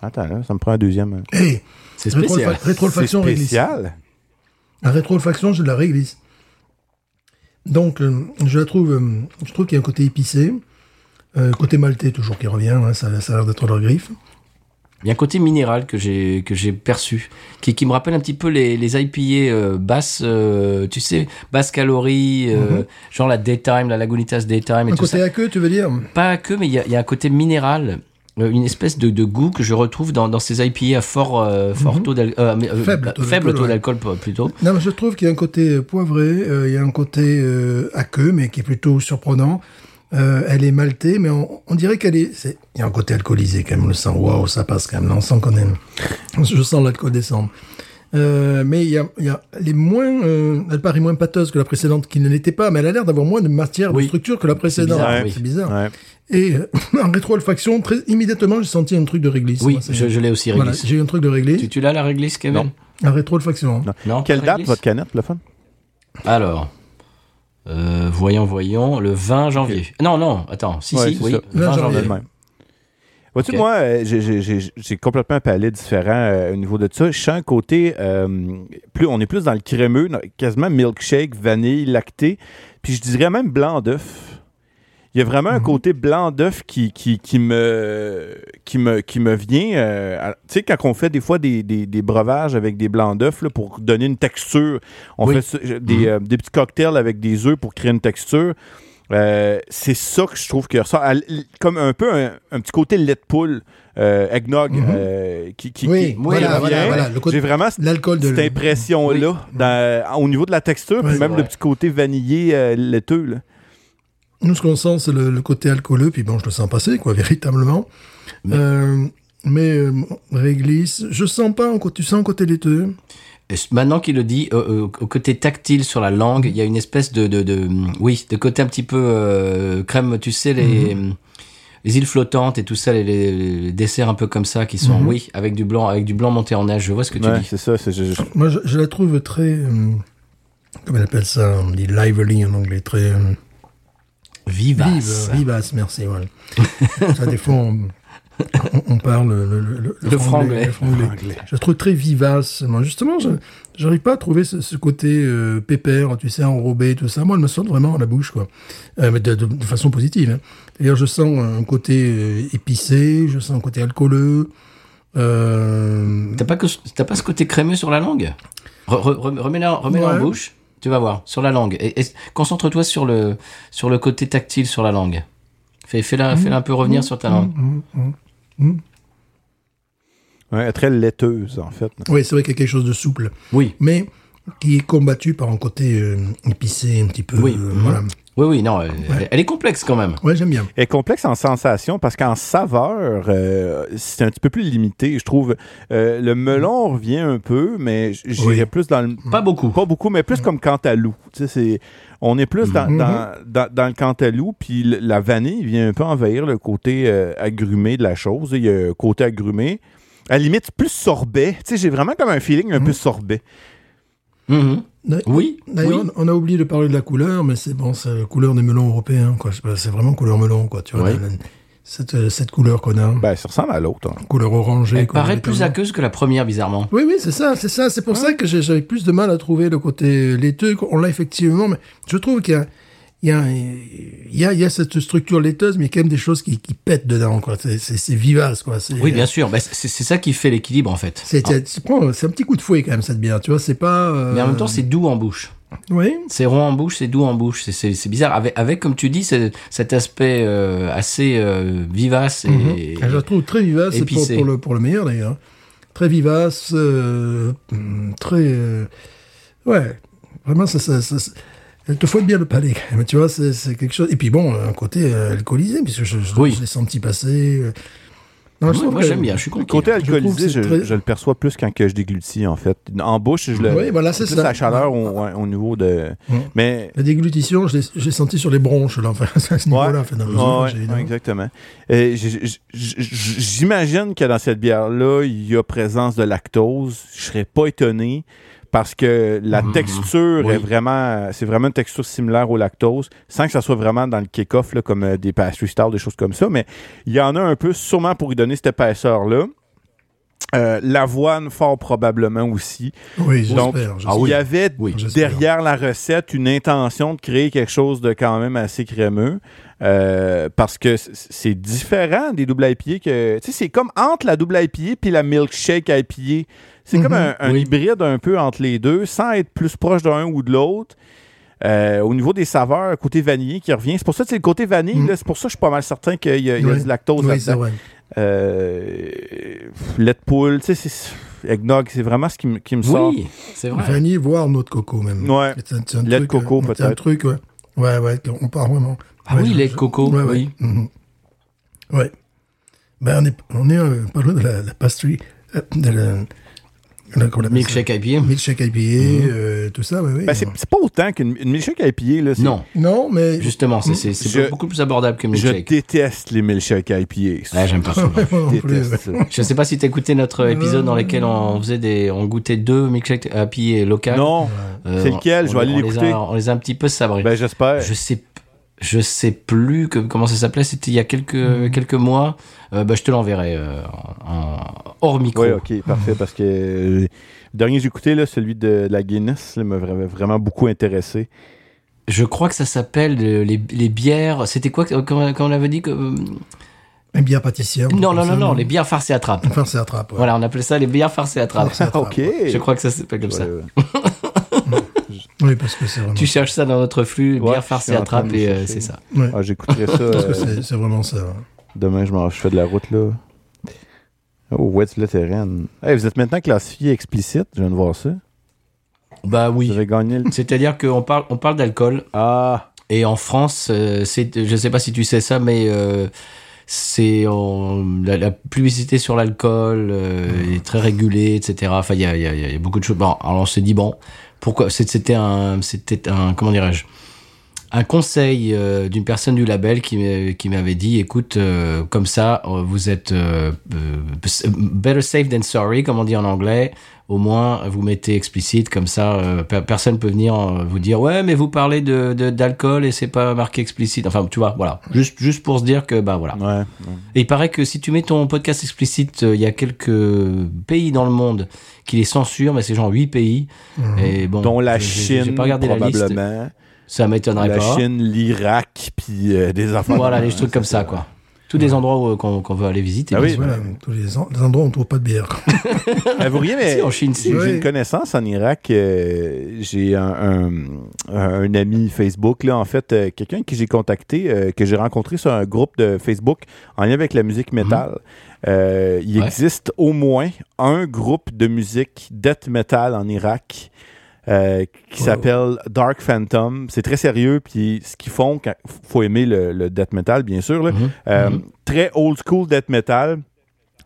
S1: Attends, là, ça me prend un deuxième. hein.
S3: Hey,
S2: C'est spécial.
S3: rétrofaction
S1: spécial.
S3: La rétrofaction, je la réglisse. Donc, euh, je la trouve, euh, je trouve qu'il y a un côté épicé, euh, côté maltais toujours qui revient, hein, ça, ça a l'air d'être leur griffe.
S2: Il y a un côté minéral que j'ai que j'ai perçu, qui, qui me rappelle un petit peu les, les IPA euh, basses, euh, tu sais, basses calories, euh, genre la Daytime, la Lagunitas Daytime et
S3: Un
S2: tout ça.
S3: côté aqueux, tu veux dire?
S2: Pas que, mais il y a, il y a un côté minéral, euh, une espèce de, de goût que je retrouve dans, dans ces IPA à fort, euh, fort taux d'alcool, euh, euh,
S3: Faible taux
S2: faible
S3: d'alcool,
S2: taux plutôt.
S3: Non, mais je trouve qu'il y a un côté euh, poivré, euh, il y a un côté euh, aqueux, mais qui est plutôt surprenant. Euh, elle est maltée, mais on, on dirait qu'elle est. Il y a un côté alcoolisé quand même. On le sent. Waouh, ça passe quand même. Là, on sent qu'on est. Je sens l'alcool descendre. Euh, mais il y a, y a, elle est moins, euh, elle paraît moins pâteuse que la précédente, qui ne l'était pas, mais elle a l'air d'avoir moins de matière,
S2: Oui.
S3: de structure que la précédente. C'est bizarre.
S1: Ouais.
S3: Et euh, [coughs] en rétro-olfaction, très immédiatement, j'ai senti un truc de réglisse.
S2: Oui,
S3: Moi,
S2: je, je l'ai aussi
S3: Voilà,
S2: réglisse.
S3: j'ai eu un truc de réglisse.
S2: Tu, tu l'as la réglisse, Kevin
S1: Non.
S3: En rétro-olfaction.
S2: Non,
S1: Quelle date,
S2: réglisse
S1: votre canette, le fun?
S2: Alors, euh, voyons, voyons, le 20 janvier. Non, non, attends, si,
S1: Ouais,
S2: si, oui,
S1: ça.
S2: 20
S3: 20
S2: janvier.
S3: janvier.
S1: Vois-tu,
S2: Ok.
S1: moi, euh, j'ai- complètement un palais différent euh, au niveau de ça. Je sens un côté, euh, plus, on est plus dans le crémeux, quasiment milkshake, vanille, lacté, puis je dirais même blanc d'œuf. Il y a vraiment un côté blanc d'œuf qui, qui, qui, me, qui, me, qui me vient. euh, tu sais, quand on fait des fois des, des, des breuvages avec des blancs d'œuf pour donner une texture, on
S2: Oui.
S1: fait des, euh, des petits cocktails avec des œufs pour créer une texture. Euh, c'est ça que je trouve que ressort. Comme un peu un, un petit côté lait de poule, euh, eggnog,
S3: Mhm.
S1: euh, qui, qui,
S3: Oui,
S1: qui-
S3: voilà,
S1: qui
S3: voilà, voilà, côté-
S1: J'ai vraiment cette
S3: L'alcool
S1: impression-là au niveau de la texture, puis même le petit côté vanillé laiteux. Là.
S3: Nous, ce qu'on sent, c'est le, le côté alcooleux, puis bon, je le sens passer, quoi, [laughs] véritablement. Mais réglisse, je sens pas, tu sens un côté laiteux.
S2: Maintenant qu'il le dit, euh, euh, au côté tactile sur la langue, il y a une espèce de, de, de oui, de côté un petit peu euh, crème, tu sais, les,
S3: Mhm.
S2: les îles flottantes et tout ça, les, les- desserts un peu comme ça, qui sont,
S3: Mhm.
S2: oui, avec du blanc, avec du blanc monté en neige. Je vois ce que tu
S1: Ouais,
S2: dis.
S1: c'est ça. je- je-
S3: Moi, je, je la trouve très. euh, comment on appelle ça On dit lively en anglais, très. euh,
S2: Vivace.
S3: Vive, vivace, merci. Voilà. ça, des fois, on, on- on parle le, le,
S2: Le franglais.
S3: le franglais. Je trouve très vivace. Moi, justement, je n'arrive pas à trouver ce, ce côté euh, pépère, tu sais, enrobé, tout ça. Moi, elle me saute vraiment à la bouche, quoi. Euh, mais de, de- de façon positive. Hein. D'ailleurs, je sens un côté euh, épicé, je sens un côté alcooleux. Euh,
S2: T'as pas, que, pas ce côté crémeux sur la langue? Re- re- re- Remets-la remets-la en bouche, tu vas voir, sur la langue. Et, et concentre-toi sur le, sur le côté tactile sur la langue. Fais, fais-la, fais-la un peu revenir sur ta langue.
S3: mm, mm, mm.
S1: ouais, elle est très laiteuse, en fait.
S3: Oui, c'est vrai qu'il y a quelque chose de souple.
S2: Oui.
S3: mais qui est combattu par un côté euh, épicé un petit peu.
S2: Oui.
S3: euh. Voilà.
S2: Oui, oui, non, elle, elle est complexe quand même.
S3: Ouais, j'aime bien.
S1: Elle est complexe en sensation parce qu'en saveur, euh, c'est un petit peu plus limité, je trouve. Euh, le melon revient un peu, mais j'irais
S3: Oui.
S1: plus dans le...
S2: Pas beaucoup.
S1: Pas beaucoup, mais plus comme Cantalou. Tu sais, c'est... On est plus dans,
S3: Mhm.
S1: dans, dans, dans le Cantalou, puis la vanille vient un peu envahir le côté euh, agrumé de la chose. Il y a un côté agrumé. À la limite, plus sorbet. Tu sais, j'ai vraiment comme un feeling un peu sorbet.
S2: Mhm.
S3: D'a-
S2: Oui,
S3: D'ailleurs,
S2: oui.
S3: on a oublié de parler de la couleur, mais c'est bon, c'est la couleur des melons européens. quoi. C'est vraiment couleur melon, quoi. Tu vois,
S2: Oui.
S3: Cette, euh, cette couleur qu'on a,
S1: Ben, ça ressemble à l'autre. hein.
S3: couleur orangée.
S2: Elle paraît plus aqueuse que la première, bizarrement.
S3: Oui, oui, c'est ça, c'est ça. C'est pour ça que j'ai- j'avais plus de mal à trouver le côté laiteux. On l'a effectivement, mais je trouve qu'il y a, il y, a, il y, a, il y a cette structure laiteuse, mais il y a quand même des choses qui, qui pètent dedans. quoi. C'est- vivace, quoi.
S2: Oui, bien sûr. Bah, c'est c'est ça qui fait l'équilibre, en fait.
S3: C'est c'est un petit coup de fouet quand même cette bière, tu vois. C'est pas. euh,
S2: Mais en même temps, c'est doux en bouche.
S3: Oui.
S2: C'est rond en bouche, c'est doux en bouche. C'est- bizarre. Avec, avec, comme tu dis, cet aspect euh, assez euh, vivace et,
S3: Mhm. Je la trouve très vivace pour, pour le, pour le meilleur d'ailleurs. Très vivace, euh, hum, très. ouais, vraiment, ça, ça, elle te fouette bien le palais quand même, tu vois, c'est quelque chose. Et puis bon, un côté alcoolisé, puisque je, je,
S2: Oui.
S3: je l'ai senti passer. Non,
S2: Moi, j'aime bien, je suis content.
S1: côté alcoolisé, je,
S3: très-
S1: je le perçois plus quand que je déglutis, en fait. En bouche, je le.
S3: Oui, voilà, c'est ça.
S1: la chaleur au, ouais, au niveau de. Mais.
S3: La déglutition, je l'ai j'ai senti sur les bronches, là, enfin, [laughs] à ce niveau-là, enfin, dans le
S1: Ouais, ouais, exactement. J'imagine que dans cette bière-là, il y a présence de lactose. Je serais pas étonné parce que la
S2: Mhm.
S1: texture
S2: Oui.
S1: est vraiment, c'est vraiment une texture similaire au lactose, sans que ça soit vraiment dans le kick-off là, comme euh, des pastry stars, des choses comme ça. Mais il y en a un peu, sûrement pour y donner cette épaisseur-là. Euh, L'avoine, fort probablement aussi.
S3: Oui,
S1: Donc,
S2: ah.
S1: Il y avait
S2: Oui.
S3: J'espère.
S1: derrière la recette une intention de créer quelque chose de quand même assez crémeux. euh, parce que c'est différent des double IPA que. Tu sais, c'est comme entre la double IPA puis la milkshake IPA. C'est comme
S3: Mhm.
S1: un, un
S2: Oui.
S1: hybride un peu entre les deux, sans être plus proche d'un ou de l'autre. Euh, au niveau des saveurs, côté vanillé qui revient. C'est pour ça que c'est le côté vanille.
S3: Mhm.
S1: C'est pour ça que je suis pas mal certain qu'il y a, il y a
S3: Ouais.
S1: du lactose
S3: Oui, c'est
S1: là-dedans.
S3: vrai.
S1: Euh, lait de poule, tu sais, c'est- eggnog, c'est vraiment ce qui me, qui me sort.
S2: Oui, c'est vrai.
S3: Vanille, voire noix de coco même.
S1: Ouais.
S3: C'est un, c'est un
S1: Lait de
S3: truc,
S1: coco,
S3: euh, C'est un
S1: peut-être.
S3: truc, ouais. Ouais, ouais, on part vraiment.
S2: Ah oui, lait de coco,
S3: Ouais, ouais.
S2: oui.
S3: Mhm. Ouais. Ben, on est, on est euh, pas loin de la, la pastry, euh, de la, la- comment on appelle
S2: Milkshake? IPA.
S3: Milkshake IPA, euh, tout ça, oui, oui.
S1: Ben, c'est c'est pas autant qu'une une milkshake IPA. Là, c'est-
S2: Non,
S3: Non, mais...
S2: justement, c'est c'est- c'est
S1: Je-
S2: beaucoup plus abordable que
S1: Je
S2: milkshake.
S1: déteste les milkshakes IPA.
S2: Ouais, j'aime pas ça. [laughs]
S1: Je.
S2: Je sais pas si t'as écouté notre épisode dans lequel on faisait des, on goûtait deux milkshakes happy locaux.
S1: Non,
S2: Euh,
S1: c'est lequel?
S2: on-
S1: Je vais aller
S2: on les
S1: l'écouter.
S2: a- On les a un petit peu sabrés.
S1: ben j'espère.
S2: Je sais, je sais plus que, comment ça s'appelait. C'était il y a quelques,
S1: Hmm.
S2: quelques mois. Euh, bah, je te l'enverrai euh, hors micro.
S1: Oui, ok, parfait, parce que euh, le dernier que j'ai écouté, là, celui de la Guinness, là, m'a vra- vraiment beaucoup intéressé.
S2: Je crois que ça s'appelle euh, les, les bières. C'était quoi comment, comment on avait dit que, euh,
S3: Un bière pâtissière.
S2: Non, non, non, non, les bières farces et attrapes.
S3: Enfin, c'est attrape. ouais.
S2: Voilà, on appelait ça les bières farces et attrapes.
S3: Farce et attrape, [laughs]
S1: ok.
S3: ouais.
S2: Je crois que ça s'appelle comme ça.
S1: Ouais. [laughs]
S3: Oui, parce que c'est vraiment...
S2: Tu cherches ça dans notre flux,
S1: Ouais,
S2: bières farces
S1: je
S2: et
S1: le
S2: et euh, c'est ça.
S3: Ouais.
S1: Ah, j'écouterai ça. [laughs]
S3: Parce que
S1: euh,
S3: c'est c'est vraiment ça. ouais.
S1: demain, je, je fais de la route, là. Oh, West Lutheran. Hey, vous êtes maintenant classifié explicite, je viens de voir ça.
S2: Bah
S1: Vous
S2: oui.
S1: avez gagné le...
S2: C'est-à-dire qu'on parle, on parle d'alcool,
S1: Ah,
S2: et en France, euh, c'est, je sais pas si tu sais ça, mais euh, c'est la, la publicité sur l'alcool euh, est très régulée, etc. Enfin, il y a, y a beaucoup de choses. Bon, alors on s'est dit bon, pourquoi? C'était un, c'était un, comment dirais-je, un conseil euh, d'une personne du label qui, m'a- qui m'avait dit, écoute, euh, comme ça, euh, vous êtes better safe than sorry, comme on dit en anglais. Au moins, vous mettez explicite, comme ça, euh, per- personne peut venir euh, vous dire, ouais, mais vous parlez de, d'alcool et c'est pas marqué explicite. Enfin, tu vois, voilà. Juste, juste pour se dire que, bah voilà.
S1: ouais.
S2: Et il paraît que si tu mets ton podcast explicite, euh, il y a quelques pays dans le monde qui les censurent, mais c'est genre 8 pays. Et bon,
S1: Dont la
S2: j'ai-
S1: Chine,
S2: pas regardé la liste.
S1: probablement.
S2: Ça m'étonnerait
S1: La
S2: pas.
S1: Chine, l'Irak, puis euh, des affaires.
S2: Voilà, des trucs comme ça, quoi. Tous des endroits où, qu'on, veut aller visiter.
S1: Ah oui.
S3: Voilà, tous les, en- les endroits où on trouve pas de bière. [laughs]
S1: Euh, vous riez, mais [laughs]
S2: Si, en Chine, si.
S1: j'ai
S3: Oui.
S1: une connaissance en Irak. euh, j'ai un, un, un ami Facebook, là, en fait, euh, quelqu'un que j'ai contacté, euh, que j'ai rencontré sur un groupe de Facebook en lien avec la musique metal. Euh, il
S2: Ouais.
S1: existe au moins un groupe de musique death metal en Irak. Euh, qui
S3: Wow.
S1: s'appelle Dark Phantom. C'est très sérieux, puis ce qu'ils font, quand, faut aimer le, le death metal, bien sûr. Là.
S2: Mhm.
S1: Euh,
S2: Mhm.
S1: Très old school death metal.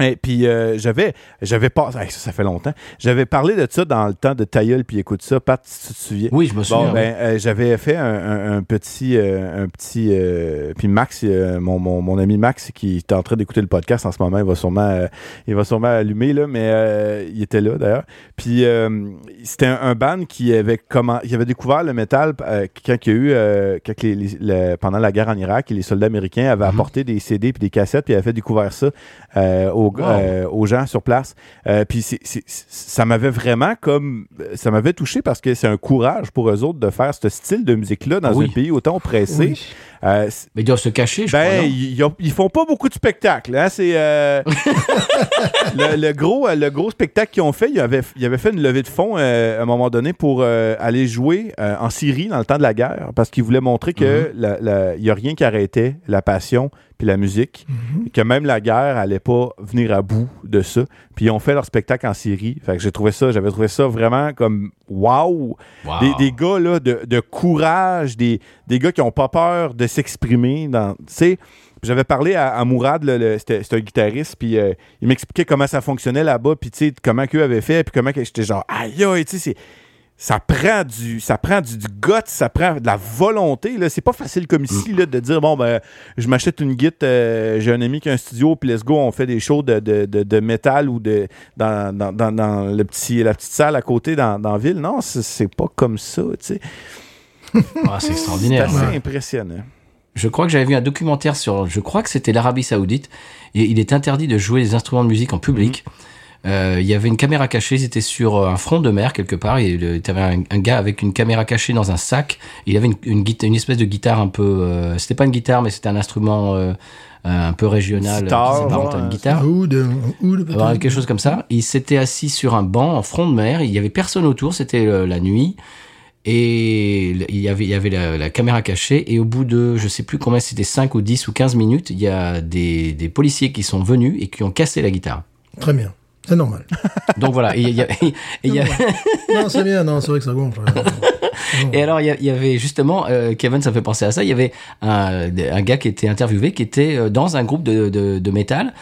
S1: Et puis euh, j'avais j'avais pas hey, ça, ça fait longtemps. J'avais parlé de ça dans le temps de Tailleul puis écoute ça, Pat, si tu te souviens.
S2: Oui, je me souviens.
S1: Bon, ben, euh, j'avais fait un, un- un petit, euh, un petit, euh, puis Max, mon, mon, mon ami Max, qui est en train d'écouter le podcast en ce moment, il va sûrement, il va sûrement allumer là, mais il était là d'ailleurs. Puis c'était un, un band qui avait comment, qui avait découvert le métal quand il y a eu, quand les, les- le- pendant la guerre en Irak, et les soldats américains avaient
S2: Mhm.
S1: apporté des CD puis des cassettes, puis ils avaient fait découvrir ça euh, aux,
S2: Wow.
S1: euh, aux gens sur place. Euh, puis ça m'avait vraiment comme ça m'avait touché parce que c'est un courage pour eux autres de faire ce style de musique là dans
S2: Oui.
S1: un pays autant oppressé.
S3: Oui.
S1: Euh,
S2: Mais ils doivent se cacher, je
S1: ben,
S2: crois.
S1: ils, ils ont- ils font pas beaucoup de spectacles. Hein? C'est [laughs] le, le gros, le gros spectacle qu'ils ont fait. Ils avaient, ils avaient fait une levée de fonds à un moment donné pour aller jouer en Syrie dans le temps de la guerre parce qu'ils voulaient montrer que la- il y a rien qui arrêtait la passion puis la musique, et que même la guerre allait pas venir à bout de ça. Puis ils ont fait leur spectacle en Syrie. Fait que j'ai trouvé ça, j'avais trouvé ça vraiment comme wow.
S2: Wow.
S1: Des, des gars là, de, de courage, des, des gars qui ont pas peur de s'exprimer. dans Tu sais, j'avais parlé à, à Mourad, c'était c'était un guitariste, puis euh, il m'expliquait comment ça fonctionnait là-bas, puis tu sais, comment qu'eux avaient fait, puis comment que j'étais genre, aïe, aïe, tu sais, c'est- ça prend du ça prend du, du gut, ça prend de la volonté là, c'est pas facile comme ici là, de dire bon ben je m'achète une git euh, j'ai un ami qui a un studio puis let's go on fait des shows de, de, de, de métal ou de dans, dans, dans, dans le petit la petite salle à côté dans, dans la ville non c'est c'est pas comme ça tu sais
S2: Ah, c'est
S1: c'est
S2: extraordinaire.
S1: assez
S2: ouais.
S1: impressionnant
S2: Je crois que j'avais vu un documentaire sur, je crois que c'était l'Arabie Saoudite, et il est interdit de jouer des instruments de musique en public. Euh, il y avait une caméra cachée, c'était sur euh, un front de mer quelque part, et il y avait un, un gars avec une caméra cachée dans un sac. Il avait une, une, guita- une espèce de guitare un peu, euh, c'était pas une guitare, mais c'était un instrument euh, un peu régional, qui
S1: ouais.
S2: une guitare.
S3: Ou de, ou de
S2: Alors, quelque chose comme ça. Il s'était assis sur un banc en front de mer. Il y avait personne autour. C'était euh, la nuit. Et il y avait, il y avait la, la caméra cachée. Et au bout de, je sais plus combien, c'était 5 ou 10 ou 15 minutes, il y a des, des policiers qui sont venus et qui ont cassé la guitare.
S3: Très bien. C'est normal. [laughs]
S2: Donc voilà. Et il y a, et il y a- [laughs]
S3: non, c'est bien. Non, c'est vrai que ça gonfle. [laughs]
S2: Et alors, il y avait justement, euh, Kevin, ça me fait penser à ça, il y avait un, un gars qui était interviewé, qui était euh, dans un groupe de, de, de métal,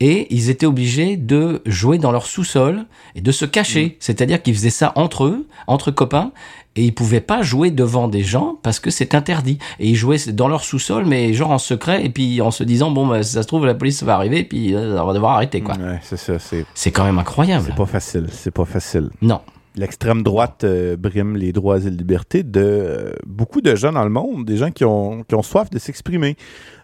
S2: et ils étaient obligés de jouer dans leur sous-sol et de se cacher. C'est-à-dire qu'ils faisaient ça entre eux, entre copains, et ils pouvaient pas jouer devant des gens parce que c'est interdit. Et ils jouaient dans leur sous-sol, mais genre en secret, et puis en se disant, bon, bah, si ça se trouve, la police va arriver, puis euh, on va devoir arrêter, quoi.
S1: Ouais, C'est
S2: quand même incroyable.
S1: c'est pas facile. C'est pas facile.
S2: Non.
S1: L'extrême droite euh, brime les droits et libertés de euh, beaucoup de gens dans le monde, des gens qui ont, qui ont soif de s'exprimer.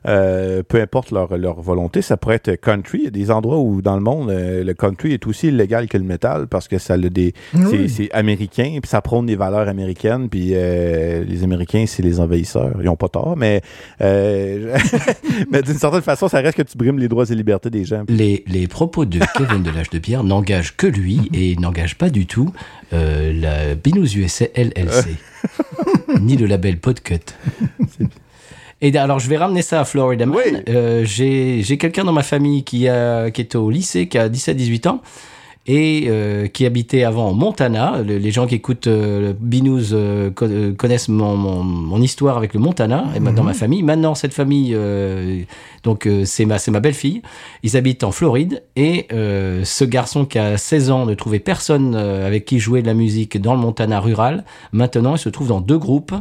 S1: Euh, peu importe leur, leur volonté, ça pourrait être country. Il y a des endroits où dans le monde, euh, le country est aussi illégal que le métal parce que ça a des.
S3: Oui.
S1: C'est, c'est américain, puis ça prône des valeurs américaines, puis euh, les Américains, c'est les envahisseurs. Ils ont pas tort, mais, euh, [laughs] mais d'une certaine façon, ça reste que tu brimes les droits et libertés des gens.
S2: Les, les propos de Kevin de l'âge de pierre n'engagent que lui et n'engagent pas du tout euh, la Binous USA LLC, [laughs] ni le label Podcut. Et alors, je vais ramener ça à Florida Man.
S1: Oui.
S2: Euh, J'ai j'ai quelqu'un dans ma famille qui, a, qui est au lycée, qui a 17-18 ans et euh, qui habitait avant en Montana. Le- les gens qui écoutent euh, Binous euh, euh, connaissent mon, mon, mon histoire avec le Montana et ma- dans ma famille. Maintenant, cette famille, euh, donc euh, c'est ma, ma belle-fille. Ils habitent en Floride et euh, ce garçon qui a 16 ans ne trouvait personne avec qui jouer de la musique dans le Montana rural. Maintenant, il se trouve dans deux groupes.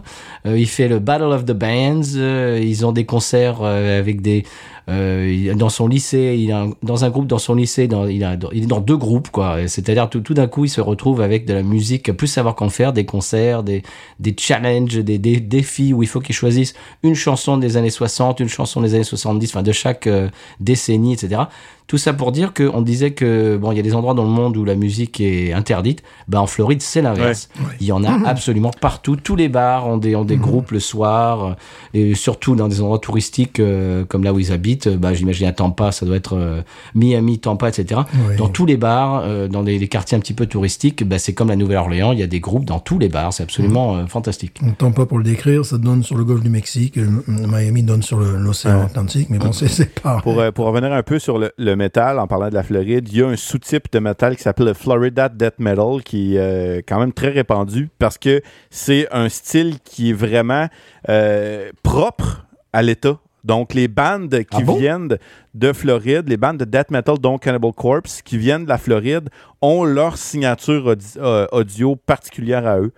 S2: Euh, il fait le Battle of the Bands. euh, ils ont des concerts avec des euh, dans son lycée, il a dans un groupe dans son lycée, dans, il, a, il est dans deux groupes quoi. C'est-à-dire tout, tout d'un coup, il se retrouve avec de la musique, plus savoir qu'en faire, des concerts, des, des challenges, des, des défis où il faut qu'il choisisse une chanson des années 60, une chanson des années 70, enfin de chaque euh, décennie, etc. Tout ça pour dire qu'on disait que bon, il y a des endroits dans le monde où la musique est interdite. Ben en Floride, c'est l'inverse. Il y en a [laughs] absolument partout. Tous les bars ont des, ont des groupes le soir, et surtout dans des endroits touristiques euh, comme là où ils habitent. Ben, j'imagine à Tampa, ça doit être euh, Miami, Tampa, etc. Dans tous les bars, euh, dans des, des quartiers un petit peu touristiques, ben, c'est comme la Nouvelle-Orléans. Il y a des groupes dans tous les bars. C'est absolument euh, fantastique.
S3: Pas pour le décrire, ça donne sur le golfe du Mexique, Miami donne sur l'océan Atlantique, mais bon, c'est- c'est pas...
S1: Pour, euh, pour revenir un peu sur le, le métal, en parlant de la Floride, il y a un sous-type de métal qui s'appelle le Florida Death Metal, qui est euh, quand même très répandu parce que c'est un style qui est vraiment euh, propre à l'État. Donc, les bandes qui
S2: Ah bon?
S1: viennent de Floride, les bandes de death metal, dont Cannibal Corpse, qui viennent de la Floride, ont leur signature audi- euh, audio particulière à eux.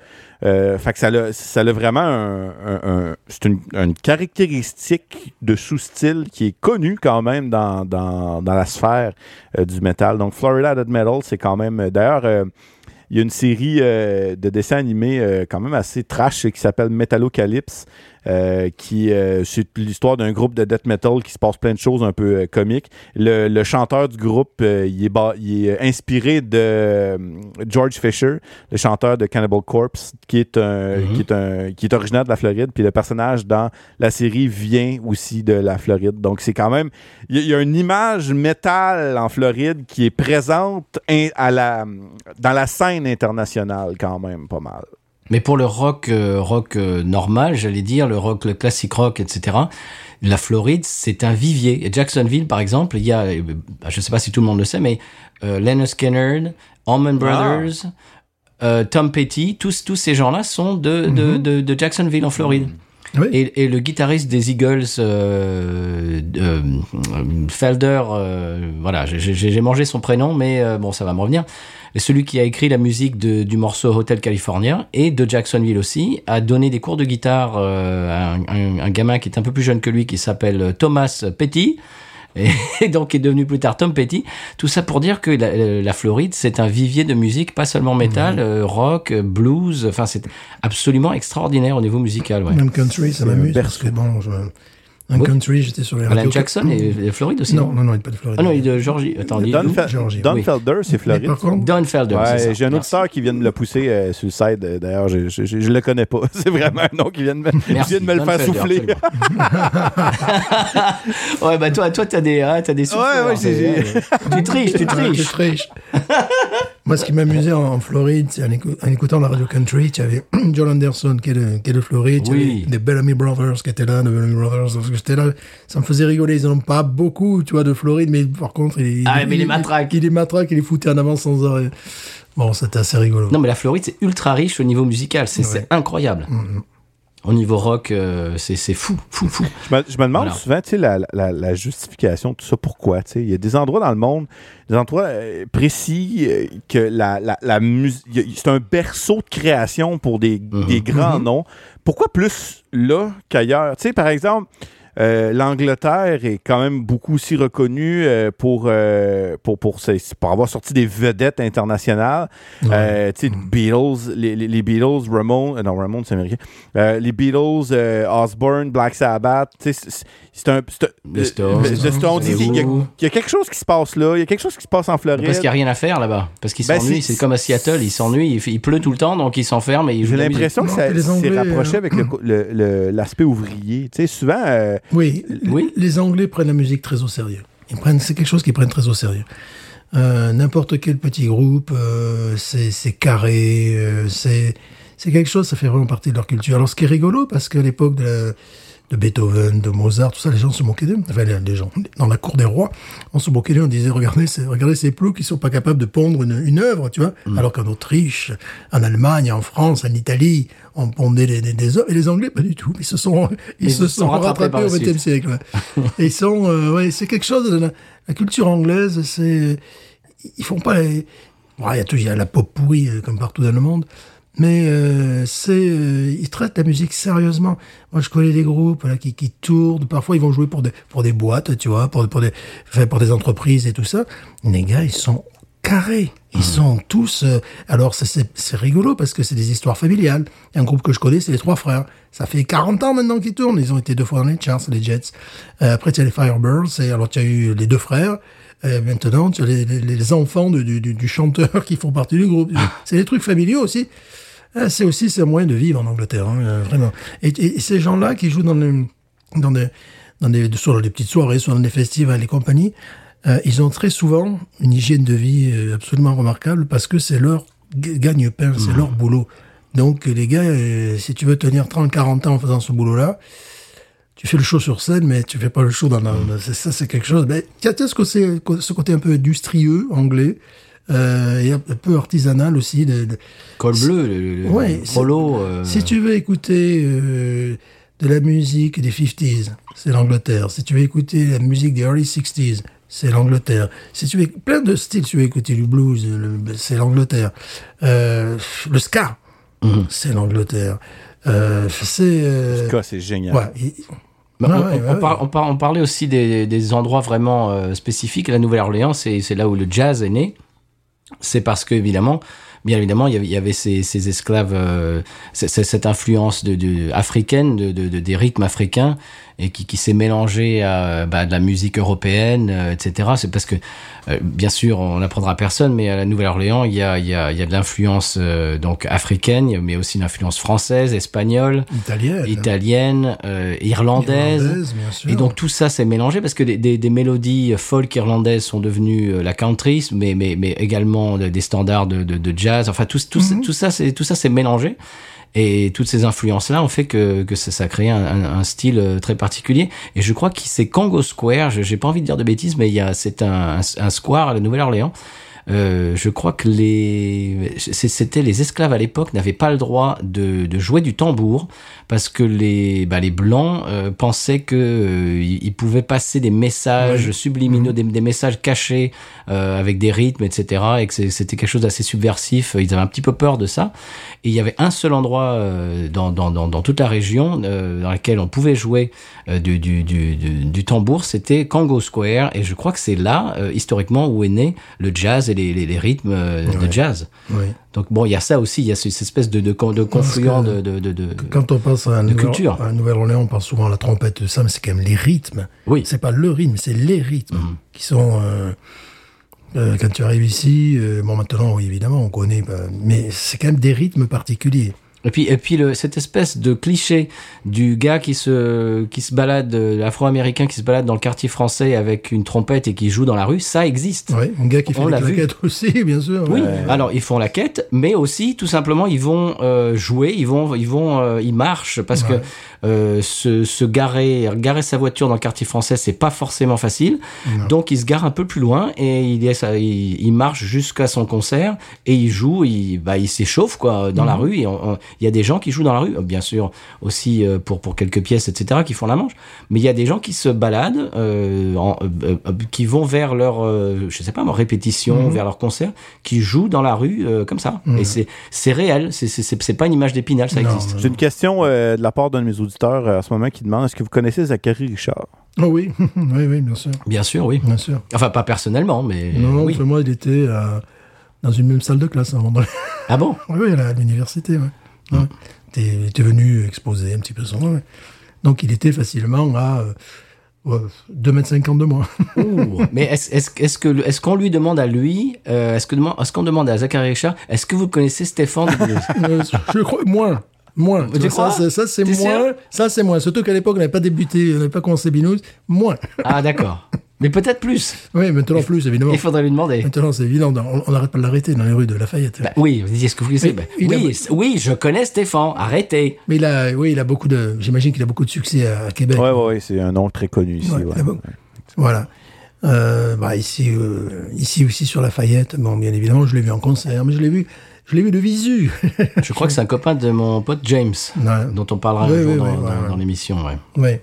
S1: Euh, fait que ça a, ça a vraiment c'est une, caractéristique de sous-style qui est connue quand même dans, dans, dans la sphère euh, du métal. Donc Florida Death Metal, c'est quand même. euh, D'ailleurs, il y a une série de dessins animés quand même assez trash qui s'appelle Metalocalypse, euh, qui euh, c'est l'histoire d'un groupe de death metal qui se passe plein de choses un peu euh, comiques. Le, le chanteur du groupe, euh, il, est il est inspiré de George Fisher, le chanteur de Cannibal Corpse, qui est un,
S2: Mhm.
S1: qui est un, qui est originaire de la Floride. Puis le personnage dans la série vient aussi de la Floride. Donc c'est quand même, il y, a- il y a une image métal en Floride qui est présente in- à la, dans la scène internationale quand même pas mal.
S2: Mais pour le rock, euh, rock euh, normal, j'allais dire, le rock, le classic rock, etc., la Floride, c'est un vivier. Et Jacksonville, par exemple, il y a, euh, bah, je sais pas si tout le monde le sait, mais euh, Leonard Skinner, Allman Brothers, euh, Tom Petty, tous, tous ces gens-là sont de, de, de, de Jacksonville, en Floride.
S3: Oui.
S2: Et, et le guitariste des Eagles, euh, euh, Felder, euh, voilà, j'ai mangé son prénom, mais euh, bon, ça va me revenir. Et celui qui a écrit la musique de- du morceau Hotel California et de Jacksonville aussi, a donné des cours de guitare euh, à un, un- un gamin qui est un peu plus jeune que lui, qui s'appelle Thomas Petty. [laughs] Et donc est devenu plus tard Tom Petty. Tout ça pour dire que la, la Floride, c'est un vivier de musique, pas seulement métal, euh, rock, euh, blues. Enfin, c'est absolument extraordinaire au niveau musical. Ouais.
S3: Même country, ça m'amuse, parce
S1: berceau.
S3: que bon, je... Un
S2: Oui.
S3: country, j'étais sur les
S2: Alan
S3: radios...
S2: Jackson et, et Floride aussi.
S3: Non, non, non, il n'est pas de Floride.
S2: Ah non, il est de Georgie. Attends, il est
S1: Don,
S2: d'où
S1: Fe-
S3: Georgie?
S1: Don
S2: Oui.
S1: Felder, c'est Floride.
S3: par contre,
S2: Don Felder. c'est
S1: Ouais,
S2: ça.
S1: j'ai un
S2: Merci.
S1: auditeur qui vient de me le pousser euh, sur le site. euh, D'ailleurs, je, je le connais pas. [laughs] C'est vraiment un nom qui vient de me,
S2: Merci,
S1: vient de me le
S2: Don
S1: faire
S2: Felder,
S1: souffler. [laughs]
S2: ouais, bah toi, toi, t'as des, ah, t'as des souffles.
S1: Ouais, ouais,
S2: c'est- Tu triches, tu
S3: Ah, tu
S2: triches. [laughs]
S3: Moi, ce qui m'amusait en, Floride, c'est en, écou- en écoutant la radio country, tu avais [clears throat] John Anderson qui est de, qui est de Floride,
S2: Oui.
S3: des Bellamy Brothers qui étaient là, de Bellamy Brothers, parce que j'étais là, ça me faisait rigoler. Ils n'en ont pas beaucoup, tu vois, de Floride, mais par contre, il,
S2: Ah, mais
S3: il,
S2: les matraques.
S3: Il, il les matraques, il les foutait en avant sans arrêt. Bon, c'était assez rigolo.
S2: Non, mais la Floride, c'est ultra riche au niveau musical. C'est c'est incroyable. Au niveau rock, euh, c'est fou, fou, fou.
S1: Je me, je me demande
S2: Voilà.
S1: souvent, tu sais, la, la, la justification de tout ça, pourquoi, tu sais. Il y a des endroits dans le monde, des endroits euh, précis euh, que la, la, la musique, c'est un berceau de création pour des, des grands noms. Pourquoi plus là qu'ailleurs? Tu sais, par exemple, euh, l'Angleterre est quand même beaucoup aussi reconnue euh, pour, euh, pour, pour, ses- pour avoir sorti des vedettes internationales. Euh, tu sais, Beatles, les, les, les Beatles, Ramones, euh, non, Ramones, c'est américain. Euh, les Beatles, euh, Osborne, Black Sabbath, tu sais, c'est- un. euh, The Stones,
S2: les
S1: il y, a, il y a quelque chose qui se passe là, il y a quelque chose qui se passe en Floride.
S2: Parce qu'il n'y a rien à faire là-bas. Parce qu'ils
S1: Ben,
S2: s'ennuient.
S1: c'est-
S2: comme à Seattle, ils s'ennuient. Il, il pleut tout le temps, donc ils s'enferment et ils jouent
S1: J'ai l'impression que ça s'est rapproché
S3: euh,
S1: avec le le- le- l'aspect ouvrier. Tu sais, souvent, euh,
S3: Oui,
S2: Oui.
S3: les Anglais prennent la musique très au sérieux. Ils prennent, c'est quelque chose qu'ils prennent très au sérieux. Euh, N'importe quel petit groupe, euh, c'est carré, euh, c'est c'est quelque chose, ça fait vraiment partie de leur culture. Alors, ce qui est rigolo, parce qu'à l'époque de, la- de Beethoven, de Mozart, tout ça, les gens se moquaient d'eux. Enfin, les, gens, dans la cour des rois, on se moquait d'eux, on disait, regardez, ces- regardez ces ploucs qui sont pas capables de pondre une, une œuvre, tu vois. Alors qu'en Autriche, en Allemagne, en France, en Italie, on pondait des, des, des œuvres. Et les Anglais, pas du tout. Ils se sont, ils
S2: Ils
S3: se sont
S2: sont rattrapés
S3: rattrapés au XXe siècle. Et ils sont, euh, ouais, c'est quelque chose de la, la culture anglaise, c'est, ils font pas les, bon, il y a tout, il y a la pop pourrie, euh, comme partout dans le monde. Mais euh, c'est, euh, ils traitent la musique sérieusement. Moi, je connais des groupes là, qui, qui tournent. Parfois, ils vont jouer pour des, pour des boîtes, tu vois, pour, pour, des, enfin, pour des entreprises et tout ça. Les gars, ils sont carrés. Ils sont tous. euh, alors, c'est- c'est rigolo parce que c'est des histoires familiales. Un groupe que je connais, c'est les trois frères. Ça fait 40 ans maintenant qu'ils tournent. Ils ont été deux fois dans les charts, les Jets. Euh, après, tu as les Firebirds. Et alors, tu as eu les deux frères. Euh, maintenant, tu as les, les, les enfants de- du, du, du chanteur [laughs] qui font partie du groupe. C'est des trucs familiaux aussi. Ah, c'est aussi un moyen de vivre en Angleterre, hein, euh, vraiment. Et, et- et ces gens-là qui jouent dans, le- dans des, dans des, soit dans des petites soirées, soit dans des festivals et compagnie, euh, ils ont très souvent une hygiène de vie euh, absolument remarquable parce que c'est leur gagne-pain, c'est leur boulot. Donc les gars, euh, si tu veux tenir 30-40 ans en faisant ce boulot-là, tu fais le show sur scène, mais tu fais pas le show dans la... c'est- Ça, c'est quelque chose... Y a peut-être ce côté, ce côté un peu industrieux, anglais, euh, et un peu artisanal aussi. de- de-
S2: Col bleu, le, le-
S3: Ouais,
S2: le prolo. euh,
S3: si tu veux écouter euh, de la musique des 50s, c'est l'Angleterre. Si tu veux écouter la musique des early 60s, c'est l'Angleterre. Si tu veux plein de styles, tu veux écouter du blues, le- c'est l'Angleterre. Euh, le ska, c'est l'Angleterre. Euh, c'est euh,
S1: ce cas, c'est génial.
S3: ouais,
S2: Bah, on,
S3: ouais,
S2: on
S3: ouais,
S2: par-
S3: ouais.
S2: on par- on parlait aussi des, des endroits vraiment euh, spécifiques. La Nouvelle-Orléans, c'est c'est là où le jazz est né. C'est parce que, évidemment, bien évidemment, il y avait, ces, esclaves, euh, cette influence de, africaine, de- des rythmes africains, et qui, qui s'est mélangée à bah, de la musique européenne, euh, etc. C'est parce que, euh, bien sûr, on n'apprendra à personne, mais à la Nouvelle-Orléans, il y a, il y, a, il y a de l'influence euh, donc africaine, mais aussi une influence française, espagnole,
S3: italienne.
S2: italienne, euh, irlandaise.
S3: Irlandaise, bien sûr.
S2: Et donc tout ça s'est mélangé parce que des, des, des mélodies folk irlandaises sont devenues euh, la country, mais, mais, mais également de- des standards de, de, de jazz. Enfin tout, tout, tout ça c'est tout ça s'est mélangé. Et toutes ces influences-là ont fait que, ça, ça a créé un, style euh, très particulier. Et je crois que c'est Congo Square. J'ai pas envie de dire de bêtises, mais il y a c'est un, square à la Nouvelle-Orléans. Euh, je crois que les c'était les esclaves à l'époque n'avaient pas le droit de jouer du tambour parce que les bah, les blancs euh, pensaient que euh, ils pouvaient passer des messages subliminaux, des, des messages cachés euh, avec des rythmes, etc. Et que c'était quelque chose d'assez subversif. Ils avaient un petit peu peur de ça. Et il y avait un seul endroit euh, dans, dans, dans, dans toute la région euh, dans lequel on pouvait jouer euh, du, du, du, du, tambour, c'était Congo Square. Et je crois que c'est là, euh, historiquement, où est né le jazz et les, les, les rythmes de jazz.
S3: Oui.
S2: Donc bon, il y a ça aussi, il y a ce- cette espèce de, de, con- de confluent de, de, de, de-
S3: Quand on pense à,
S2: de
S3: Nouvelle-
S2: culture.
S3: à Nouvelle-Orléans, on pense souvent à la trompette, tout ça, mais c'est quand même les rythmes.
S2: Oui.
S3: C'est pas le rythme, c'est les rythmes qui sont. euh, euh, quand tu arrives ici, euh, bon maintenant, oui, évidemment, on connaît, bah, mais c'est quand même des rythmes particuliers.
S2: Et puis, et puis le, cette espèce de cliché du gars qui se, qui se balade, euh, l'afro-américain qui se balade dans le quartier français avec une trompette et qui joue dans la rue, ça existe.
S3: Ouais, un gars qui fait
S2: l'a
S3: claquettes [laughs] aussi, bien sûr.
S2: Oui,
S3: ouais.
S2: alors ils font la quête, mais aussi tout simplement ils vont euh, jouer, ils vont, ils vont, euh, ils marchent parce
S3: Ouais.
S2: que euh, se, se garer, garer sa voiture dans le quartier français, c'est pas forcément facile. Donc il se gare un peu plus loin et il, il, il marche jusqu'à son concert et il joue, il, bah, il s'échauffe quoi dans la
S3: Mhm.
S2: rue. Et on- on- il y a des gens qui jouent dans la rue, bien sûr aussi euh, pour pour quelques pièces etc. qui font la manche, mais il y a des gens qui se baladent, euh, en- euh, qui vont vers leur, euh, je sais pas, leur répétition,
S3: Mhm.
S2: vers leur concert, qui jouent dans la rue euh, comme ça. Et c'est c'est réel, c'est c'est- pas une image d'épinal, ça
S3: Non,
S2: existe.
S1: J'ai une question euh, de la part d'un de mes auditeurs euh, en ce moment qui demande est-ce que vous connaissez Zachary Richard?
S3: Oh oui, [laughs] oui, oui, bien sûr.
S2: Bien sûr, oui.
S3: Bien sûr.
S2: Enfin, pas personnellement, mais
S3: non, non,
S2: oui.
S3: parce que moi, il était euh, dans une même salle de classe avant. de-
S2: Ah bon? [laughs]
S3: Oui, oui, à l'université, ouais. Ouais. T'es- Il était venu exposer un petit peu son. ouais. Donc, il était facilement à euh, ouais, 2m50 de moi.
S2: Ouh. Mais est-ce est-ce est-ce que est-ce qu'on lui demande à lui, euh, est-ce que est-ce qu'on demande à Zachary Richard, est-ce que vous connaissez Stéphane [laughs]
S3: Euh, je crois, moins. Moins.
S2: Tu
S3: vois,
S2: crois
S3: ça, c'est- ça, c'est
S2: T'es sûr?
S3: moins. Ça, c'est moins. Surtout qu'à l'époque, on n'avait pas débuté, on n'avait pas commencé Binous. Moins.
S2: Ah d'accord. Mais peut-être plus.
S3: Oui, maintenant plus, évidemment.
S2: Il faudrait lui demander.
S3: Maintenant, c'est évident. On n'arrête pas de l'arrêter dans les rues de Lafayette.
S2: Bah, oui, vous dites, est-ce que vous
S3: Mais
S2: Bah,
S3: a-
S2: Oui, oui, je connais Stéphane. Arrêtez.
S3: Mais il a, oui, il a beaucoup de. J'imagine qu'il a beaucoup de succès à, Québec.
S1: Ouais, ouais, ouais, c'est un nom très connu ici.
S3: Ouais,
S1: ouais.
S3: il a beaucoup- Voilà. Euh, bah, ici, euh, ici aussi sur Lafayette. Bon, bien évidemment, je l'ai vu en concert, mais je l'ai vu, je l'ai vu de visu.
S2: Je crois que c'est un copain de mon pote James,
S3: Ouais.
S2: dont on parlera
S3: Oui,
S2: un jour
S3: oui,
S2: dans,
S3: oui,
S2: dans-
S3: ouais, ouais.
S2: dans l'émission. Ouais.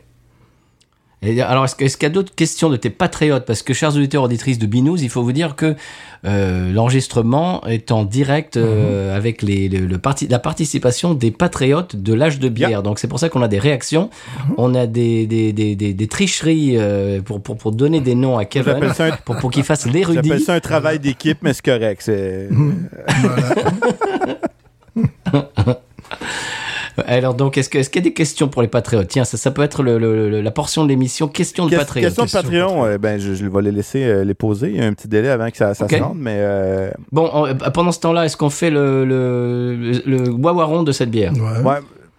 S2: Et alors, est-ce qu'il y a d'autres questions de tes patriotes? Parce que, chers auditeurs auditrices de Binous, il faut vous dire que euh, l'enregistrement est en direct euh,
S3: Mhm.
S2: avec les, le, le parti, la participation des patriotes de l'âge de bière.
S1: Yeah.
S2: Donc, c'est pour ça qu'on a des réactions,
S3: Mhm.
S2: on a des, des, des, des, des tricheries euh, pour, pour, pour donner des noms à Kevin,
S1: J'appelle un-
S2: pour, pour qu'il fasse [laughs]
S1: J'appelle
S2: l'érudit.
S1: ça un travail d'équipe, mais c'est correct. C'est... [laughs] [laughs]
S2: Alors, donc, est-ce qu'il y a des questions pour les patriotes? Tiens, ça, ça peut être le, le- le- la portion de l'émission questions de patriotes.
S1: question de
S3: Question de
S1: Patreon, euh, ben, je, je vais les laisser euh, les poser. Il y a un petit délai avant que ça, ça se rende, mais euh,
S2: Bon, on- euh, pendant ce temps-là, est-ce qu'on fait le, le, le, le wawaron de cette bière?
S3: Ouais.
S1: ouais,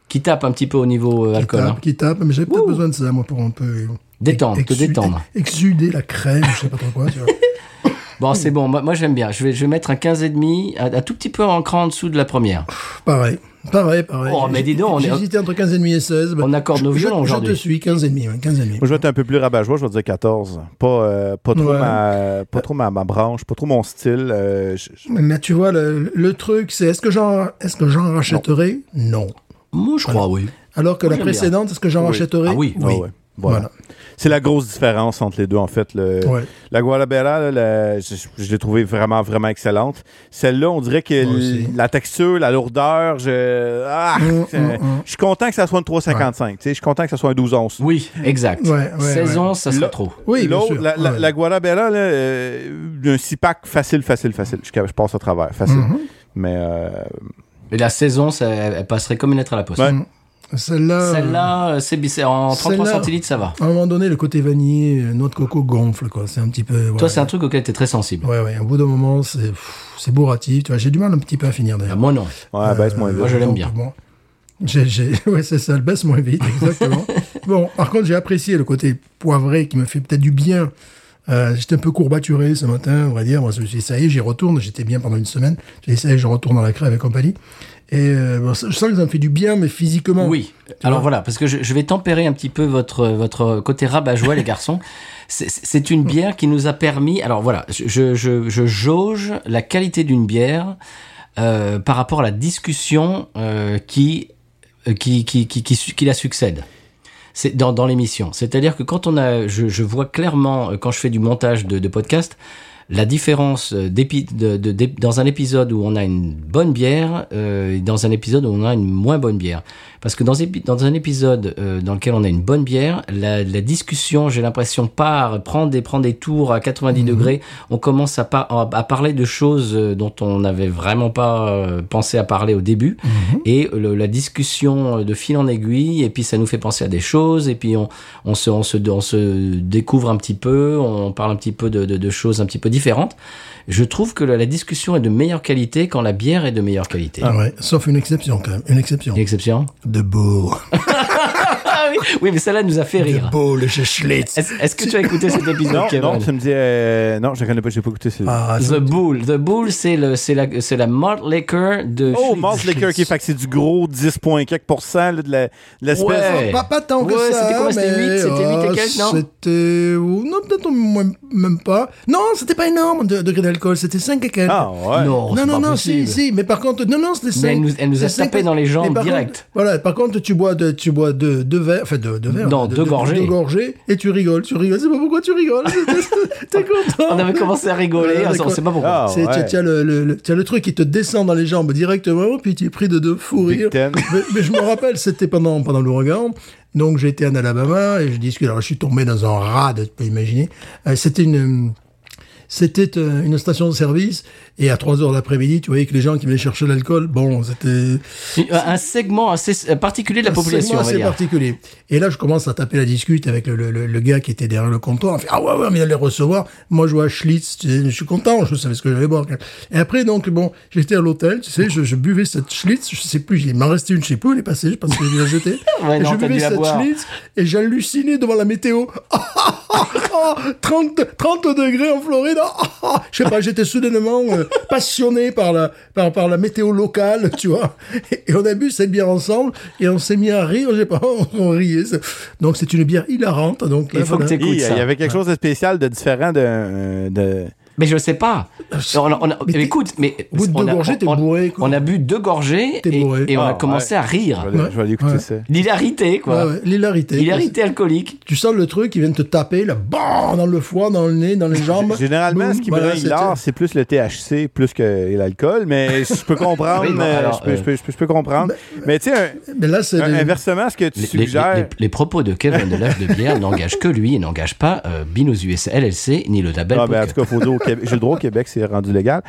S2: qui tape un petit peu au niveau euh,
S3: Qui
S2: alcool.
S3: tape,
S2: hein.
S3: qui tape, mais j'ai peut-être besoin de ça, moi, pour un peu.
S2: Détendre, te
S3: exuder-
S2: détendre.
S3: Exuder la crème, je sais pas trop quoi, tu vois. [laughs]
S2: Bon, c'est bon, moi, moi, j'aime bien. Je vais, je vais mettre un 15,5, un, un tout petit peu en cran en dessous de la première.
S3: Pareil. Pareil, pareil.
S2: Oh, mais dis donc, on est-
S3: J'hésitais entre 15,5 et 16.
S2: On accorde nos
S3: Je-
S2: violons
S3: je-
S2: aujourd'hui.
S3: Je te suis, 15,5, ouais, 15,5.
S1: moi je vais être un peu plus rabat-joie, je vais dire 14. Pas, euh, pas trop,
S3: Ouais.
S1: ma, pas trop ma, ma branche, pas trop mon style. euh, je- je-
S3: Mais tu vois, le, le truc, c'est est-ce que j'en est-ce que j'en rachèterai? Non.
S2: Moi, je crois, oui.
S3: Alors que
S2: Moi,
S3: la
S2: j'aime bien.
S3: précédente, est-ce que j'en
S1: Oui.
S3: rachèterai?
S2: Ah oui.
S1: Ah ouais, voilà. C'est la grosse différence entre les deux, en fait. Le,
S3: Ouais.
S1: La Guadalajara, là, la- je, je l'ai trouvée vraiment, vraiment excellente. Celle-là, on dirait que la texture, la lourdeur, je, ah,
S3: Mm, mm, mm.
S1: je suis content que ça soit une 355. tu sais, Je suis content que ça soit un 12 onces.
S2: Oui, exact.
S3: Ouais, ouais,
S2: 16
S3: ouais.
S2: ans, ça serait trop.
S3: Oui, bien
S1: L'autre,
S3: sûr.
S1: la, la,
S3: Ouais.
S1: la Guadalajara, là, euh, un 6 pack facile, facile, facile. Je, je passe à travers, facile.
S3: Mhm.
S1: Mais euh,
S2: Et la saison, ça, elle passerait comme une lettre à la poste.
S3: Celle-là.
S2: Celle-là, euh, c'est c'est en 33
S3: Celle-là-
S2: centilitres, ça va.
S3: À un moment donné, le côté vanillé, euh, noix de coco gonfle, quoi. C'est un petit peu.
S2: Toi, c'est un truc auquel tu es très sensible.
S3: Ouais, ouais. Au bout d'un moment, c'est pff, c'est bourratif. Tu vois, j'ai du mal un petit peu à finir
S2: Ah,
S3: d'ailleurs.
S2: moi, non.
S1: ouais, baisse moins vite.
S2: moi, je l'aime bien.
S3: Bon, j'ai, j'ai- [laughs] ouais, c'est ça, le baisse moins vite, [laughs] exactement. bon, par contre, j'ai apprécié le côté poivré qui me fait peut-être du bien. Euh, j'étais un peu courbaturé ce matin, on va dire. Moi, je me suis dit, ça y est, j'y retourne. J'étais bien pendant une semaine. J'ai dit, ça y est, je retourne dans la crève et compagnie. Et euh, bon, je sens que ça me fait du bien, mais physiquement.
S2: Oui. Alors voilà, parce que je, je vais tempérer un petit peu votre votre côté rabat-joie, les garçons. [laughs] C'est- une bière qui nous a permis. Alors voilà, je, je, je, je jauge la qualité d'une bière euh, par rapport à la discussion euh, qui, euh, qui, qui, qui, qui la succède. C'est dans, dans l'émission. C'est-à-dire que quand on a, je, je vois clairement euh, quand je fais du montage de, de podcast, la différence euh, de, de- d'ép- dans un épisode où on a une bonne bière euh, et dans un épisode où on a une moins bonne bière. Parce que dans, dans un épisode euh, dans lequel on a une bonne bière, la, la discussion, j'ai l'impression, part, prend des, prend des tours à 90 degrés. On commence à, par- à, parler de choses euh, dont on n'avait vraiment pas euh, pensé à parler au début. Et le- la discussion de fil en aiguille, et puis ça nous fait penser à des choses, et puis on, on, se, on, se, on se découvre un petit peu, on parle un petit peu de, de, de choses un petit peu différentes. Je trouve que la, la discussion est de meilleure qualité quand la bière est de meilleure qualité.
S3: Ah ouais, sauf une exception quand même, une exception.
S2: Exception?
S3: De Bull. [laughs]
S2: Oui, oui, mais celle-là nous a fait
S3: De
S2: rire.
S3: Bull chez Schlitz.
S2: Est-ce est-ce que tu as écouté cet [laughs] épisode,
S1: Non,
S2: Kevin
S1: non, ça me dit. euh, non, je ne connais pas, j'ai pas écouté celui-là.
S3: Ah,
S2: The Bull. The Bull, c'est le, c'est la, c'est la malt liquor de.
S1: Oh,
S2: Schlitz.
S1: Malt Liquor, qui fait que c'est du gros 10 points quelques pourcents là, de la- de l'espèce.
S2: Ouais.
S3: Pas, pas tant que
S2: Ouais,
S3: ça.
S2: c'était quoi, c'était
S3: mais,
S2: huit, c'était huit et
S3: ah,
S2: quelques, non?
S3: C'était. Non, peut-être même pas. Non, c'était pas énorme de degré d'alcool, c'était 5 et quelques.
S1: Ah, ouais.
S2: Non,
S3: non, non,
S2: pas
S3: non, si, si, mais par contre, non, non, c'était 5.
S2: Mais elle nous- elle nous a tapé dans les jambes direct.
S3: contre, voilà, par contre, tu bois deux, tu bois deux, deux verres, enfin deux, deux verres.
S2: Non,
S3: deux,
S2: deux gorgées.
S3: Deux gorgées, et tu rigoles, tu rigoles. C'est pas pourquoi tu rigoles. [laughs] T'es content.
S2: On avait commencé à rigoler,
S3: Ouais,
S2: on sait pas pourquoi.
S1: Ah,
S3: C'est,
S1: ouais.
S3: tu, tu as le, le, le- tu as le truc qui te descend dans les jambes directement, puis tu es pris de deux fous
S1: Big
S3: rires. Mais, mais je me rappelle, c'était pendant, pendant l'ouragan. Donc j'étais en Alabama et je discute. Alors je suis tombé dans un rade, tu peux imaginer. Euh, c'était une, c'était euh, une station de service et à 3 heures l'après-midi, tu voyais que les gens qui venaient chercher l'alcool, bon, c'était
S2: Un segment assez particulier de la
S3: un
S2: population,
S3: segment
S2: on va
S3: assez
S2: dire.
S3: particulier. Et là, je commence à taper la discute avec le, le, le- le gars qui était derrière le comptoir. On fait, ah ouais, ouais, mais il allait recevoir. Moi, je vois Schlitz. tu sais, Je suis content. Je savais ce que j'allais boire. Et après, donc, bon, j'étais à l'hôtel, tu sais, je, je buvais cette Schlitz. Je sais plus, il m'en restait une, je sais plus, elle est passée, je pense que je l'ai jetée. [laughs]
S2: Ouais,
S3: je buvais cette. Schlitz et j'hallucinais devant la météo. [laughs] 30, 30 degrés en Floride. je sais pas, j'étais soudainement euh, passionné par la, par, par la météo locale, tu vois. Et, on a bu cette bière ensemble et on s'est mis à rire, je sais pas, on riait. Donc c'est une bière hilarante. Donc,
S2: Il faut que
S3: voilà.
S2: t'écoutes
S1: Il y avait quelque chose de spécial, de différent de. euh, de...
S2: Mais je sais pas. On a- on a-
S3: Mais
S2: écoute, mais
S3: Au bout de
S2: on
S3: deux
S2: a-
S3: gorgées, t'es
S2: on-
S3: bourré, quoi.
S2: On a bu deux gorgées et, on a
S1: Ah,
S2: commencé
S1: ouais.
S2: à rire.
S1: Je vais, aller- je vais aller écouter
S3: Ouais.
S1: ça.
S2: L'hilarité, quoi.
S3: Ouais, ouais, l'hilarité.
S2: L'hilarité alcoolique.
S3: Tu sens le truc qui vient te taper, là, bon, dans le foie, dans le nez, dans les jambes.
S1: Généralement,
S3: Boum,
S1: ce qui me rend hilar, c'est plus le THC plus que l'alcool, mais je peux [laughs] comprendre.
S2: Oui,
S1: euh,
S2: alors,
S1: je, peux,
S2: euh,
S1: je, peux, je peux- je peux comprendre. mais tu sais,
S3: Mais là, c'est. des-
S1: inversement, ce que tu
S2: Les, les-
S1: suggères.
S2: les- les propos de Kevin de l'âge de bière [laughs] n'engagent que lui et n'engagent pas euh, Binous US LLC ni le label
S1: Ah, ben, en tout cas, faut dire Québec. Droit au Québec, c'est rendu légal.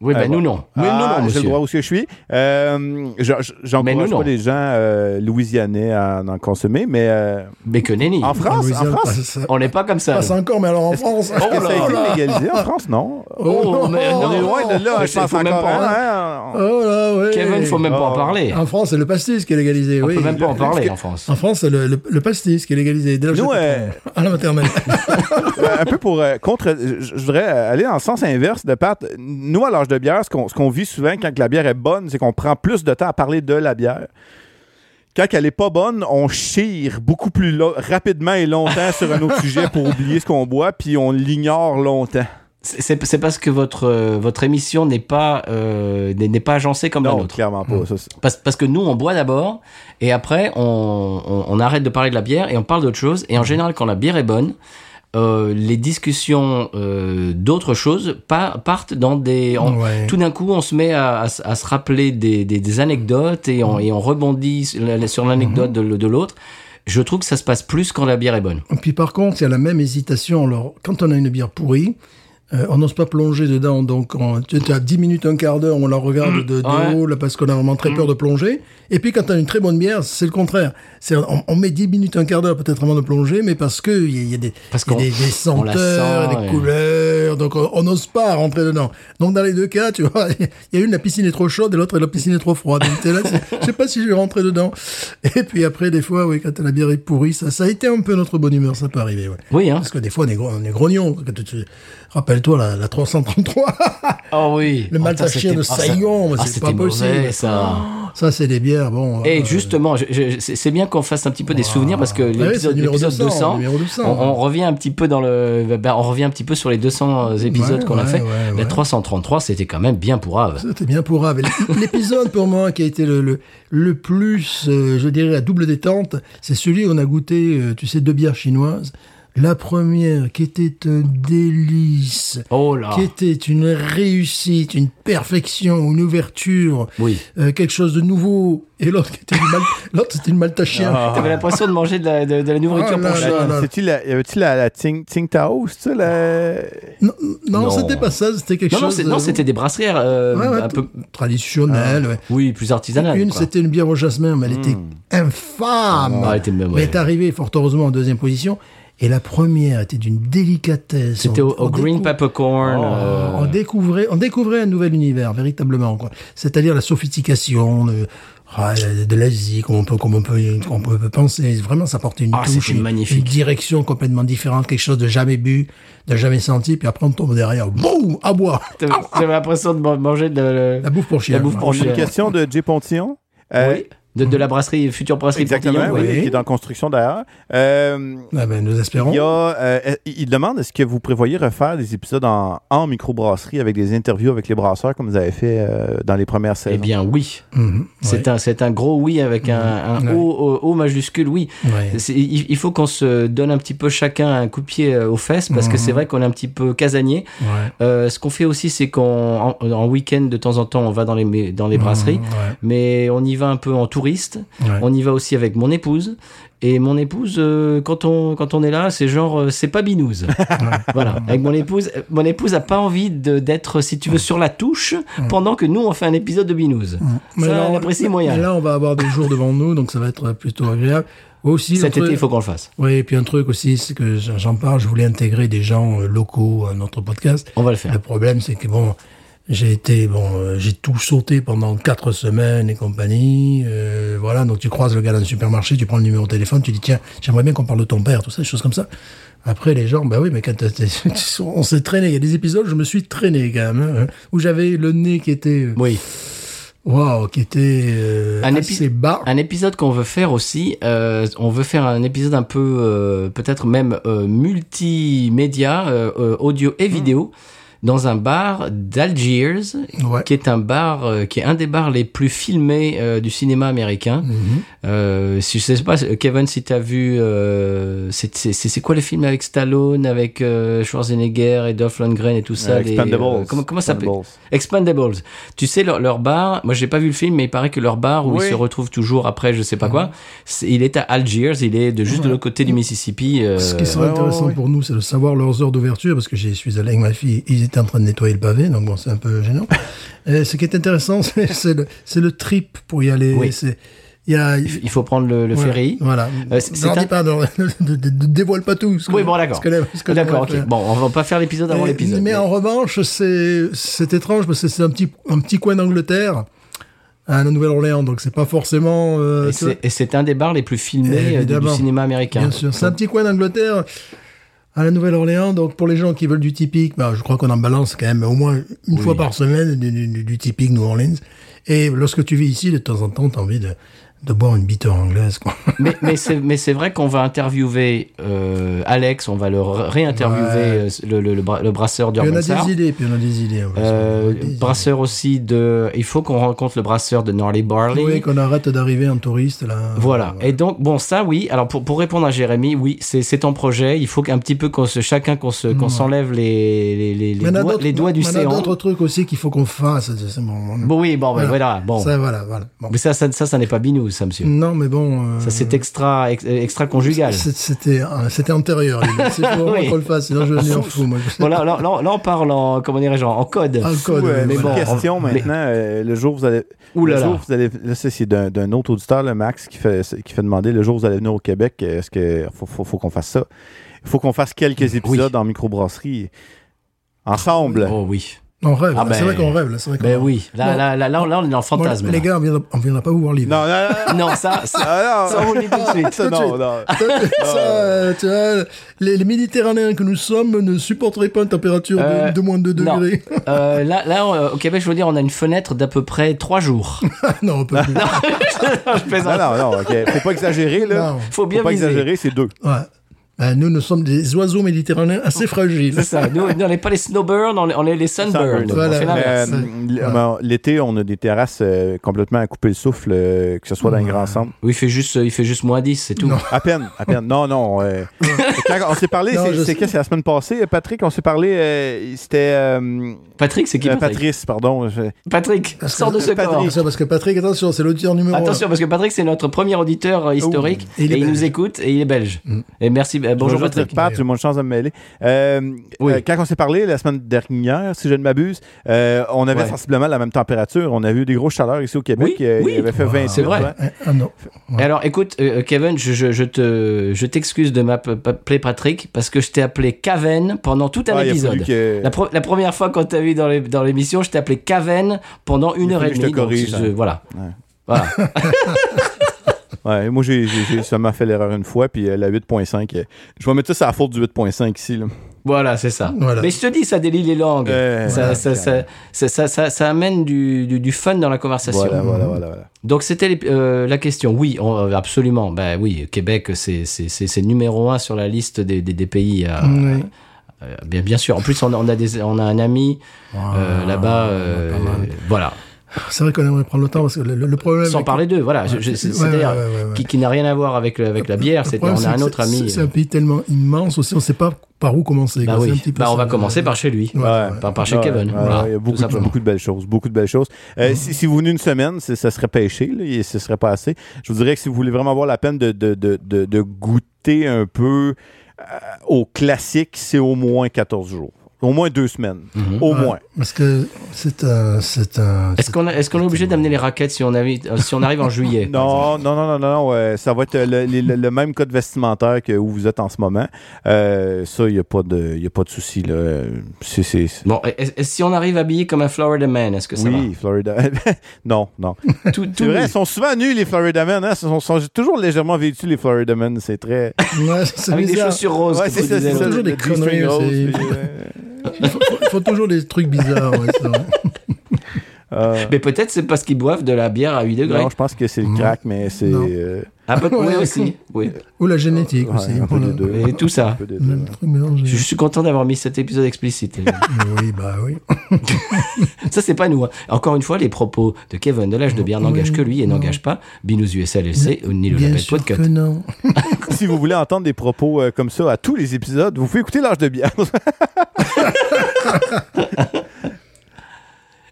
S2: Oui, ben
S1: Euh,
S2: nous
S1: bon.
S2: non. Mais
S1: Ah,
S2: nous non,
S1: J'ai
S2: monsieur.
S1: le droit où je suis. Euh, je- je-
S2: Mais
S1: J'encourage
S2: nous, non.
S1: pas les gens euh, louisianais à en consommer, mais euh,
S2: Mais que nenni.
S1: en France, en France,
S3: passe.
S2: On n'est pas comme ça.
S3: passe encore, mais alors en France.
S1: est-ce que
S2: Oh
S1: ça a
S2: là
S1: été
S2: là.
S1: légalisé en France? Non.
S2: Oh, mais
S1: On
S2: non.
S1: est loin de là,
S2: Mais
S1: je pense
S2: faut même
S1: encore.
S2: pas-
S1: hein.
S3: Oh là, ouais.
S2: Kevin, faut même pas en
S1: Oh.
S2: parler.
S3: En France, c'est le pastis qui est légalisé,
S2: On
S3: oui.
S2: peut même pas en
S1: Le-
S2: parler
S1: le-
S2: en France.
S3: En France, c'est le, le, le pastis qui est légalisé.
S1: Nous, euh,
S3: à la maternelle. [laughs]
S1: un peu pour euh, contre. Je, voudrais aller en sens inverse de Pat. Nous, l'âge de bière, ce qu'on ce qu'on vit souvent quand la bière est bonne, c'est qu'on prend plus de temps à parler de la bière. Quand elle est pas bonne, on chire beaucoup plus lo- rapidement et longtemps sur un autre [laughs] sujet pour oublier ce qu'on boit, puis on l'ignore longtemps.
S2: C'est c'est- c'est parce que votre, euh, votre émission n'est pas, euh, n'est n'est pas agencée comme la
S1: Non,
S2: nôtre.
S1: clairement pas. Ça, c'est-
S2: Parce, parce que nous, on boit d'abord, et après, on, on, on arrête de parler de la bière et on parle d'autre chose. Et en général, quand la bière est bonne, euh, les discussions euh, d'autres choses pa- partent dans des... on-
S3: Ouais.
S2: Tout d'un coup, on se met à, à s- à se rappeler des, des, des anecdotes et on, et on rebondit sur la- sur l'anecdote de, l- de l'autre. Je trouve que ça se passe plus quand la bière est bonne.
S3: Et puis par contre, il y a la même hésitation. Alors, quand on a une bière pourrie, euh, on n'ose pas plonger dedans. Donc, on, tu tu as 10 minutes, un quart d'heure, on la regarde de, de
S2: ouais.
S3: haut, là, parce qu'on a vraiment très peur de plonger. Et puis, quand tu as une très bonne bière, c'est le contraire. C'est, on, on met 10 minutes, un quart d'heure peut-être avant de plonger, mais parce que il y, y a des,
S2: Parce
S3: il y a
S2: qu'on-
S3: des, des senteurs,
S2: sent,
S3: des
S2: ouais.
S3: couleurs. Donc, on n'ose pas rentrer dedans. Donc, dans les deux cas, tu vois, il y a une, la piscine est trop chaude et l'autre, la piscine est trop froide. Donc, t'es là, je sais pas si je vais rentrer dedans. Et puis après, des fois, oui, quand la bière est pourrie, ça, ça a été un peu notre bonne humeur, ça peut arriver, ouais.
S2: Oui, hein
S3: Parce que des fois, on est, gro- on est grognon. Quand tu- tu- Rappelle-toi la, la 333,
S2: Oh [laughs] oui.
S3: le de
S2: ah, ça-
S3: Saigon, mais
S2: ah,
S3: c'est pas
S2: mauvais,
S3: possible.
S2: ça.
S3: Ça, c'est des bières, bon.
S2: Et
S3: euh,
S2: justement, c'est bien qu'on fasse un petit peu des souvenirs parce que
S3: ouais,
S2: l'épisode l'épisode
S3: 200,
S2: 200,
S3: numéro 200.
S2: on, on revient un petit peu dans le, ben, on revient un petit peu sur les 200 épisodes
S3: Ouais,
S2: qu'on a
S3: ouais,
S2: fait.
S3: ouais,
S2: La
S3: ouais.
S2: 333, c'était quand même bien pourrave.
S3: C'était bien pour Rave. Et [laughs] L'épisode pour moi qui a été le, le, le plus, euh, je dirais, à double détente, c'est celui où on a goûté, euh, tu sais, deux bières chinoises. La première qui était un délice,
S2: Oh là.
S3: qui était une réussite, une perfection, une ouverture,
S2: Oui.
S3: euh, quelque chose de nouveau. Et l'autre qui était une mal... [laughs] l'autre c'était une maltachien.
S2: T'avais l'impression de manger de la, de, de la nourriture
S3: Ah
S2: pour chien.
S1: C'est-tu la, y avait-tu la, la Ting, Ting Tao, c'est ça, la...
S3: Non, non,
S2: Non.
S3: c'était pas ça, c'était quelque
S2: Non,
S3: chose
S2: non, c'était des brasseries euh,
S3: Ouais, ouais,
S2: un peu,
S3: traditionnel. ouais.
S2: oui, plus artisanales.
S3: Une,
S2: quoi.
S3: c'était une bière au jasmin, mais elle était infâme.
S2: Ah, elle était même,
S3: Mais est arrivée, fort heureusement, en deuxième position. Et la première était d'une délicatesse.
S2: C'était au, Green Peppercorn. euh,
S3: on découvrait, on découvrait un nouvel univers, véritablement. quoi. C'est-à-dire la sophistication de, ah, de l'Asie, comme on peut, comme on peut, comme on peut penser. Vraiment, ça portait une
S2: Ah,
S3: touche,
S2: c'était
S3: une,
S2: magnifique.
S3: une direction complètement différente, quelque chose de jamais bu, de jamais senti. Puis après, on tombe derrière, boum, à boire. [laughs]
S2: J'avais l'impression de man- manger de,
S3: La bouffe pour chien.
S2: La bouffe pour
S1: On a une
S2: chien.
S1: question de Jay Pontillon. Euh,
S2: Oui, de, de la brasserie, future brasserie
S1: Exactement,
S2: Pontillon,
S1: oui,
S3: oui.
S1: qui est en construction d'ailleurs. Euh,
S3: Ah ben, nous espérons.
S1: il, y a, euh, il demande est-ce que vous prévoyez refaire des épisodes en, en microbrasserie avec des interviews avec les brasseurs comme vous avez fait euh, dans les premières saisons?
S2: Eh bien, oui.
S3: Mhm,
S2: C'est un, c'est un gros oui avec un, un
S3: Ouais.
S2: O, O- O majuscule, oui. Il, il faut qu'on se donne un petit peu chacun un coup de pied euh, aux fesses parce que
S3: Mhm.
S2: c'est vrai qu'on est un petit peu casanier. Euh, ce qu'on fait aussi, c'est qu'en en, en week-end, de temps en temps, on va dans les, dans les brasseries,
S3: Mhm,
S2: mais on y va un peu en touriste.
S3: Ouais.
S2: On y va aussi avec mon épouse. Et mon épouse, euh, quand on quand on est là, c'est genre euh, c'est pas binouze. [laughs] voilà. Avec mon épouse, euh, mon épouse a pas envie de- d'être, si tu veux, sur la touche pendant que nous on fait un épisode de binouze.
S3: Mais
S2: Ça,
S3: là,
S2: elle
S3: on-
S2: apprécie moyen.
S3: mais là, on va avoir des jours devant nous, donc ça va être plutôt agréable. Aussi,
S2: Cet été, il faut qu'on le fasse.
S3: Oui, et puis un truc aussi, c'est que j'en parle, je voulais intégrer des gens locaux à notre podcast.
S2: On va le faire.
S3: Le problème, c'est que bon, j'ai été, bon, euh, j'ai tout sauté pendant quatre semaines et compagnie. euh, voilà, donc tu croises le gars dans le supermarché, tu prends le numéro de téléphone, tu dis tiens, j'aimerais bien qu'on parle de ton père, tout ça, des choses comme ça. Après, les gens, bah oui, mais quand t'es- [laughs] on s'est traîné. Il y a des épisodes, je me suis traîné quand même, hein, où j'avais le nez qui était, euh,
S2: Oui.
S3: waouh, qui était euh,
S2: Un
S3: assez bas.
S2: Un épisode qu'on veut faire aussi, euh, on veut faire un épisode un peu, euh, peut-être même euh, multimédia, euh, euh, audio et vidéo, dans un bar d'Algiers,
S3: Ouais.
S2: qui est un bar, euh, qui est un des bars les plus filmés euh, du cinéma américain.
S3: Mhm.
S2: Euh, si je sais pas, Kevin, si t'as vu, euh, c'est quoi le film avec Stallone, avec euh, Schwarzenegger et Dolph Lundgren et tout ça
S1: Euh,
S2: les,
S1: Expendables.
S2: euh, comment comment ça s'appelle
S1: Expendables.
S2: Tu sais, leur, leur bar, moi j'ai pas vu le film, mais il paraît que leur bar où
S1: Oui.
S2: ils se retrouvent toujours après, je sais pas quoi, c'est- il est à Algiers, il est de juste de l'autre côté du Mississippi. euh,
S3: Ce qui serait
S1: ouais, ouais,
S3: intéressant
S1: ouais.
S3: pour nous, c'est de savoir leurs heures d'ouverture, parce que j'y suis allé avec ma fille, ils étaient en train de nettoyer le pavé, donc bon, c'est un peu gênant. Et ce qui est intéressant, [laughs] c'est le, trip pour y aller.
S2: Oui.
S3: Il y a,
S2: il f- il faut prendre le, le
S3: voilà,
S2: ferry.
S3: Voilà.
S2: Euh, c'est-
S3: Non,
S2: un-
S3: pas, non, [laughs] ne, dévoile pas tout.
S2: Oui, bon, d'accord. D'accord, ok. Bon, on va pas faire l'épisode avant l'épisode.
S3: Mais en revanche, c'est, étrange parce que c'est un petit, un petit coin d'Angleterre, à la Nouvelle-Orléans, donc c'est pas forcément, euh,
S2: Et c'est- un des bars les plus filmés euh, du, cinéma américain.
S3: Bien sûr. C'est un petit coin d'Angleterre à la Nouvelle-Orléans. Donc, pour les gens qui veulent du typique, bah, je crois qu'on en balance quand même au moins une
S2: Oui.
S3: fois par semaine du, du- du typique New Orleans. Et lorsque tu vis ici, de temps en temps, t'as envie de, de boire une bitter anglaise, quoi. [laughs]
S2: mais mais c'est mais c'est vrai qu'on va interviewer euh, Alex, on va le ré- réinterviewer
S3: Ouais.
S2: euh, le, le, le, bra- le brasseur
S3: Puis on a
S2: d'Urban
S3: des idées, puis on a des idées. en plus.
S2: Euh,
S3: des idées.
S2: brasseur aussi de. Il faut qu'on rencontre le brasseur de Gnarly Barley.
S3: Oui, qu'on arrête d'arriver en touriste, là.
S2: Voilà. Et donc, bon, ça, oui. Alors, pour, pour répondre à Jérémy, oui, c'est c'est ton projet. Il faut qu'un petit peu qu'on se, chacun qu'on se, s'enlève les, les, les, les
S3: en a
S2: doigts, les doigts du
S3: il y en a
S2: séant.
S3: d'autres trucs aussi qu'il faut qu'on fasse. bon, on-
S2: Bon, oui, bon, ben,
S3: Voilà.
S2: voilà. Bon.
S3: Ça, voilà, voilà. Bon.
S2: Mais ça, ça, ça, ça n'est pas binou, ça, monsieur.
S3: Non, mais bon. euh,
S2: Ça, c'est extra, ex- extra conjugal.
S3: C'était, c'était antérieur. C'est pour [laughs]
S2: Oui.
S3: qu'on le fasse, sinon je vais en fou, moi.
S2: Bon, là, là, là, là, on parle en, comment dirais-je, en code.
S3: En code,
S1: Ouais,
S2: mais
S1: mais
S2: bon,
S1: question
S2: on-
S1: maintenant. euh, le jour où vous allez.
S2: Ouh là
S1: le jour où vous allez. Là, c'est d'un, d'un autre auditeur, le Max, qui fait, qui fait demander le jour où vous allez venir au Québec, est-ce que faut, faut, faut qu'on fasse ça? Il faut qu'on fasse quelques épisodes en microbrasserie ensemble.
S2: Oh oui.
S3: On rêve,
S2: Ah
S3: c'est
S2: ben-
S3: vrai qu'on rêve, là. C'est vrai qu'on
S2: Ben oui. Là,
S3: Bon.
S2: là, là, là, là, on est dans le
S3: Bon,
S2: fantasme.
S3: les
S2: là.
S3: gars, on viendra, on viendra pas vous voir live.
S1: Non, non, non. [laughs]
S2: Non, ça, ça,
S1: Ah, non.
S2: ça, on le dit tout de suite. [laughs]
S1: Ça, non, non.
S3: Ça, tu vois, les, les Méditerranéens que nous sommes ne supporteraient pas une température de-
S2: Euh,
S3: de, moins de 2
S2: non.
S3: degrés.
S2: Euh, là, là, euh, au Québec, je veux dire, on a une fenêtre d'à peu près trois jours. [laughs]
S3: non, on peut plus.
S2: je plaisante.
S1: Non, non, non, ok. Faut pas exagérer, là.
S3: Non.
S2: Faut bien
S1: Faut pas
S2: viser.
S1: exagérer, c'est deux.
S3: Ouais. Ben, nous, nous sommes des oiseaux méditerranéens assez fragiles.
S2: C'est ça. Nous, nous, on n'est pas les snowbirds, on est, on est les sunbirds.
S3: Voilà.
S1: Euh,
S3: Ouais.
S1: l- ben, L'été, on a des terrasses euh, complètement à couper le souffle, euh, que ce soit dans les grands centres.
S2: Oui, il fait juste, il fait juste moins 10, c'est tout.
S3: Non.
S1: À peine, à peine. Non, non. euh, [laughs] quand on s'est parlé, c'est- c'est
S3: sais.
S1: que c'est la semaine passée, Patrick, on s'est parlé, euh, c'était euh,
S2: Patrick, c'est qui
S1: euh,
S2: Patrick
S1: Patrice, pardon. je-
S2: Patrick,
S3: Parce que-
S2: sors de ce
S1: Patrick.
S2: corps.
S3: Ça, parce que Patrick, attention, c'est l'auditeur numéro
S2: Attention, parce que Patrick, c'est notre premier auditeur euh, historique
S3: Et il
S2: et nous écoute et il est belge.
S3: Mm.
S2: Et merci, Euh, bonjour
S1: Je
S2: Patrick.
S1: Pat, j'ai moins de chance de me mêler. Euh,
S2: Oui.
S1: euh, quand on s'est parlé la semaine dernière, si je ne m'abuse, euh, on avait
S2: Ouais.
S1: sensiblement la même température. On a eu des grosses chaleurs ici au Québec.
S2: Oui,
S1: Euh,
S2: oui.
S1: Il avait fait 20
S2: C'est vrai.
S3: Ah, ah, non.
S2: Et alors, écoute, euh, Kevin, je, je, je te, je t'excuse de m'appeler Patrick parce que je t'ai appelé Caven pendant tout un
S1: Ah,
S2: épisode.
S1: que-
S2: La, pro- la première fois qu'on t'a vu dans les- dans l'émission, je t'ai appelé Caven pendant une heure et
S1: que je
S2: demie.
S1: te
S2: donc
S1: corrige,
S2: je-
S1: hein.
S2: voilà.
S1: Ouais.
S2: Voilà. [laughs]
S1: Ouais, moi, j'ai seulement fait l'erreur une fois, puis euh, la 8.5, euh, je vais mettre ça à la faute du 8.5 ici. Là.
S2: Voilà, c'est ça.
S3: Voilà.
S2: Mais je te dis, ça délie les langues.
S1: Euh,
S2: ça,
S1: voilà,
S2: ça, ça, ça, ça, ça- ça amène du, du, du fun dans la conversation.
S1: Voilà, voilà, voilà, voilà.
S2: Donc c'était euh, la question. Oui, on- euh, absolument. Ben oui, Québec, c'est c'est- c'est- c'est numéro un sur la liste des, des, des pays. euh,
S3: Oui.
S2: euh, bien, bien sûr. En plus, on a, on a, des, on a un ami euh, là-bas. euh, voilà.
S3: C'est vrai qu'on aimerait prendre le temps parce que le, le problème.
S2: Sans parler d'eux. Voilà.
S3: Ouais,
S2: C'est-à-dire
S3: ouais, ouais, ouais, ouais.
S2: qui, qui n'a rien à voir avec, avec la bière.
S3: Le
S2: C'est
S3: problème,
S2: on a un autre ami.
S3: C'est un pays tellement immense aussi, on ne sait pas par où commencer.
S2: Bah
S3: quoi. C'est
S2: oui.
S3: un petit peu
S2: Bah, on
S3: ça.
S2: va commencer par chez lui.
S3: Ouais,
S1: Ouais.
S2: Par, par chez
S1: Ouais,
S2: Kevin.
S1: ouais,
S2: voilà,
S1: ouais, il y a beaucoup, de,
S2: simplement.
S1: beaucoup de belles choses. Beaucoup de belles choses. Euh, si, si vous venez une semaine, ça serait pêché, là, et ce serait pas assez. Je vous dirais que si vous voulez vraiment avoir la peine de, de, de, de, de goûter un peu euh, au classique, c'est au moins 14 jours. Au moins deux semaines.
S2: Mhm.
S1: Au
S3: Ouais,
S1: moins.
S3: Parce que c'est un. C'est un.
S2: Est-ce qu'on est obligé d'amener les raquettes si on, avait- euh, si on arrive en juillet?
S1: Non, [laughs] non, non, non, non, non, ouais, ça va être le, le- même code vestimentaire que où vous êtes en ce moment. Euh, ça, il n'y a pas de, il y a pas de souci là. C'est, c'est, c'est-
S2: Bon, si on arrive habillé comme un Florida man, est-ce que ça
S1: oui, Florida. [laughs] non, non.
S2: va tout, tout
S1: vrai, ils sont souvent nus les Florida Men. Hein? Ils sont, sont toujours légèrement vêtus les Florida Men. C'est très.
S3: Ouais, c'est
S2: Avec des
S3: bizarre.
S2: chaussures roses.
S1: Ouais, c'est ça, c'est ça.
S3: toujours des conneries, Il faut, toujours des trucs bizarres.
S1: Euh,
S2: Mais peut-être c'est parce qu'ils boivent de la bière à 8 degrés.
S1: non, je pense que c'est le crack, mais c'est. Euh,
S2: Ah, peut- oui
S3: Ouais.
S2: aussi. Oui.
S3: Ou la génétique
S1: ouais,
S3: aussi.
S1: un peu des deux.
S2: Et tout ça.
S1: Un peu deux,
S3: Même
S1: ouais.
S2: Je suis content d'avoir mis cet épisode explicite. [laughs]
S3: Oui, bah oui. [laughs]
S2: Ça, c'est pas nous. hein. Encore une fois, les propos de Kevin de l'âge de bière n'engagent
S3: Oui,
S2: que lui et n'engagent pas Binous USA LLC ni le
S3: Bien
S2: label
S3: sûr
S2: Podcut.
S3: que non. [laughs]
S1: Si vous voulez entendre des propos euh, comme ça à tous les épisodes, vous pouvez écouter l'âge de bière.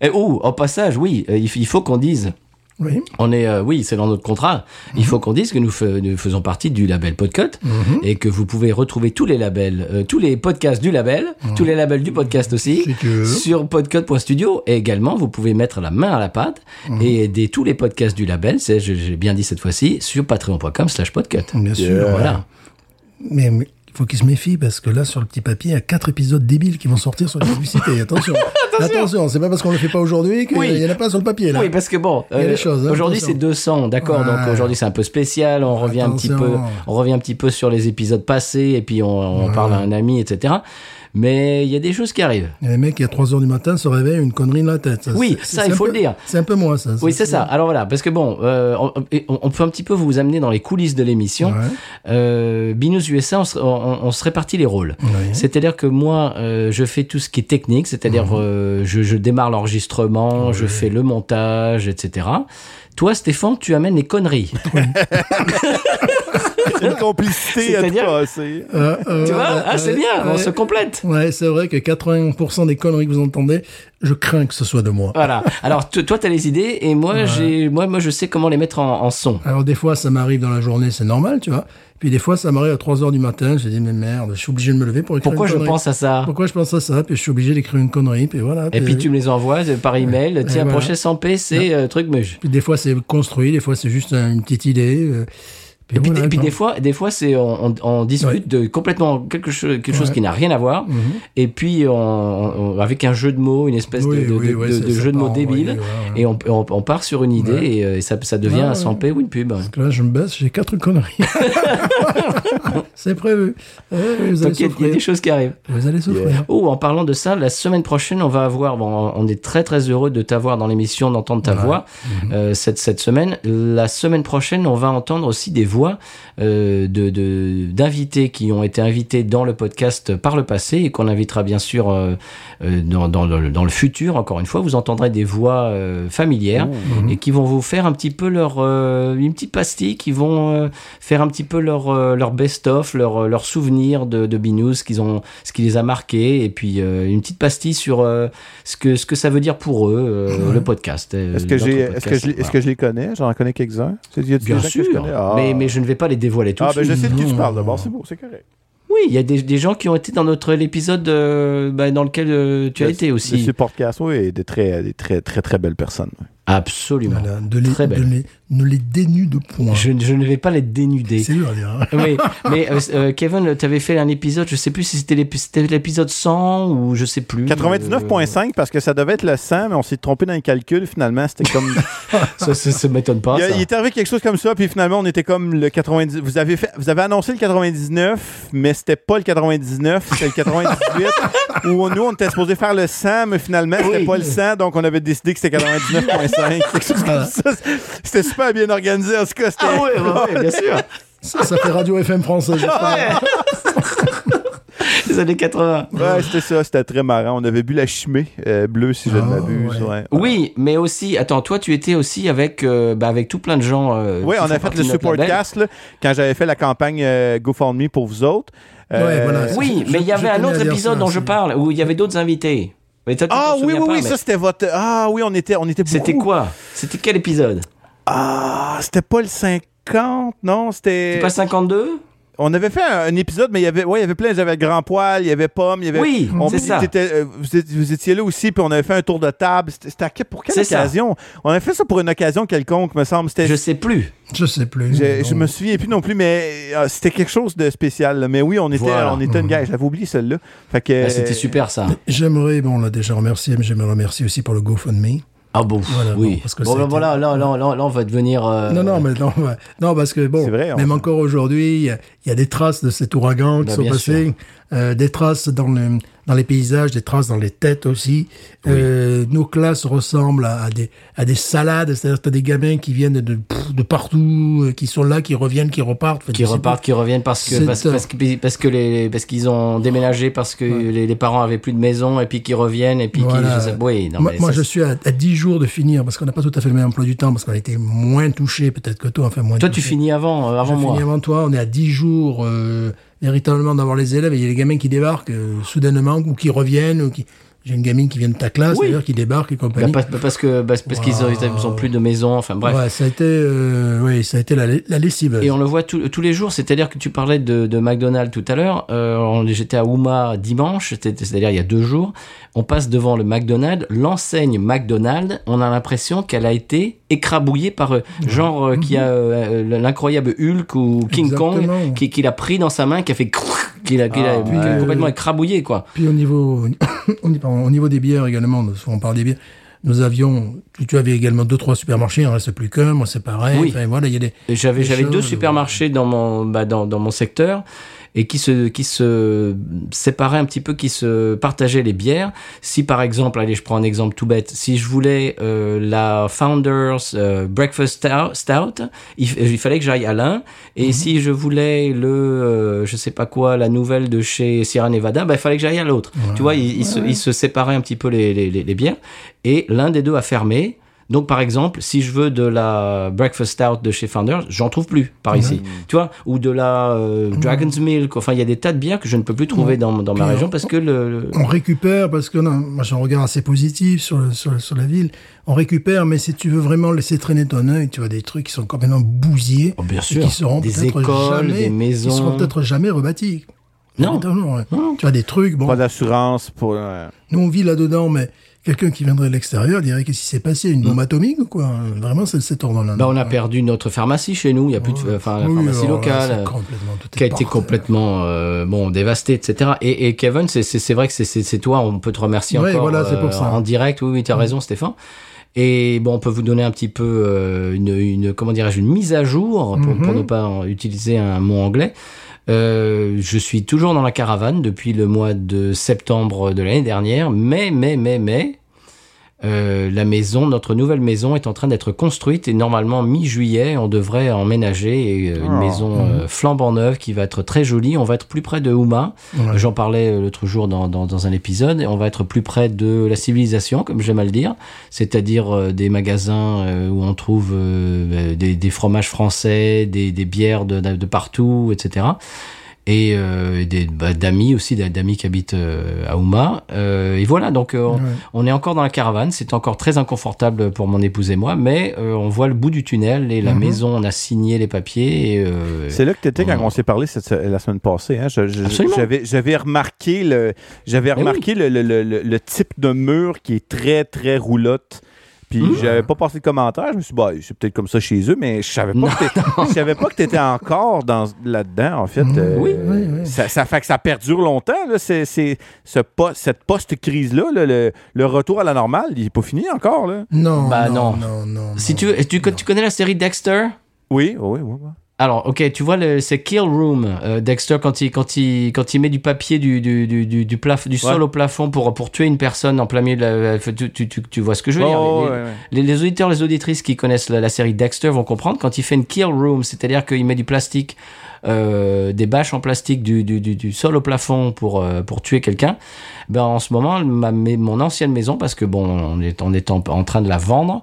S2: Et, oh, au passage, oui, euh, il faut qu'on dise.
S3: Oui.
S2: On est, euh, oui, c'est dans notre contrat. Il faut qu'on dise que nous, faisons partie du label Podcut et que vous pouvez retrouver tous les labels, euh, tous les podcasts du label, tous les labels du podcast aussi, sur podcut.studio. Et également, vous pouvez mettre la main à la pâte et aider tous les podcasts du label, c'est, j'ai bien dit cette fois-ci, sur patreon.com slash podcut.
S3: Bien sûr.
S2: Voilà.
S3: Mais faut qu'ils se méfient parce que là, sur le petit papier, il y a quatre épisodes débiles qui vont sortir sur la publicité. [laughs] Attention. Attention, c'est pas parce qu'on le fait pas aujourd'hui qu'il
S2: Oui.
S3: y en a pas sur le papier, là.
S2: Oui, parce que bon,
S3: choses, hein,
S2: aujourd'hui c'est 200, d'accord. Donc aujourd'hui c'est un peu spécial. On revient un petit peu, on revient un petit peu sur les épisodes passés et puis on, on parle à un ami, etc. Mais il y a des choses qui arrivent.
S3: Il y a des mecs qui, à 3 heures du matin, se réveillent une connerie dans la tête.
S2: Oui, ça, il faut
S3: peu-
S2: le dire.
S3: C'est un peu moi, ça.
S2: Oui, c'est ça. Alors voilà, parce que bon, euh, on, peut un petit peu vous amener dans les coulisses de l'émission.
S3: Ouais.
S2: Euh, Binous USA, on se, on- on se répartit les rôles. C'est-à-dire que moi, euh, je fais tout ce qui est technique, c'est-à-dire euh, je, je démarre l'enregistrement, je fais le montage, etc. Toi, Stéphane, tu amènes les conneries. [laughs]
S1: Une complicité à tout passer.
S3: Euh, euh,
S2: tu vois
S3: ouais,
S2: Ah, c'est
S3: ouais,
S2: bien, on
S3: ouais.
S2: se complète.
S3: Ouais, c'est vrai que 80% des conneries que vous entendez, je crains que ce soit de moi.
S2: Voilà. Alors, toi, tu as les idées et moi, j'ai, moi, moi, je sais comment les mettre en, en son.
S3: Alors des fois, ça m'arrive dans la journée, c'est normal, tu vois. Puis des fois, ça m'arrive à 3 heures du matin, j'ai dit, mais merde, je suis obligé de me lever pour écrire
S2: Pourquoi
S3: une
S2: je
S3: connerie.
S2: pense à ça
S3: Pourquoi je pense à ça? Puis je suis obligé d'écrire une connerie, puis voilà.
S2: Et puis tu me les envoies euh, par email. Tiens,
S3: voilà.
S2: prochain 100 p, c'est euh, truc muge.
S3: Puis des fois, c'est construit, des fois, c'est juste une petite idée. Euh,
S2: Et puis,
S3: voilà,
S2: des fois, des fois, c'est on, on, on discute de complètement quelque chose, quelque chose
S3: Ouais.
S2: qui n'a rien à voir.
S3: Mhm.
S2: Et puis on, avec un jeu de mots, une espèce de-
S3: Oui,
S2: de,
S3: oui,
S2: de,
S3: oui,
S2: de-
S3: c'est-
S2: de
S3: ça
S2: jeu de mots débile. Et on, part sur une idée et, euh, et ça, ça devient un
S3: ouais.
S2: 100 p ou une pub.
S3: Parce que là, je me baisse, j'ai quatre conneries. [laughs] [laughs] c'est prévu. Eh, vous allez
S2: Donc il y, a- y des choses qui arrivent.
S3: Vous allez souffrir.
S2: Oh, en parlant de ça, la semaine prochaine, on va avoir, bon, on est très très heureux de t'avoir dans l'émission, d'entendre ta voix euh, cette, cette semaine. La semaine prochaine, on va entendre aussi des voix euh, de, d'invités qui ont été invités dans le podcast par le passé et qu'on invitera bien sûr euh, euh, dans, dans, le, dans le futur. Encore une fois, vous entendrez des voix familières et qui vont vous faire un petit peu leur une petite pastille, qui vont faire un petit peu leur leur best-of, leur leur souvenir de, de Binous, ce qu'ils ont, ce qui les a marqués, et puis une petite pastille sur ce que ce que ça veut dire pour eux le podcast. euh,
S1: Est-ce que, j'ai, est-ce,
S2: podcast,
S1: que je, les- est-ce que je les connais? J'en connais quelques-uns.
S2: Bien
S1: gens que
S2: sûr,
S1: je connais? Ah.
S2: mais mais je ne vais pas les dévoiler tout
S1: Ah,
S2: de
S1: ben
S2: suite.
S1: je sais de qui tu parles d'abord. C'est beau, c'est correct.
S2: Oui, il y a des, des gens qui ont été dans notre l'épisode euh, bah, dans lequel euh, tu as été aussi.
S1: supportcast, oui, et des très, des très, très, très belles personnes.
S2: Absolument.
S3: Voilà, de les,
S2: Très
S3: de
S2: belle.
S3: les, ne les dénude de point.
S2: Je, je ne vais pas les dénuder.
S3: C'est dur à dire. hein. [laughs]
S2: oui, [laughs] mais euh, euh, Kevin, tu avais fait un épisode, je sais plus si c'était l'épi- c'était l'épisode 100 ou je sais plus.
S1: 99.5 parce que ça devait être le 100, mais on s'est trompé dans les calculs. Finalement, c'était comme. [laughs]
S2: Ça, ça, ça m'étonne pas.
S1: il,
S2: ça.
S1: il est arrivé quelque chose comme ça, puis finalement, on était comme le 90. Vous avez, fait, vous avez annoncé le 99, mais c'était pas le 99, c'était le 98. où nous, on était supposé faire le 100, mais finalement, c'était
S2: Oui.
S1: pas le 100, donc on avait décidé que c'était 99.5. [laughs] C'était super bien organisé, en tout cas. c'était-
S2: Ah ouais, ouais, ouais, bien sûr.
S3: Ça, ça fait Radio FM français, j'espère. [laughs]
S2: Les années 80.
S1: Ouais, c'était ça, c'était très marrant. On avait bu la chimée euh, bleue, si je ne
S3: Ah,
S1: m'abuse.
S3: ouais.
S1: ouais.
S2: Oui, mais aussi, attends, toi, tu étais aussi avec, euh, bah, avec tout plein de gens. euh,
S1: Oui, on a fait le supportcast là, quand j'avais fait la campagne euh, GoFundMe pour vous autres. Euh,
S3: Ouais, voilà,
S2: Oui, mais il y avait un autre épisode
S3: ça,
S2: dont je parle, où il y avait d'autres invités. Mais toi, tu
S1: Ah oui, oui,
S2: pas,
S1: oui,
S2: mais
S1: ça c'était votre. Ah oui, on était, on était beaucoup.
S2: C'était quoi? C'était quel épisode?
S1: Ah, c'était pas le 50, non, c'était.
S2: C'est pas 52
S1: On avait fait un, un épisode, mais il y avait, ouais, il y avait plein, il y avait Grand Poil, il y avait Pomme, il y avait.
S2: Oui,
S1: on-
S2: c'est ça.
S1: euh, vous, étiez, vous étiez là aussi, puis on avait fait un tour de table. C'était pour quelle
S2: ça.
S1: occasion? On avait fait ça pour une occasion quelconque, me semble. C'était.
S2: Je sais plus.
S3: Je sais plus.
S1: Je, me souviens plus non plus, mais euh, c'était quelque chose de spécial. là. Mais oui, on était,
S2: Voilà.
S1: on était une gars. J'avais oublié celle-là. Fait que.
S2: Ah, C'était super ça.
S3: J'aimerais, bon, on l'a déjà remercié, mais j'aimerais remercier aussi pour le GoFundMe.
S2: Ah bon,
S3: Voilà,
S2: oui.
S3: bon, parce que
S2: bon,
S3: ça a
S2: là,
S3: été-
S2: voilà, là, là, là, là, on va devenir. euh,
S3: Non, non, mais non, non parce que bon,
S1: C'est vrai, on-
S3: même encore aujourd'hui, il y, a- il y a des traces de cet ouragan qui
S2: Bah,
S3: sont
S2: bien
S3: passés, euh, des traces dans, le, dans les paysages, des traces dans les têtes aussi. Euh, nos classes ressemblent à, à des, à des salades, c'est-à-dire que t'as des gamins qui viennent de, de partout, euh, qui sont là, qui reviennent, qui repartent. Enfin,
S2: qui repartent, qui reviennent parce que parce, que parce que les parce qu'ils ont déménagé parce que les, les parents avaient plus de maison et puis qu'ils reviennent et puis
S3: Voilà.
S2: qu'ils je sais- oui non
S3: moi,
S2: mais
S3: moi,
S2: ça,
S3: je suis à, à 10 jours de finir parce qu'on n'a pas tout à fait le même emploi du temps parce qu'on a été moins touché peut-être que toi, enfin moins
S2: toi tu finis avant euh, avant
S3: Je
S2: moi
S3: finis avant toi, on est à 10 jours euh, véritablement d'avoir les élèves et il y a les gamins qui débarquent euh, soudainement ou qui reviennent ou qui j'ai une gamine qui vient de ta classe
S2: Oui.
S3: d'ailleurs qui débarque et
S2: Bah,
S3: compagnie.
S2: parce, parce que bah, parce qu'ils ont, ils ont plus de maison enfin bref
S3: Ouais, ça a été euh, oui, ça a été la, la lessive.
S2: Et on le voit tous tous les jours, c'est-à-dire que tu parlais de, de McDonald's tout à l'heure. Euh, J'étais à Ouma dimanche, c'est-à-dire il y a deux jours. On passe devant le McDonald's, l'enseigne McDonald's. On a l'impression qu'elle a été écrabouillée par euh, genre euh, qui a euh, l'incroyable Hulk ou King Kong qui, qui l'a pris dans sa main, qui a fait qu'il a,
S1: Ah,
S2: a complètement écrabouillé quoi.
S3: Puis au niveau [coughs] au niveau- des bières également, on parle des bières. Nous avions, tu, avais également deux trois supermarchés, il en reste plus qu'un, moi c'est pareil.
S2: Oui.
S3: Enfin, voilà,
S2: J'avais j'avais deux supermarchés dans mon bah, dans, dans mon secteur et qui se qui se séparaient un petit peu, qui se partageaient les bières. Si par exemple, allez, je prends un exemple tout bête, si je voulais euh, la Founders euh, Breakfast Stout, Stout, il, il fallait que j'aille à l'un. Et si je voulais le euh, je sais pas quoi, la nouvelle de chez Sierra Nevada, bah, il fallait que j'aille à l'autre. Tu vois, ils, se, ils se séparaient un petit peu les, les, les, les bières. Et l'un des deux a fermé. Donc, par exemple, si je veux de la Breakfast Stout de chez Founders, j'en trouve plus par ici. Tu vois Ou de la euh, Dragon's Milk. Enfin, il y a des tas de bières que je ne peux plus trouver dans, dans ma région
S3: on-
S2: parce que le. le-
S3: on récupère parce que non, moi j'ai un regard assez positif sur, le- sur, la ville. On récupère, mais si tu veux vraiment laisser traîner ton œil, tu vois des trucs qui sont complètement bousillés
S2: Oh, bien
S3: et
S2: sûr.
S3: qui seront
S2: Des
S3: peut-être
S2: écoles,
S3: jamais,
S2: des maisons.
S3: qui seront peut-être jamais rebâtis.
S2: Non.
S3: Véritablement, ouais. Tu vois des trucs. Bon,
S1: Pas d'assurance pour. euh,
S3: nous on vit là-dedans, mais quelqu'un qui viendrait de l'extérieur dirait qu'est-ce qui s'est passé, une bombe atomique ou quoi Vraiment, c'est cet ordre-là.
S2: Mm. Bah, on a perdu notre pharmacie chez nous. Il y a plus de. Enfin, la
S3: Oui,
S2: pharmacie locale. euh,
S3: complètement, tout est
S2: qui a été complètement euh, bon dévasté etc et, et Kevin c'est vrai que c'est toi on peut te remercier
S3: Ouais,
S2: encore
S3: voilà, pour
S2: euh,
S3: ça.
S2: en direct oui oui tu as raison Stéphane et bon on peut vous donner un petit peu euh, une, une comment dirais-je une mise à jour pour, pour
S3: Mhm.
S2: ne pas utiliser un mot anglais euh, je suis toujours dans la caravane depuis le mois de septembre de l'année dernière mais mais mais mais euh, la maison, notre nouvelle maison est en train d'être construite et normalement mi-juillet, on devrait emménager et, euh, une
S1: Oh.
S2: maison euh, flambant neuve qui va être très jolie. On va être plus près de Houma.
S3: Ouais.
S2: J'en parlais l'autre jour dans, dans, dans un épisode. Et on va être plus près de la civilisation, comme j'aime à le dire, c'est-à-dire euh, des magasins où on trouve des, des fromages français, des, des bières de, de partout, etc. et euh, des bah, d'amis aussi, d'a- d'amis qui habitent euh, à Houma. Euh, et voilà, donc euh, on,
S3: Ouais.
S2: on est encore dans la caravane. C'est encore très inconfortable pour mon épouse et moi, mais euh, on voit le bout du tunnel et la
S3: Mhm.
S2: maison, on a signé les papiers. Euh,
S1: C'est là que tu étais quand
S2: on-
S1: s'est parlé cette- la semaine passée. Hein? J'avais, j'avais remarqué, le, j'avais
S2: Mais
S1: remarqué le- le- le- le type de mur qui est très, très roulotte. Puis
S2: Mmh.
S1: j'avais pas passé de commentaire. Je me suis dit, bah, c'est peut-être comme ça chez eux, mais je savais pas, que t'étais- [laughs] je savais pas que tu étais encore dans, là-dedans, en fait.
S3: Mmh.
S1: Euh,
S2: Oui,
S3: oui, oui.
S1: Ça, ça fait que ça perdure longtemps, là, c'est, c'est- ce po- cette post-crise-là. là, le, le retour à la normale, il est pas fini encore. Là.
S3: Non,
S2: Bah,
S3: non,
S2: non.
S3: non, non.
S2: si tu, veux- tu, tu connais la série Dexter?
S1: Oui, oui, oui. oui.
S2: Alors, ok, tu vois, le- c'est Kill Room. euh, Dexter, quand il, quand, il, quand il met du papier du, du, du, du, du, plaf- sol au plafond pour, pour tuer une personne en plein milieu de la. Tu, tu, tu, tu vois ce que je veux dire
S1: Oh,
S2: les,
S1: ouais, ouais.
S2: les, les auditeurs, les auditrices qui connaissent la, la série Dexter vont comprendre quand il fait une Kill Room, c'est-à-dire qu'il met du plastique, euh, des bâches en plastique du, du, du, du sol au plafond pour, euh, pour tuer quelqu'un. Ben, en ce moment, ma, mon ancienne maison, parce que bon, on est, on est en, en train de la vendre.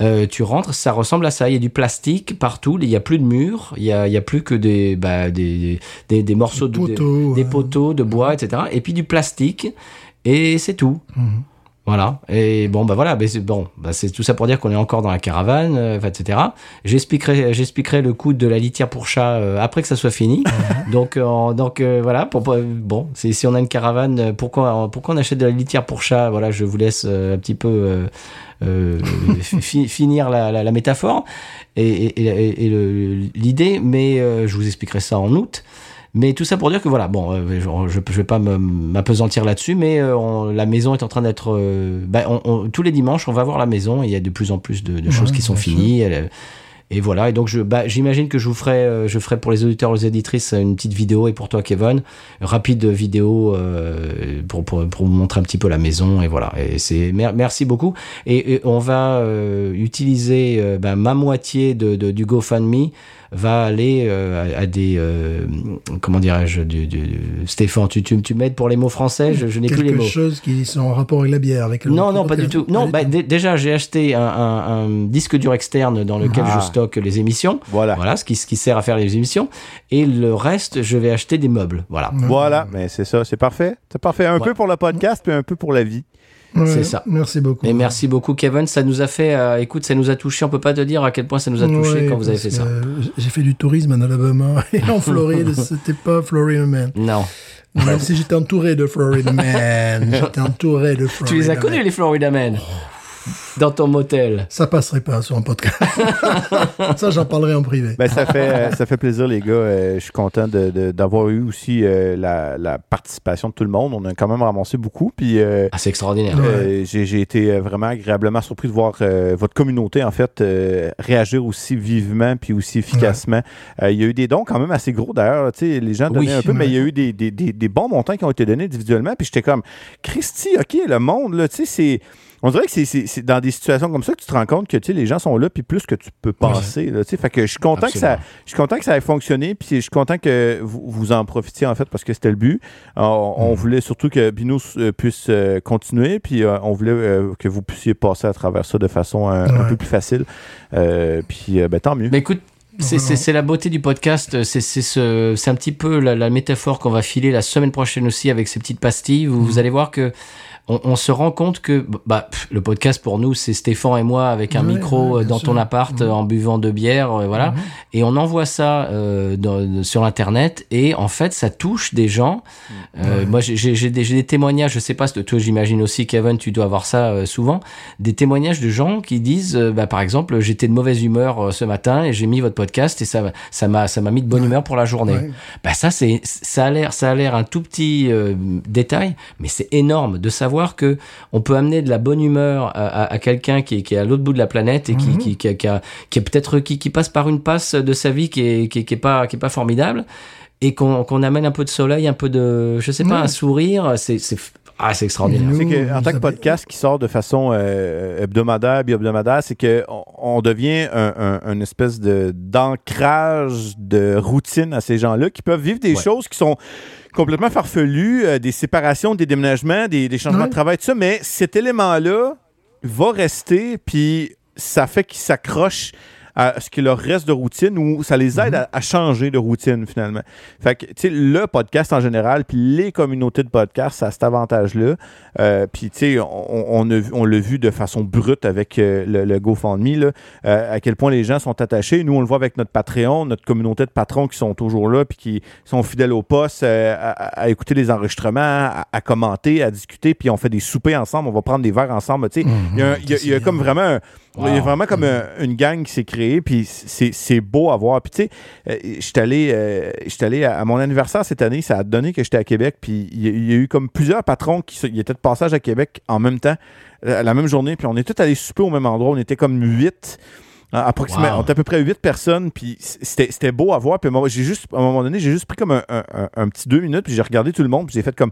S2: Euh, tu rentres, ça ressemble à ça. Il y a du plastique partout. Il n'y a plus de murs. Il y a, plus que des, bah, des, des, des morceaux
S3: Des
S2: de,
S3: poteaux,
S2: des
S3: ouais.
S2: poteaux de bois, etc. Et puis du plastique. Et c'est tout.
S3: Mhm.
S2: Voilà. Et bon, bah voilà. Mais c'est bon. Bah, c'est tout ça pour dire qu'on est encore dans la caravane, euh, etc. J'expliquerai, j'expliquerai le coût de la litière pour chat euh, après que ça soit fini. [laughs] donc, euh, donc euh, voilà. Pour, bon, si on a une caravane, pourquoi, pourquoi on achète de la litière pour chat? Voilà, je vous laisse un petit peu. Euh, [laughs] fi- finir la, la, la métaphore et, et, et- et le- l'idée, mais euh, je vous expliquerai ça en août. Mais tout ça pour dire que voilà, bon, euh, je, je vais pas m'apesantir là-dessus, mais euh, on- la maison est en train d'être. euh, bah, on- tous les dimanches, on va voir la maison et il y a de plus en plus de, de choses qui sont finies. Elle- et voilà, et donc je, bah, j'imagine que je vous ferai, euh, je ferai pour les auditeurs, les éditrices, une petite vidéo, et pour toi, Kevin, rapide vidéo euh, pour, pour, pour vous montrer un petit peu la maison, et voilà. Et c'est mer- merci beaucoup. Et, et on va euh, utiliser euh, bah, ma moitié de, de- du GoFundMe va aller euh, à, à des euh, comment dirais-je du, du- Stéphane tu, tu, tu m'aides pour les mots français je, je n'ai plus les
S3: Quelque
S2: mots
S3: chose qui sont en rapport avec la bière. Avec le-
S2: non, non, pas du tout. Non, bah, dé- déjà, j'ai acheté un, un- un disque dur externe dans lequel
S1: Ah.
S2: je stocke les émissions.
S1: Voilà.
S2: Voilà, ce qui, ce qui sert à faire les émissions. Et le reste, je vais acheter des meubles. Voilà.
S1: Voilà, mais c'est ça, c'est parfait. C'est parfait. Un
S2: Ouais.
S1: peu pour le podcast, puis un peu pour la vie.
S3: Ouais,
S2: c'est ça.
S3: Merci beaucoup.
S2: Et merci beaucoup, Kevin. Ça nous a fait, euh, écoute, ça nous a touché. On peut pas te dire à quel point ça nous a touché
S3: Ouais,
S2: quand vous avez fait ça.
S3: euh, J'ai fait du tourisme en Alabama [laughs] et en [laughs] Floride, c'était pas Florida Man.
S2: Non.
S3: Même si j'étais entouré de Florida Man. [laughs] J'étais entouré de Florida
S2: Tu les as
S3: Man.
S2: connus, les Florida Men Dans ton motel.
S3: Ça passerait pas sur un podcast. [laughs] ça, j'en parlerai en privé.
S1: Ben, ça fait, euh, ça fait plaisir, les gars. Euh, je suis content de- de- d'avoir eu aussi euh, la, la participation de tout le monde. On a quand même ramassé beaucoup. Puis euh,
S2: Ah, c'est extraordinaire.
S3: Ouais.
S1: euh, j'ai j'ai été vraiment agréablement surpris de voir euh, votre communauté, en fait, euh, réagir aussi vivement puis aussi efficacement. Euh, il y a eu des dons quand même assez gros, d'ailleurs. Tu sais, Les gens donnaient
S2: Oui.
S1: un peu, mais il y a eu des, des, des, des bons montants qui ont été donnés individuellement. Puis j'étais comme, Christy, OK, le monde, là, tu sais, c'est... On dirait que c'est- c'est c'est dans des situations comme ça que tu te rends compte que tu sais, les gens sont là, puis plus que tu peux penser. Là, fait que je suis content que ça, je suis content que ça ait fonctionné, puis je suis content que vous, vous en profitiez en fait parce que c'était le but. On, on voulait surtout que Binous euh, puisse euh, continuer, puis euh, on voulait euh, que vous puissiez passer à travers ça de façon euh, un
S3: Ouais.
S1: peu plus facile. Euh, puis euh, ben, tant mieux.
S2: Mais écoute, c'est la beauté du podcast. C'est c'est ce, un petit peu la, la métaphore qu'on va filer la semaine prochaine aussi avec ces petites pastilles. Vous, vous allez voir que on, on se rend compte que bah, pff, le podcast pour nous, c'est Stéphane et moi avec un
S3: Ouais,
S2: micro
S3: ouais,
S2: euh, dans
S3: sûr.
S2: ton appart
S3: Mhm.
S2: euh, en buvant de bière, euh, voilà.
S3: Mhm.
S2: Et on envoie ça euh, dans- sur Internet et en fait, ça touche des gens. Euh. Moi, j'ai- des, des témoignages, je sais pas, toi j'imagine aussi, Kevin, tu dois avoir ça euh, souvent, des témoignages de gens qui disent, euh, bah, par exemple, j'étais de mauvaise humeur euh, ce matin et j'ai mis votre podcast et ça ça m'a ça m'a mis de bonne humeur pour la journée.
S3: Ouais.
S2: Bah ça c'est ça a l'air ça a l'air un tout petit euh, détail, mais c'est énorme de savoir que on peut amener de la bonne humeur à, à- à quelqu'un qui est, qui est à l'autre bout de la planète et qui
S3: Mhm.
S2: qui qui, a- qui, a- qui est peut-être qui, qui passe par une passe de sa vie qui est qui est, qui est pas qui est pas formidable et qu'on qu'on amène un peu de soleil, un peu de je sais pas un sourire, c'est ah c'est extraordinaire.
S1: Que, en tant que
S3: avez-
S1: podcast qui sort de façon euh, hebdomadaire, bi-hebdomadaire, c'est que on, devient un, un- une espèce de d'ancrage de routine à ces gens-là qui peuvent vivre des
S2: Ouais.
S1: choses qui sont complètement farfelues, euh, des séparations, des déménagements, des, des changements
S3: Ouais.
S1: de travail, tout ça, mais cet élément-là va rester, puis ça fait qu'il s'accroche à ce qui leur reste de routine ou ça les aide à, à changer de routine finalement. Fait que, tu sais, le podcast en général, puis les communautés de podcasts, ça a cet avantage-là. Euh, puis, tu sais, on, on, on l'a vu de façon brute avec euh, le, le GoFundMe, là, euh, à quel point les gens sont attachés. Nous, on le voit avec notre Patreon, notre communauté de patrons qui sont toujours là, puis qui sont fidèles au poste, euh, à, à écouter les enregistrements, à, à commenter, à discuter, puis on fait des soupers ensemble, on va prendre des verres ensemble. Tu sais, il y a, un- il y a- il y a comme vraiment, un- il y a vraiment comme un- une gang qui s'est créée, puis c'est beau à voir. Puis tu sais, euh, j'étais allé, euh, j'étais allé à, à mon anniversaire cette année, ça a donné que j'étais à Québec, puis il y, a- il y a eu comme plusieurs patrons qui étaient de passage à Québec en même temps, euh, la même journée, puis on est tous allés souper au même endroit, on était comme huit. Approximativement,
S2: Wow.
S1: on était à peu près huit personnes, puis c'était beau à voir. Puis j'ai juste, à un moment donné, j'ai juste pris comme un, un- un- un petit deux minutes, puis j'ai regardé tout le monde, puis j'ai fait comme,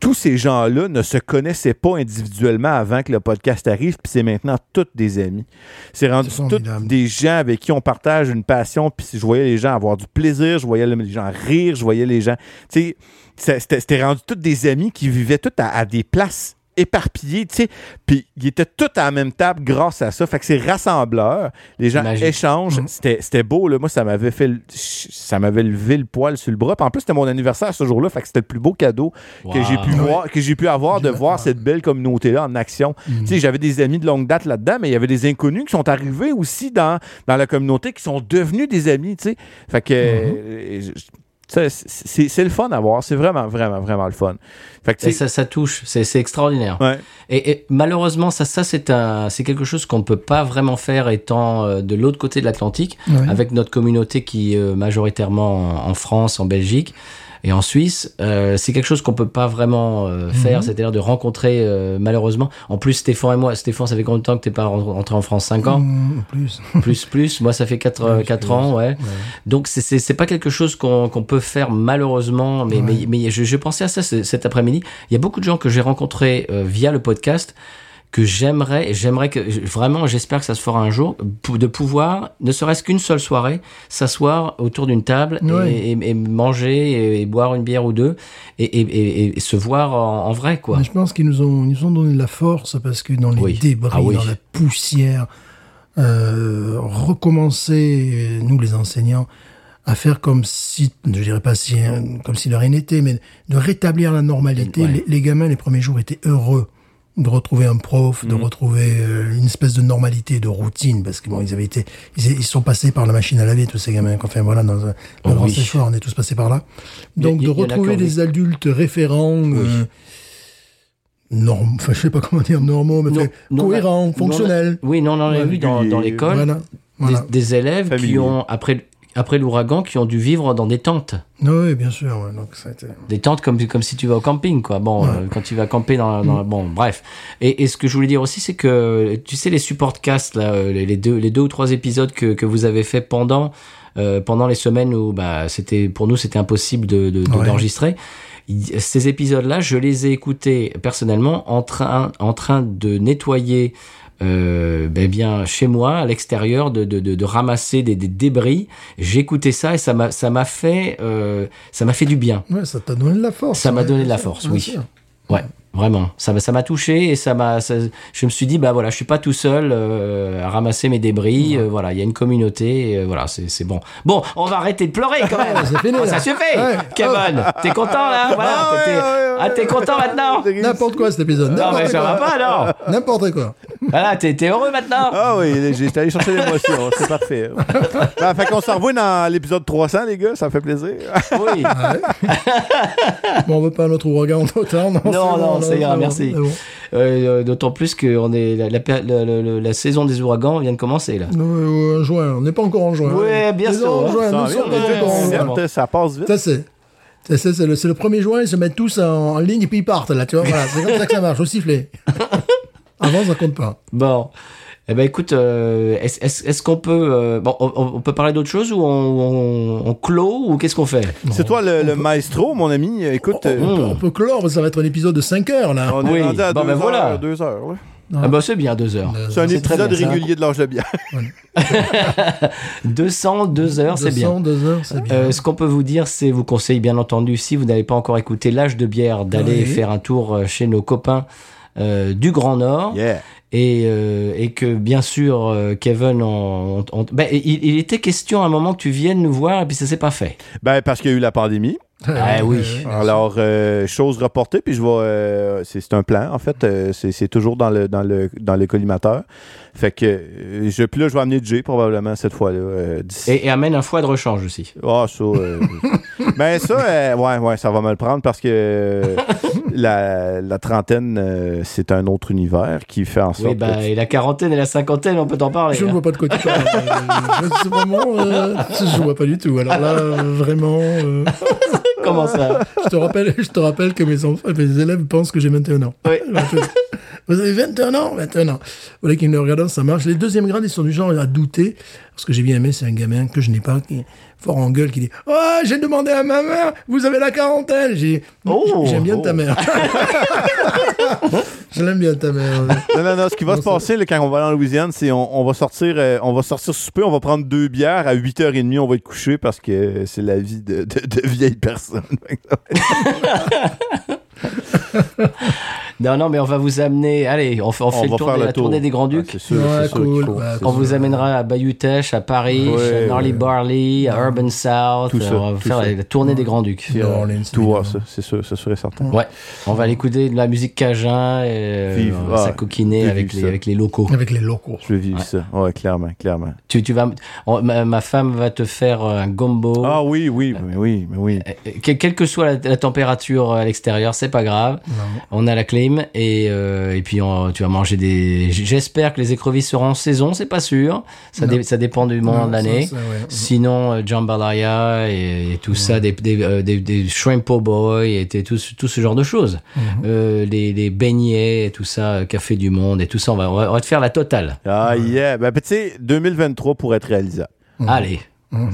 S1: tous ces gens-là ne se connaissaient pas individuellement avant que le podcast arrive, puis c'est maintenant tous des amis. C'est rendu
S3: formidable.
S1: des gens avec qui on partage une passion, puis je voyais les gens avoir du plaisir, je voyais les gens rire, je voyais les gens... Tu sais, c'était rendu tous des amis qui vivaient tous à, à des places éparpillées, tu sais, puis ils étaient tous à la même table grâce à ça. Fait que c'est rassembleur. Les gens
S2: Magique.
S1: échangent.
S3: Mhm.
S1: C'était c'était beau, là. Moi, ça m'avait fait... le- Ça m'avait levé le poil sur le bras. Puis en plus, c'était mon anniversaire ce jour-là, fait que c'était le plus beau cadeau que j'ai pu
S2: Wow.
S1: voir, que j'ai pu avoir de voir cette belle communauté-là en action.
S3: Mhm.
S1: Tu sais, j'avais des amis de longue date là-dedans, mais il y avait des inconnus qui sont arrivés aussi dans, dans la communauté qui sont devenus des amis, tu sais. Fait que euh, je- ça, c'est c'est le fun à voir, c'est vraiment vraiment vraiment le fun. Fait que tu
S2: Et
S1: sais,
S2: ça, ça touche, c'est c'est extraordinaire.
S1: ouais.
S2: Et, et malheureusement, ça, ça c'est un, c'est quelque chose qu'on ne peut pas vraiment faire étant euh, de l'autre côté de l'Atlantique,
S3: Ouais.
S2: avec notre communauté qui est euh, majoritairement en, en France, en Belgique et en Suisse. Euh, c'est quelque chose qu'on peut pas vraiment euh, faire, c'est-à-dire de rencontrer euh, malheureusement. En plus, Stéphane et moi, Stéphane, ça fait combien de temps que t'es pas ren- rentré en France? 5 ans?
S3: Mmh, plus. [laughs]
S2: plus plus moi ça fait 4
S3: Ouais,
S2: quatre
S3: c'est-
S2: ans ouais
S3: Ouais.
S2: donc c'est pas quelque chose qu'on qu'on peut faire malheureusement mais
S3: Ouais.
S2: mais mais je, je pensais à ça ce- cet après-midi il y a beaucoup de gens que j'ai rencontrés euh, via le podcast que j'aimerais et j'aimerais que vraiment j'espère que ça se fera un jour de pouvoir ne serait-ce qu'une seule soirée s'asseoir autour d'une table et-
S3: Ouais.
S2: et, et manger et, et boire une bière ou deux et, se voir en, en vrai quoi
S3: Mais je pense qu'ils nous ont, ils nous ont donné de la force parce que dans les
S2: Oui.
S3: débris,
S2: Ah oui.
S3: dans la poussière, euh, recommencer, nous les enseignants, à faire comme si, je dirais pas si, comme si de rien n'était, mais de rétablir la normalité.
S2: Ouais.
S3: Les, les gamins, les premiers jours, étaient heureux de retrouver un prof,
S2: Mhm.
S3: de retrouver euh, une espèce de normalité, de routine, parce que bon, ils avaient été, ils, ils sont passés par la machine à laver, tous ces gamins. Enfin voilà, dans un,
S2: Oh
S3: dans un
S2: oui.
S3: séchoir, on est tous passés par là.
S2: A-
S3: Donc de
S2: qui
S3: retrouver des adultes référents. euh, norm, enfin, je sais pas comment dire normaux, mais
S2: Non,
S3: enfin,
S2: non,
S3: cohérents,
S2: non,
S3: fonctionnels.
S2: oui non on en a vu dans, dans l'école
S3: Voilà. voilà.
S2: des, des élèves qui
S1: Familier.
S2: ont après après l'ouragan qui ont dû vivre dans des tentes
S3: Oui, bien sûr. ouais, donc ça a été-
S2: des tentes comme comme si tu vas au camping quoi bon
S3: Ouais.
S2: euh, quand tu vas camper dans, dans bon bref et, et ce que je voulais dire aussi c'est que tu sais les supportcasts là euh, les deux les deux ou trois épisodes que que vous avez fait pendant euh, pendant les semaines où bah c'était pour nous c'était impossible de de- de-
S3: Ouais.
S2: d'enregistrer ces épisodes-là, je les ai écoutés personnellement en train, en train de nettoyer euh, ben bien chez moi à l'extérieur de, de, de, de ramasser des, des débris j'écoutais ça et ça m'a ça m'a fait euh, ça m'a fait du bien
S3: Ouais, ça t'a donné de la force.
S2: Ça m'a donné de la force, oui.
S3: sûr.
S2: Ouais, vraiment. Ça m'a, ça m'a touché et ça m'a, je me suis dit, bah voilà, je suis pas tout seul euh, à ramasser mes débris. euh, voilà, il y a une communauté. et, euh, voilà, c'est, bon. Bon, on va arrêter de pleurer quand même.
S3: fini,
S2: Oh, ça suffit.
S3: Ouais.
S2: Kevin, t'es content là? Voilà,
S1: Ah ouais,
S2: t'es, ah, t'es content maintenant?
S3: N'importe quoi cet épisode.
S2: Non, mais ça va pas alors.
S3: N'importe quoi.
S2: Voilà, t'es, t'es heureux maintenant.
S1: Ah oui, été allé chercher l'émotion, c'est parfait. [laughs] Ben, fait qu'on se revoit dans l'épisode 300, les gars, ça me fait plaisir.
S2: Oui.
S3: Bon, on veut pas un autre ouragan total. Non,
S2: Non, non,
S3: c'est bon,
S2: merci. Euh, d'autant plus que on est la, la, péri- la- la- la- la saison des ouragans vient de commencer là.
S3: Euh, en juin, on n'est pas encore en juin.
S2: Ouais, bien
S3: Ils
S2: sûr,
S3: En
S2: hein.
S3: juin,
S1: Ça
S3: nous
S1: en
S3: sommes dans-
S2: ouais,
S1: ça, passe vite.
S3: Ça, c'est. C'est c'est- c'est le, c'est le premier juin, ils se mettent tous en, en ligne et puis ils partent, là, tu vois. Voilà, c'est comme ça que ça marche, au sifflet. [laughs] Avant, ça compte pas.
S2: Bon. Eh ben écoute, euh, est-ce est-ce- est-ce qu'on peut, euh, bon, on, on peut parler d'autre chose ou on, on, on clôt ou qu'est-ce qu'on fait?
S1: C'est toi le, le maestro, mon ami. Écoute,
S3: On,
S1: euh,
S3: peut, on peut clore, ça va être un épisode de 5 heures, là.
S1: on est
S2: Oui,
S1: rendu à
S2: bon,
S1: deux,
S2: ben
S1: heures,
S2: voilà.
S1: deux heures.
S2: Ah bah c'est bien deux heures.
S1: C'est un épisode
S2: bien, ça.
S1: régulier de l'âge de bière. [laughs]
S2: 200, [laughs] deux heures, c'est bien.
S3: 200, 2 heures, c'est bien.
S2: Euh, ce qu'on peut vous dire, c'est vous conseille bien entendu, si vous n'avez pas encore écouté l'âge de bière, d'aller
S3: Oui.
S2: faire un tour chez nos copains euh, du Grand Nord.
S1: Yeah.
S2: et, euh, et que bien sûr euh, Kevin, on, on- on- ben, il, il était question à un moment que tu viennes nous voir et puis ça s'est pas fait.
S1: Ben, parce qu'il y a eu la pandémie.
S2: Ah oui.
S1: Alors, euh, chose reportée, puis je vais. euh, c'est c'est un plan, en fait. euh, c'est c'est toujours dans le, dans le, dans le collimateur. Fait que. euh, je, puis là, je vais amener Jay, probablement, cette fois-là. euh,
S2: Et, et amène un foie de rechange aussi.
S1: Ah, ça. euh, [laughs] ben, ça, euh, ouais, ouais, ça va me le prendre parce que euh, [laughs] la, la trentaine, euh, c'est un autre univers qui fait en sorte.
S2: Oui, bah,
S1: que tu-
S2: et la quarantaine et la cinquantaine, on peut t'en parler.
S3: Je ne
S2: hein.
S3: vois pas de quoi tu parles. Euh, C'est vraiment, euh, je vois pas du tout. Alors là, vraiment, euh,
S2: Comment ça?
S3: je te rappelle, je te rappelle que mes enfants, mes élèves pensent que j'ai 21 ans.
S2: Oui.
S3: Vous avez 21 ans? 21 ans. Vous voyez qu'ils ne regardent, ça marche. Les deuxièmes grades, ils sont du genre à douter. Ce que j'ai bien aimé, c'est un gamin que je n'ai pas, qui fort en gueule, qui dit « Oh, j'ai demandé à ma mère, vous avez la quarantaine !» J'ai dit
S2: Oh,
S3: J'aime bien ta
S1: oh.
S3: mère. [laughs] [laughs] je l'aime bien ta mère.
S1: Non, non, non. Ce qui va
S3: Non,
S1: se passer là, quand on va aller en Louisiane, c'est on, on va sortir, euh, on va sortir souper, on va prendre deux bières à 8h30, on va être couché parce que c'est la vie de, de, de vieilles personnes. [laughs]
S2: Non, non, mais on va vous amener. Allez, on fait, on fait le
S1: va
S2: tour
S1: faire
S2: de
S1: le
S2: la
S1: tour.
S2: tournée des Grands Ducs.
S1: c'est sûr,
S3: Ouais, cool.
S2: on vous amènera à Bayutech, à Paris,
S1: Ouais,
S2: à Gnarly
S1: ouais.
S2: Barley, à Urban South.
S1: Tout ça,
S2: on va
S1: tout
S2: faire
S1: ça.
S2: la tournée des Grands Ducs.
S1: Tout ça, c'est sûr et certain.
S2: Ouais, on va aller écouter de la musique cajun et euh, s'acoquiner
S1: J'ai
S2: avec les,
S1: ça.
S2: avec les locaux.
S3: Avec les locaux.
S1: Je veux vivre ça. Ouais, clairement, clairement.
S2: Tu, tu vas, on- ma, ma femme va te faire un gombo.
S1: Ah oui, oui, mais oui, mais oui.
S2: Euh, que- Quelle que soit la, température à l'extérieur, c'est pas grave. On a la et, euh, et puis on- tu vas manger des. J'espère que les écrevisses seront en saison, c'est pas sûr. Ça, dé- ça dépend du moment
S3: Non,
S2: de l'année.
S3: ça, ouais.
S2: Sinon, euh, jambalaya et, et tout ça, des, des, euh, des, des shrimp po' boy et tout, ce- tout ce genre de choses.
S3: Mhm.
S2: Euh, les, les beignets et tout ça, euh, café du monde et tout ça, on va, on te faire la totale.
S1: Ah yeah. Ben, tu sais, 2023 pour être réalisable.
S2: Allez,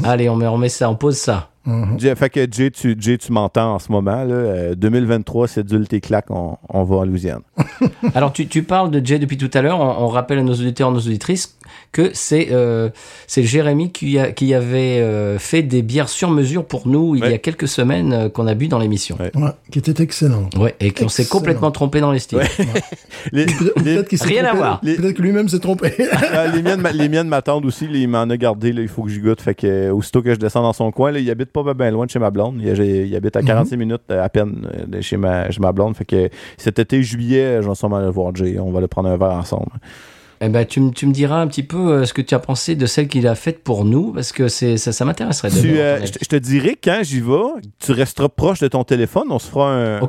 S2: allez, on met, on met ça, on pose ça.
S1: Jay- Fait que Jay, tu, Jay, tu m'entends en ce moment. Là, Euh, 2023, c'est dulte et claque, on, on va en Louisiane. [laughs]
S2: Alors, tu, tu parles de Jay depuis tout à l'heure. On, on rappelle à nos auditeurs et nos auditrices que c'est euh, c'est Jérémy qui, a- qui avait euh, fait des bières sur mesure pour nous il y a quelques semaines euh, qu'on a bu dans l'émission.
S1: Ouais.
S3: Ouais, qui était excellent.
S2: Ouais, et qu'on s'est complètement trompé dans les styles. [laughs]
S1: Les,
S2: Rien à voir.
S1: Les-
S3: Peut-être que lui-même s'est trompé. [laughs]
S1: ah, les miennes, les miennes m'attendent aussi. là, il m'en a gardé. Là, il faut que j'y goûte. Fait que, euh, aussitôt que je descends dans son coin, là, il habite pas bien loin de chez ma blonde. Il, habite à 46 minutes euh, à peine euh, de chez ma, chez ma blonde. Fait que cet été, juillet, j'en suis aller voir Jay. On va le prendre un verre ensemble.
S2: Eh ben, tu, me- tu me diras un petit peu euh, ce que tu as pensé de celle qu'il a faite pour nous, parce que ça, ça m'intéresserait
S1: euh, je te- je te dirais, quand j'y vais, tu resteras proche de ton téléphone. On se fera un,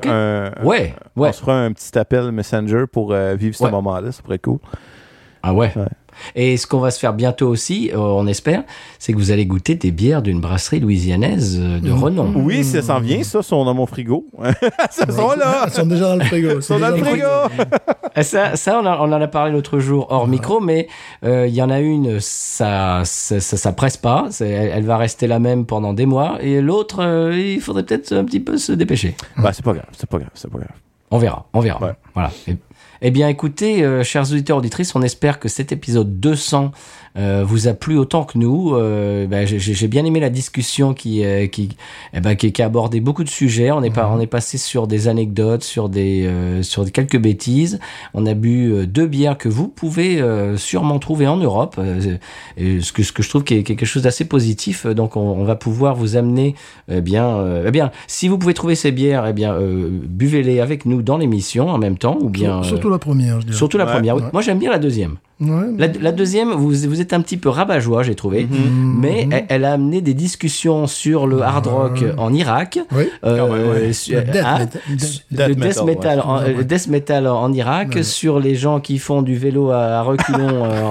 S2: Ouais, ouais.
S1: on se fera un petit appel Messenger pour euh, vivre ce moment-là. Ça pourrait être cool.
S2: Ah ouais.
S1: Ouais.
S2: Et ce qu'on va se faire bientôt aussi, euh, on espère, c'est que vous allez goûter des bières d'une brasserie louisianaise euh, de renom.
S1: Oui, ça s'en vient, ça, sont dans mon frigo. [laughs] ça sont là!
S3: Ils sont déjà dans le frigo.
S1: Ils sont dans le frigo! [laughs]
S2: Ah, Ça, ça on, a- on en a parlé l'autre jour hors micro, mais euh, il y en a une, ça, ça, ça, ça presse pas, elle, elle va rester la même pendant des mois, et l'autre, euh, il faudrait peut-être un petit peu se dépêcher.
S1: bah, c'est pas grave, c'est pas grave, c'est pas grave.
S2: On verra, on verra.
S1: Ouais.
S2: Voilà. Et- eh bien, écoutez, euh, chers auditeurs auditrices, on espère que cet épisode 200 euh, vous a plu autant que nous. Euh, ben, j'ai- j'ai j'ai bien aimé la discussion qui, euh, qui, eh ben, qui, qui a abordé beaucoup de sujets. On est, pas, on est passé sur des anecdotes, sur des, euh, sur quelques bêtises. On a bu euh, deux bières que vous pouvez euh, sûrement trouver en Europe. euh, et ce que ce que je trouve qui est quelque chose d'assez positif. Donc, on, on va pouvoir vous amener, eh bien, euh, eh bien, si vous pouvez trouver ces bières, eh bien, euh, buvez-les avec nous dans l'émission en même temps, ou bien. euh,
S3: Surtout la première, je dirais.
S2: Surtout la
S1: Ouais,
S2: première.
S3: ouais.
S2: Moi, j'aime bien la deuxième.
S3: Ouais.
S2: La, la deuxième, vous, vous êtes un petit peu rabat-joie, j'ai trouvé.
S3: Mhm.
S2: Mais elle, elle a amené des discussions sur le hard rock en Irak.
S3: Oui.
S2: euh,
S1: même, ouais.
S3: Le death
S2: hein,
S3: metal-
S2: en, euh, death metal en Irak,
S3: Ouais.
S2: sur les gens qui font du vélo à, à reculons euh,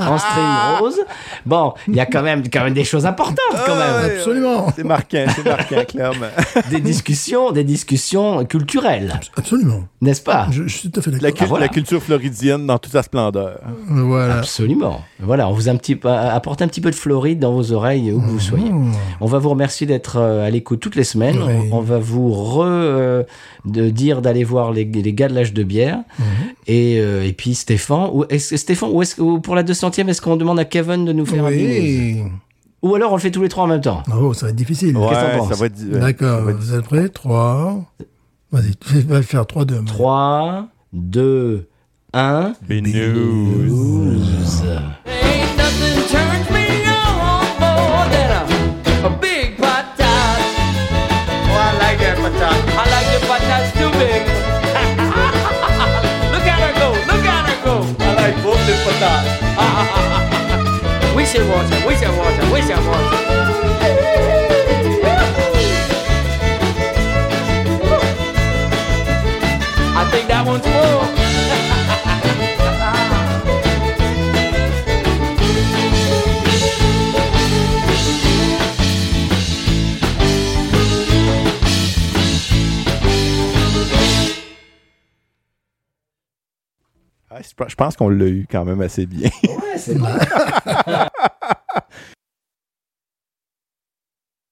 S2: en, [laughs] en string rose. Bon, il y a quand même, quand même des choses importantes, quand même.
S1: Ouais,
S3: Absolument.
S1: C'est marquant, c'est marquant, clairement. [laughs]
S2: Des discussions, des discussions culturelles,
S3: Absolument.
S2: n'est-ce pas?
S3: Je, je suis tout à fait
S1: La,
S3: d'accord.
S2: Ah, voilà.
S1: la culture floridienne dans toute sa splendeur.
S3: Voilà.
S2: Absolument. Voilà, on vous a un petit peu, apporte un petit peu de Floride dans vos oreilles où que vous soyez.
S3: Mmh.
S2: On va vous remercier d'être euh, à l'écoute toutes les semaines.
S3: Oui.
S2: On, on va vous re euh, de dire d'aller voir les, les gars de l'âge de bière.
S3: Mmh.
S2: Et, euh, et puis Stéphane, ou est-ce, Stéphane, est-ce ou pour la 200e, est-ce qu'on demande à Kevin de nous faire un binous
S3: Oui.
S2: Ou alors on le fait tous les trois en même temps
S3: Oh, ça va être difficile.
S2: Qu'est-ce que t'en
S1: Ouais,
S2: penses?
S1: ça va être. euh,
S3: D'accord.
S1: ça va être-
S3: Vous êtes prêts? 3. Vas-y, tu vas le faire 3, 2.
S2: 3, 2,
S3: un
S1: Binous.
S2: Ain't nothing turns me on more than a, a big patat. Oh, I like that patat. I like the patats too big. [laughs] look at her go, look at her go. I like both the patats. [laughs] we should watch her, we should watch her, we should watch her. I think that one's
S1: je pense qu'on l'a eu quand même assez bien.
S3: Ouais, c'est bon. [laughs]